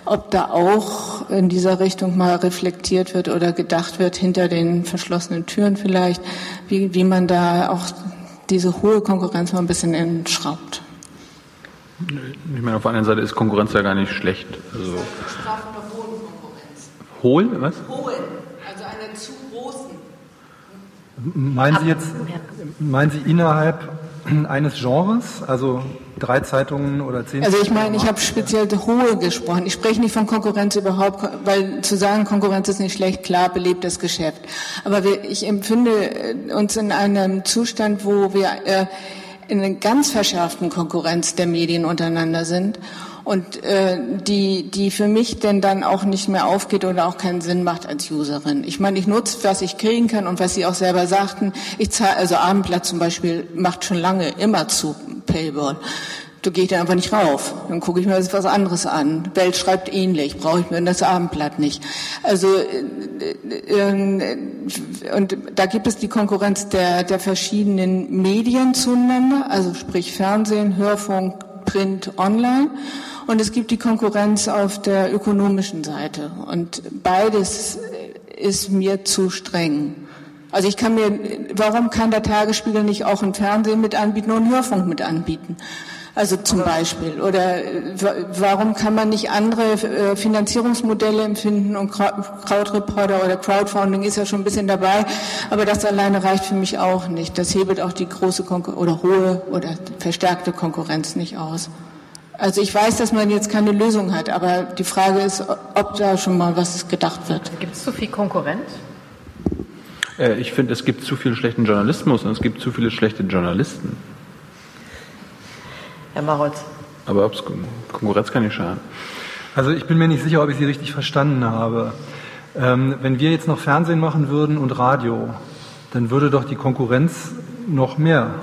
ob da auch in dieser Richtung mal reflektiert wird oder gedacht wird, hinter den verschlossenen Türen vielleicht, wie, wie man da auch diese hohe Konkurrenz mal ein bisschen entschraubt. Ich meine, auf der anderen Seite ist Konkurrenz ja gar nicht schlecht. Also Hohl, was? Hohen, also einen zu großen. Meinen Sie jetzt, meinen Sie innerhalb eines Genres, also drei Zeitungen oder zehn? Also ich meine, ich habe speziell hohe gesprochen. Ich spreche nicht von Konkurrenz überhaupt, weil zu sagen, Konkurrenz ist nicht schlecht, klar, belebt das Geschäft. Aber wir, ich empfinde äh, uns in einem Zustand, wo wir äh, in einer ganz verschärften Konkurrenz der Medien untereinander sind und äh, die, die für mich denn dann auch nicht mehr aufgeht oder auch keinen Sinn macht als Userin. Ich meine, ich nutze, was ich kriegen kann und was Sie auch selber sagten. Ich zahle, also Abendblatt zum Beispiel macht schon lange immer zu Paywall. Da gehe ich dann einfach nicht rauf. Dann gucke ich mir was anderes an. Welt schreibt ähnlich, brauche ich mir das Abendblatt nicht. Also äh, äh, und da gibt es die Konkurrenz der, der verschiedenen Medien zueinander, also sprich Fernsehen, Hörfunk, Print, Online. Und es gibt die Konkurrenz auf der ökonomischen Seite. Und beides ist mir zu streng. Also ich kann mir, warum kann der Tagesspiegel nicht auch ein Fernsehen mit anbieten und einen Hörfunk mit anbieten? Also zum Beispiel. Oder warum kann man nicht andere äh, Finanzierungsmodelle empfinden und Crowdreporter oder Crowdfunding ist ja schon ein bisschen dabei, aber das alleine reicht für mich auch nicht. Das hebelt auch die große Konkur oder hohe oder verstärkte Konkurrenz nicht aus. Also ich weiß, dass man jetzt keine Lösung hat, aber die Frage ist, ob da schon mal was gedacht wird. Gibt es zu viel Konkurrenz? Äh, ich finde, es gibt zu viel schlechten Journalismus und es gibt zu viele schlechte Journalisten. Herr Marolz. Aber Konkurrenz kann nicht schaden. Also ich bin mir nicht sicher, ob ich Sie richtig verstanden habe. Ähm, wenn wir jetzt noch Fernsehen machen würden und Radio, dann würde doch die Konkurrenz noch mehr.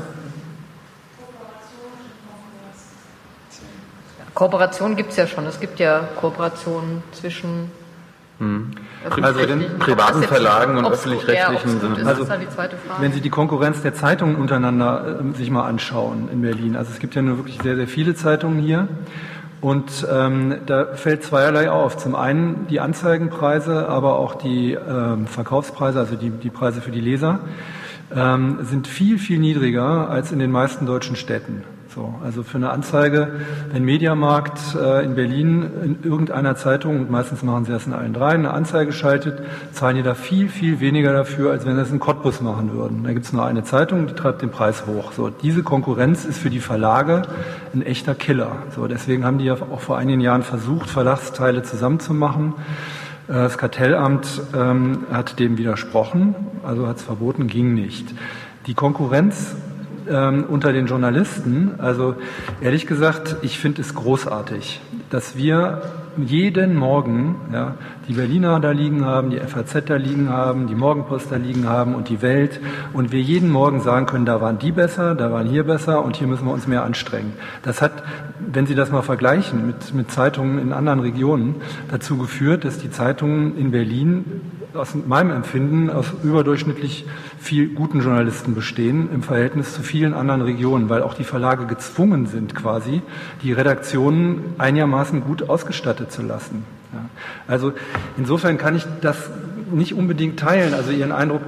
Kooperation gibt es ja schon. Es gibt ja Kooperationen zwischen hm. Also den privaten Verlagen und öffentlich-rechtlichen sind. Also, wenn Sie die Konkurrenz der Zeitungen untereinander äh, sich mal anschauen in Berlin, also es gibt ja nur wirklich sehr, sehr viele Zeitungen hier. Und ähm, da fällt zweierlei auf. Zum einen die Anzeigenpreise, aber auch die ähm, Verkaufspreise, also die, die Preise für die Leser, ähm, sind viel, viel niedriger als in den meisten deutschen Städten. So, also für eine Anzeige, wenn Mediamarkt äh, in Berlin in irgendeiner Zeitung, und meistens machen sie das in allen drei, eine Anzeige schaltet, zahlen die da viel, viel weniger dafür, als wenn sie das in Cottbus machen würden. Da gibt es nur eine Zeitung, die treibt den Preis hoch. So, diese Konkurrenz ist für die Verlage ein echter Killer. So, deswegen haben die ja auch vor einigen Jahren versucht, Verlagsteile zusammenzumachen. Äh, das Kartellamt ähm, hat dem widersprochen, also hat es verboten, ging nicht. Die Konkurrenz ähm, unter den Journalisten. Also ehrlich gesagt, ich finde es großartig, dass wir jeden Morgen ja, die Berliner da liegen haben, die FAZ da liegen haben, die Morgenpost da liegen haben und die Welt und wir jeden Morgen sagen können, da waren die besser, da waren hier besser und hier müssen wir uns mehr anstrengen. Das hat, wenn Sie das mal vergleichen mit, mit Zeitungen in anderen Regionen, dazu geführt, dass die Zeitungen in Berlin aus meinem Empfinden aus überdurchschnittlich viel guten Journalisten bestehen im Verhältnis zu vielen anderen Regionen, weil auch die Verlage gezwungen sind, quasi die Redaktionen einigermaßen gut ausgestattet zu lassen. Ja. Also insofern kann ich das nicht unbedingt teilen, also Ihren Eindruck,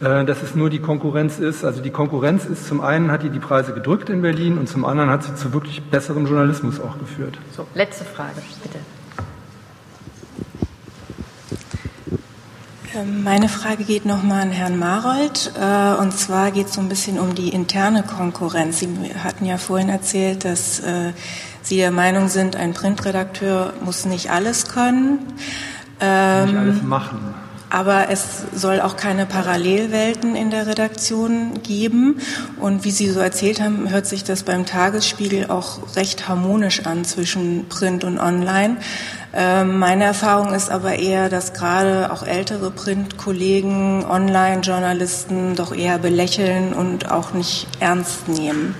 äh, dass es nur die Konkurrenz ist. Also die Konkurrenz ist zum einen hat die die Preise gedrückt in Berlin und zum anderen hat sie zu wirklich besserem Journalismus auch geführt. So, letzte Frage, bitte. Ähm, meine Frage geht nochmal an Herrn Marold. Äh, und zwar geht es so ein bisschen um die interne Konkurrenz. Sie hatten ja vorhin erzählt, dass äh, Sie der Meinung sind, ein Printredakteur muss nicht alles können. nicht alles ähm, machen. Aber es soll auch keine Parallelwelten in der Redaktion geben. Und wie Sie so erzählt haben, hört sich das beim Tagesspiegel auch recht harmonisch an zwischen Print und Online. Ähm, meine Erfahrung ist aber eher, dass gerade auch ältere Printkollegen, Online-Journalisten doch eher belächeln und auch nicht ernst nehmen.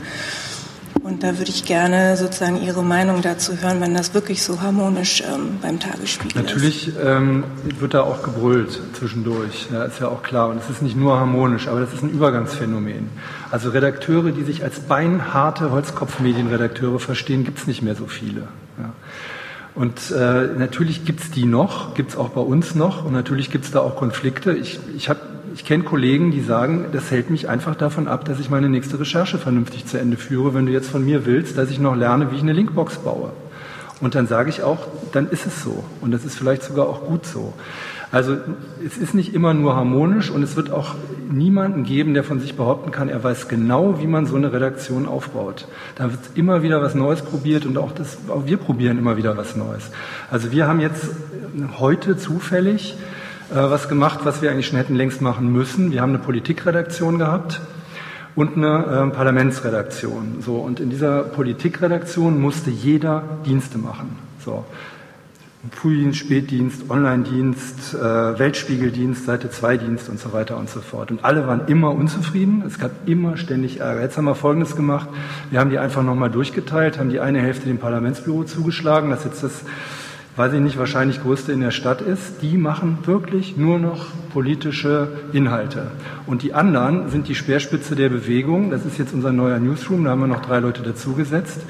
Und da würde ich gerne sozusagen Ihre Meinung dazu hören, wenn das wirklich so harmonisch ähm, beim Tagesspiegel Natürlich, ist. Natürlich ähm, wird da auch gebrüllt zwischendurch, ja, ist ja auch klar. Und es ist nicht nur harmonisch, aber das ist ein Übergangsphänomen. Also Redakteure, die sich als beinharte Holzkopfmedienredakteure verstehen, gibt es nicht mehr so viele. Ja. Und äh, natürlich gibt's die noch, gibt's auch bei uns noch und natürlich gibt's da auch Konflikte. Ich, ich, hab, ich kenne Kollegen, die sagen, das hält mich einfach davon ab, dass ich meine nächste Recherche vernünftig zu Ende führe, wenn du jetzt von mir willst, dass ich noch lerne, wie ich eine Linkbox baue. Und dann sage ich auch, dann ist es so. Und das ist vielleicht sogar auch gut so. Also es ist nicht immer nur harmonisch und es wird auch niemanden geben, der von sich behaupten kann, er weiß genau, wie man so eine Redaktion aufbaut. Da wird immer wieder was Neues probiert und auch, das, auch wir probieren immer wieder was Neues. Also wir haben jetzt heute zufällig äh, was gemacht, was wir eigentlich schon hätten längst machen müssen. Wir haben eine Politikredaktion gehabt und eine äh, Parlamentsredaktion. So, und in dieser Politikredaktion musste jeder Dienste machen. So. Frühdienst, Spätdienst, Online-Dienst, äh, Weltspiegeldienst, Seite 2-Dienst und so weiter und so fort. Und alle waren immer unzufrieden. Es gab immer ständig Ärger. Jetzt haben wir Folgendes gemacht. Wir haben die einfach nochmal durchgeteilt, haben die eine Hälfte dem Parlamentsbüro zugeschlagen, das jetzt das, weiß ich nicht, wahrscheinlich größte in der Stadt ist. Die machen wirklich nur noch politische Inhalte. Und die anderen sind die Speerspitze der Bewegung. Das ist jetzt unser neuer Newsroom. Da haben wir noch drei Leute dazugesetzt.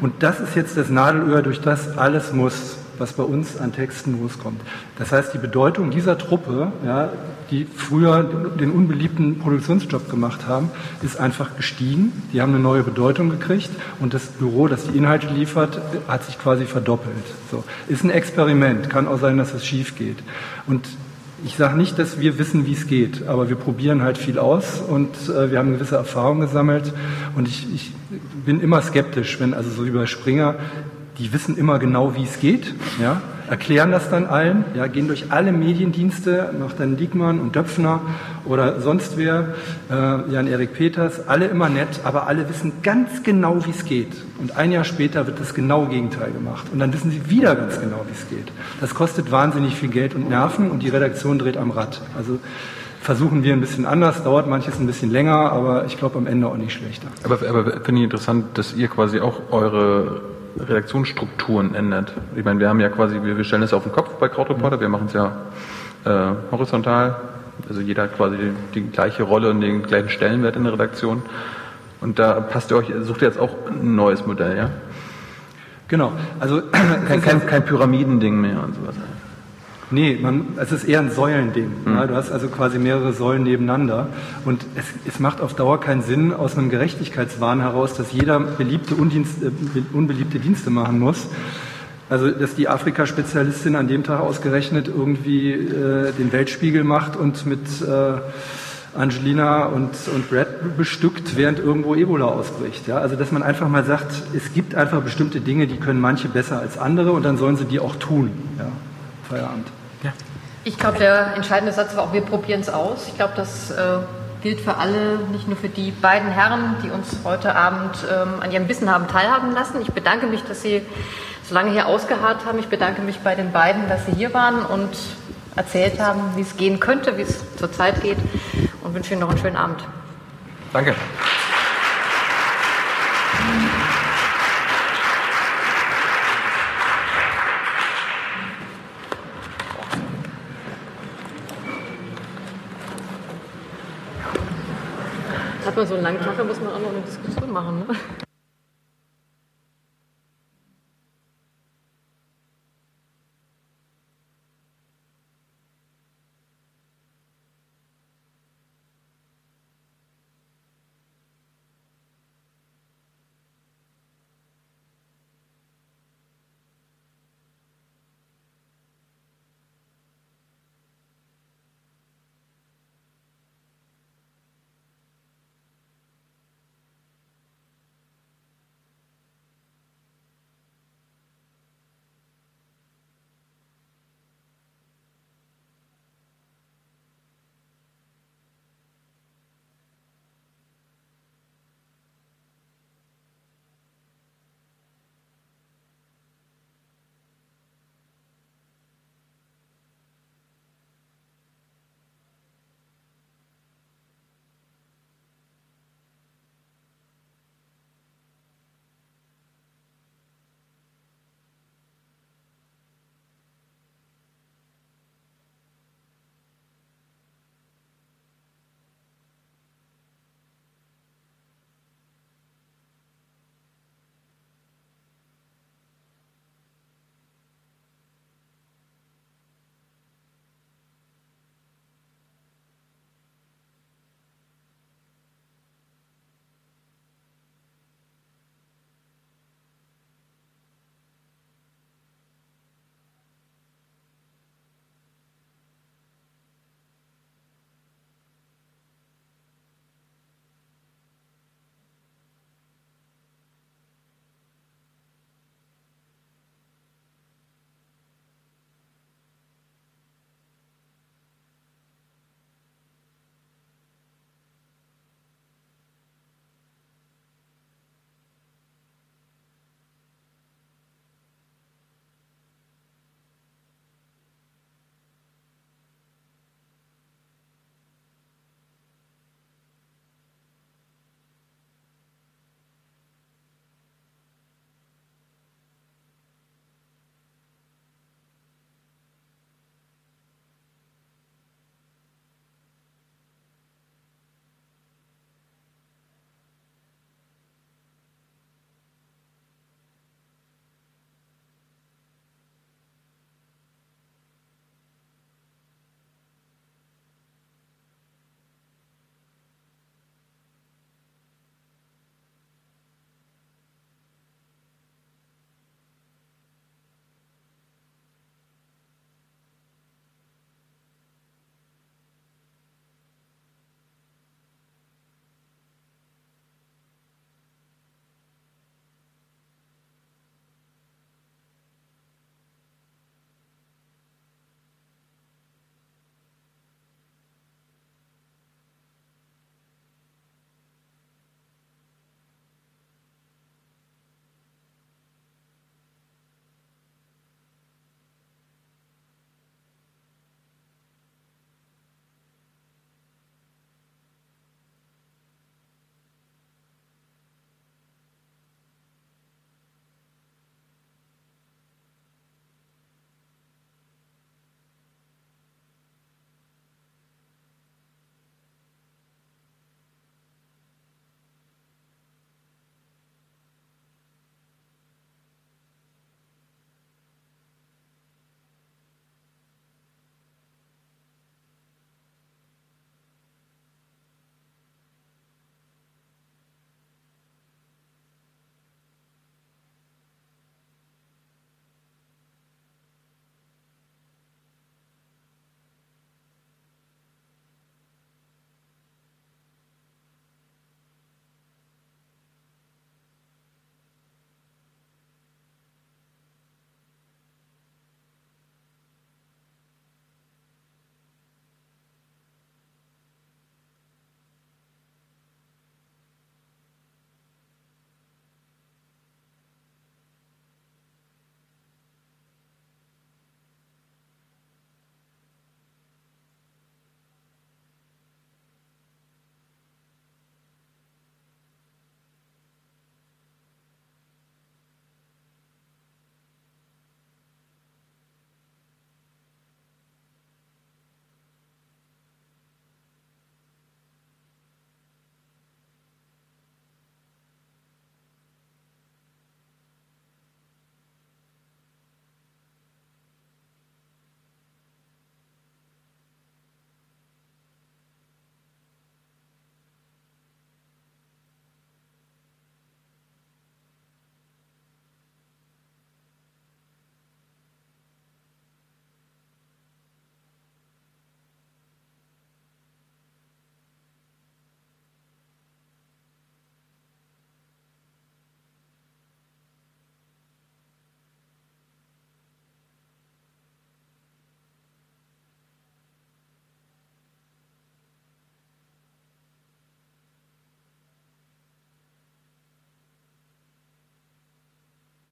Und das ist jetzt das Nadelöhr, durch das alles muss was bei uns an Texten loskommt. Das heißt, die Bedeutung dieser Truppe, ja, die früher den unbeliebten Produktionsjob gemacht haben, ist einfach gestiegen. Die haben eine neue Bedeutung gekriegt und das Büro, das die Inhalte liefert, hat sich quasi verdoppelt. So. Ist ein Experiment, kann auch sein, dass es schief geht. Und ich sage nicht, dass wir wissen, wie es geht, aber wir probieren halt viel aus und äh, wir haben gewisse Erfahrung gesammelt und ich, ich bin immer skeptisch, wenn also so wie bei Springer die wissen immer genau, wie es geht, ja, erklären das dann allen, ja, gehen durch alle Mediendienste, macht dann Diekmann und Döpfner oder sonst wer, äh, Jan-Erik Peters, alle immer nett, aber alle wissen ganz genau, wie es geht. Und ein Jahr später wird das genaue Gegenteil gemacht. Und dann wissen sie wieder ganz genau, wie es geht. Das kostet wahnsinnig viel Geld und Nerven und die Redaktion dreht am Rad. Also versuchen wir ein bisschen anders, dauert manches ein bisschen länger, aber ich glaube am Ende auch nicht schlechter. Aber, aber finde ich interessant, dass ihr quasi auch eure Redaktionsstrukturen ändert. Ich meine, wir haben ja quasi, wir, wir stellen es auf den Kopf bei Krautreporter, wir machen es ja äh, horizontal, also jeder hat quasi die, die, gleiche Rolle und den gleichen Stellenwert in der Redaktion. Und da passt ihr euch, sucht ihr jetzt auch ein neues Modell, ja? Genau. Also kein, kein, kein Pyramidending mehr und sowas. Nee, man, es ist eher ein Säulending. Mhm. Ja, du hast also quasi mehrere Säulen nebeneinander. Und es, es, macht auf Dauer keinen Sinn, aus einem Gerechtigkeitswahn heraus, dass jeder beliebte Undienst, äh, unbeliebte Dienste machen muss. Also, dass die Afrika-Spezialistin an dem Tag ausgerechnet irgendwie äh, den Weltspiegel macht und mit äh, Angelina und, und Brad bestückt, während irgendwo Ebola ausbricht. Ja? Also, dass man einfach mal sagt, es gibt einfach bestimmte Dinge, die können manche besser als andere und dann sollen sie die auch tun. Ja? Feierabend. Ja. Ich glaube, der entscheidende Satz war auch, wir probieren es aus. Ich glaube, das äh, gilt für alle, nicht nur für die beiden Herren, die uns heute Abend ähm, an ihrem Wissen haben teilhaben lassen. Ich bedanke mich, dass Sie so lange hier ausgeharrt haben. Ich bedanke mich bei den beiden, dass Sie hier waren und erzählt haben, wie es gehen könnte, wie es zurzeit geht und wünsche Ihnen noch einen schönen Abend. Danke. Man so einen langen Tag, muss man auch noch eine Diskussion machen. Ne?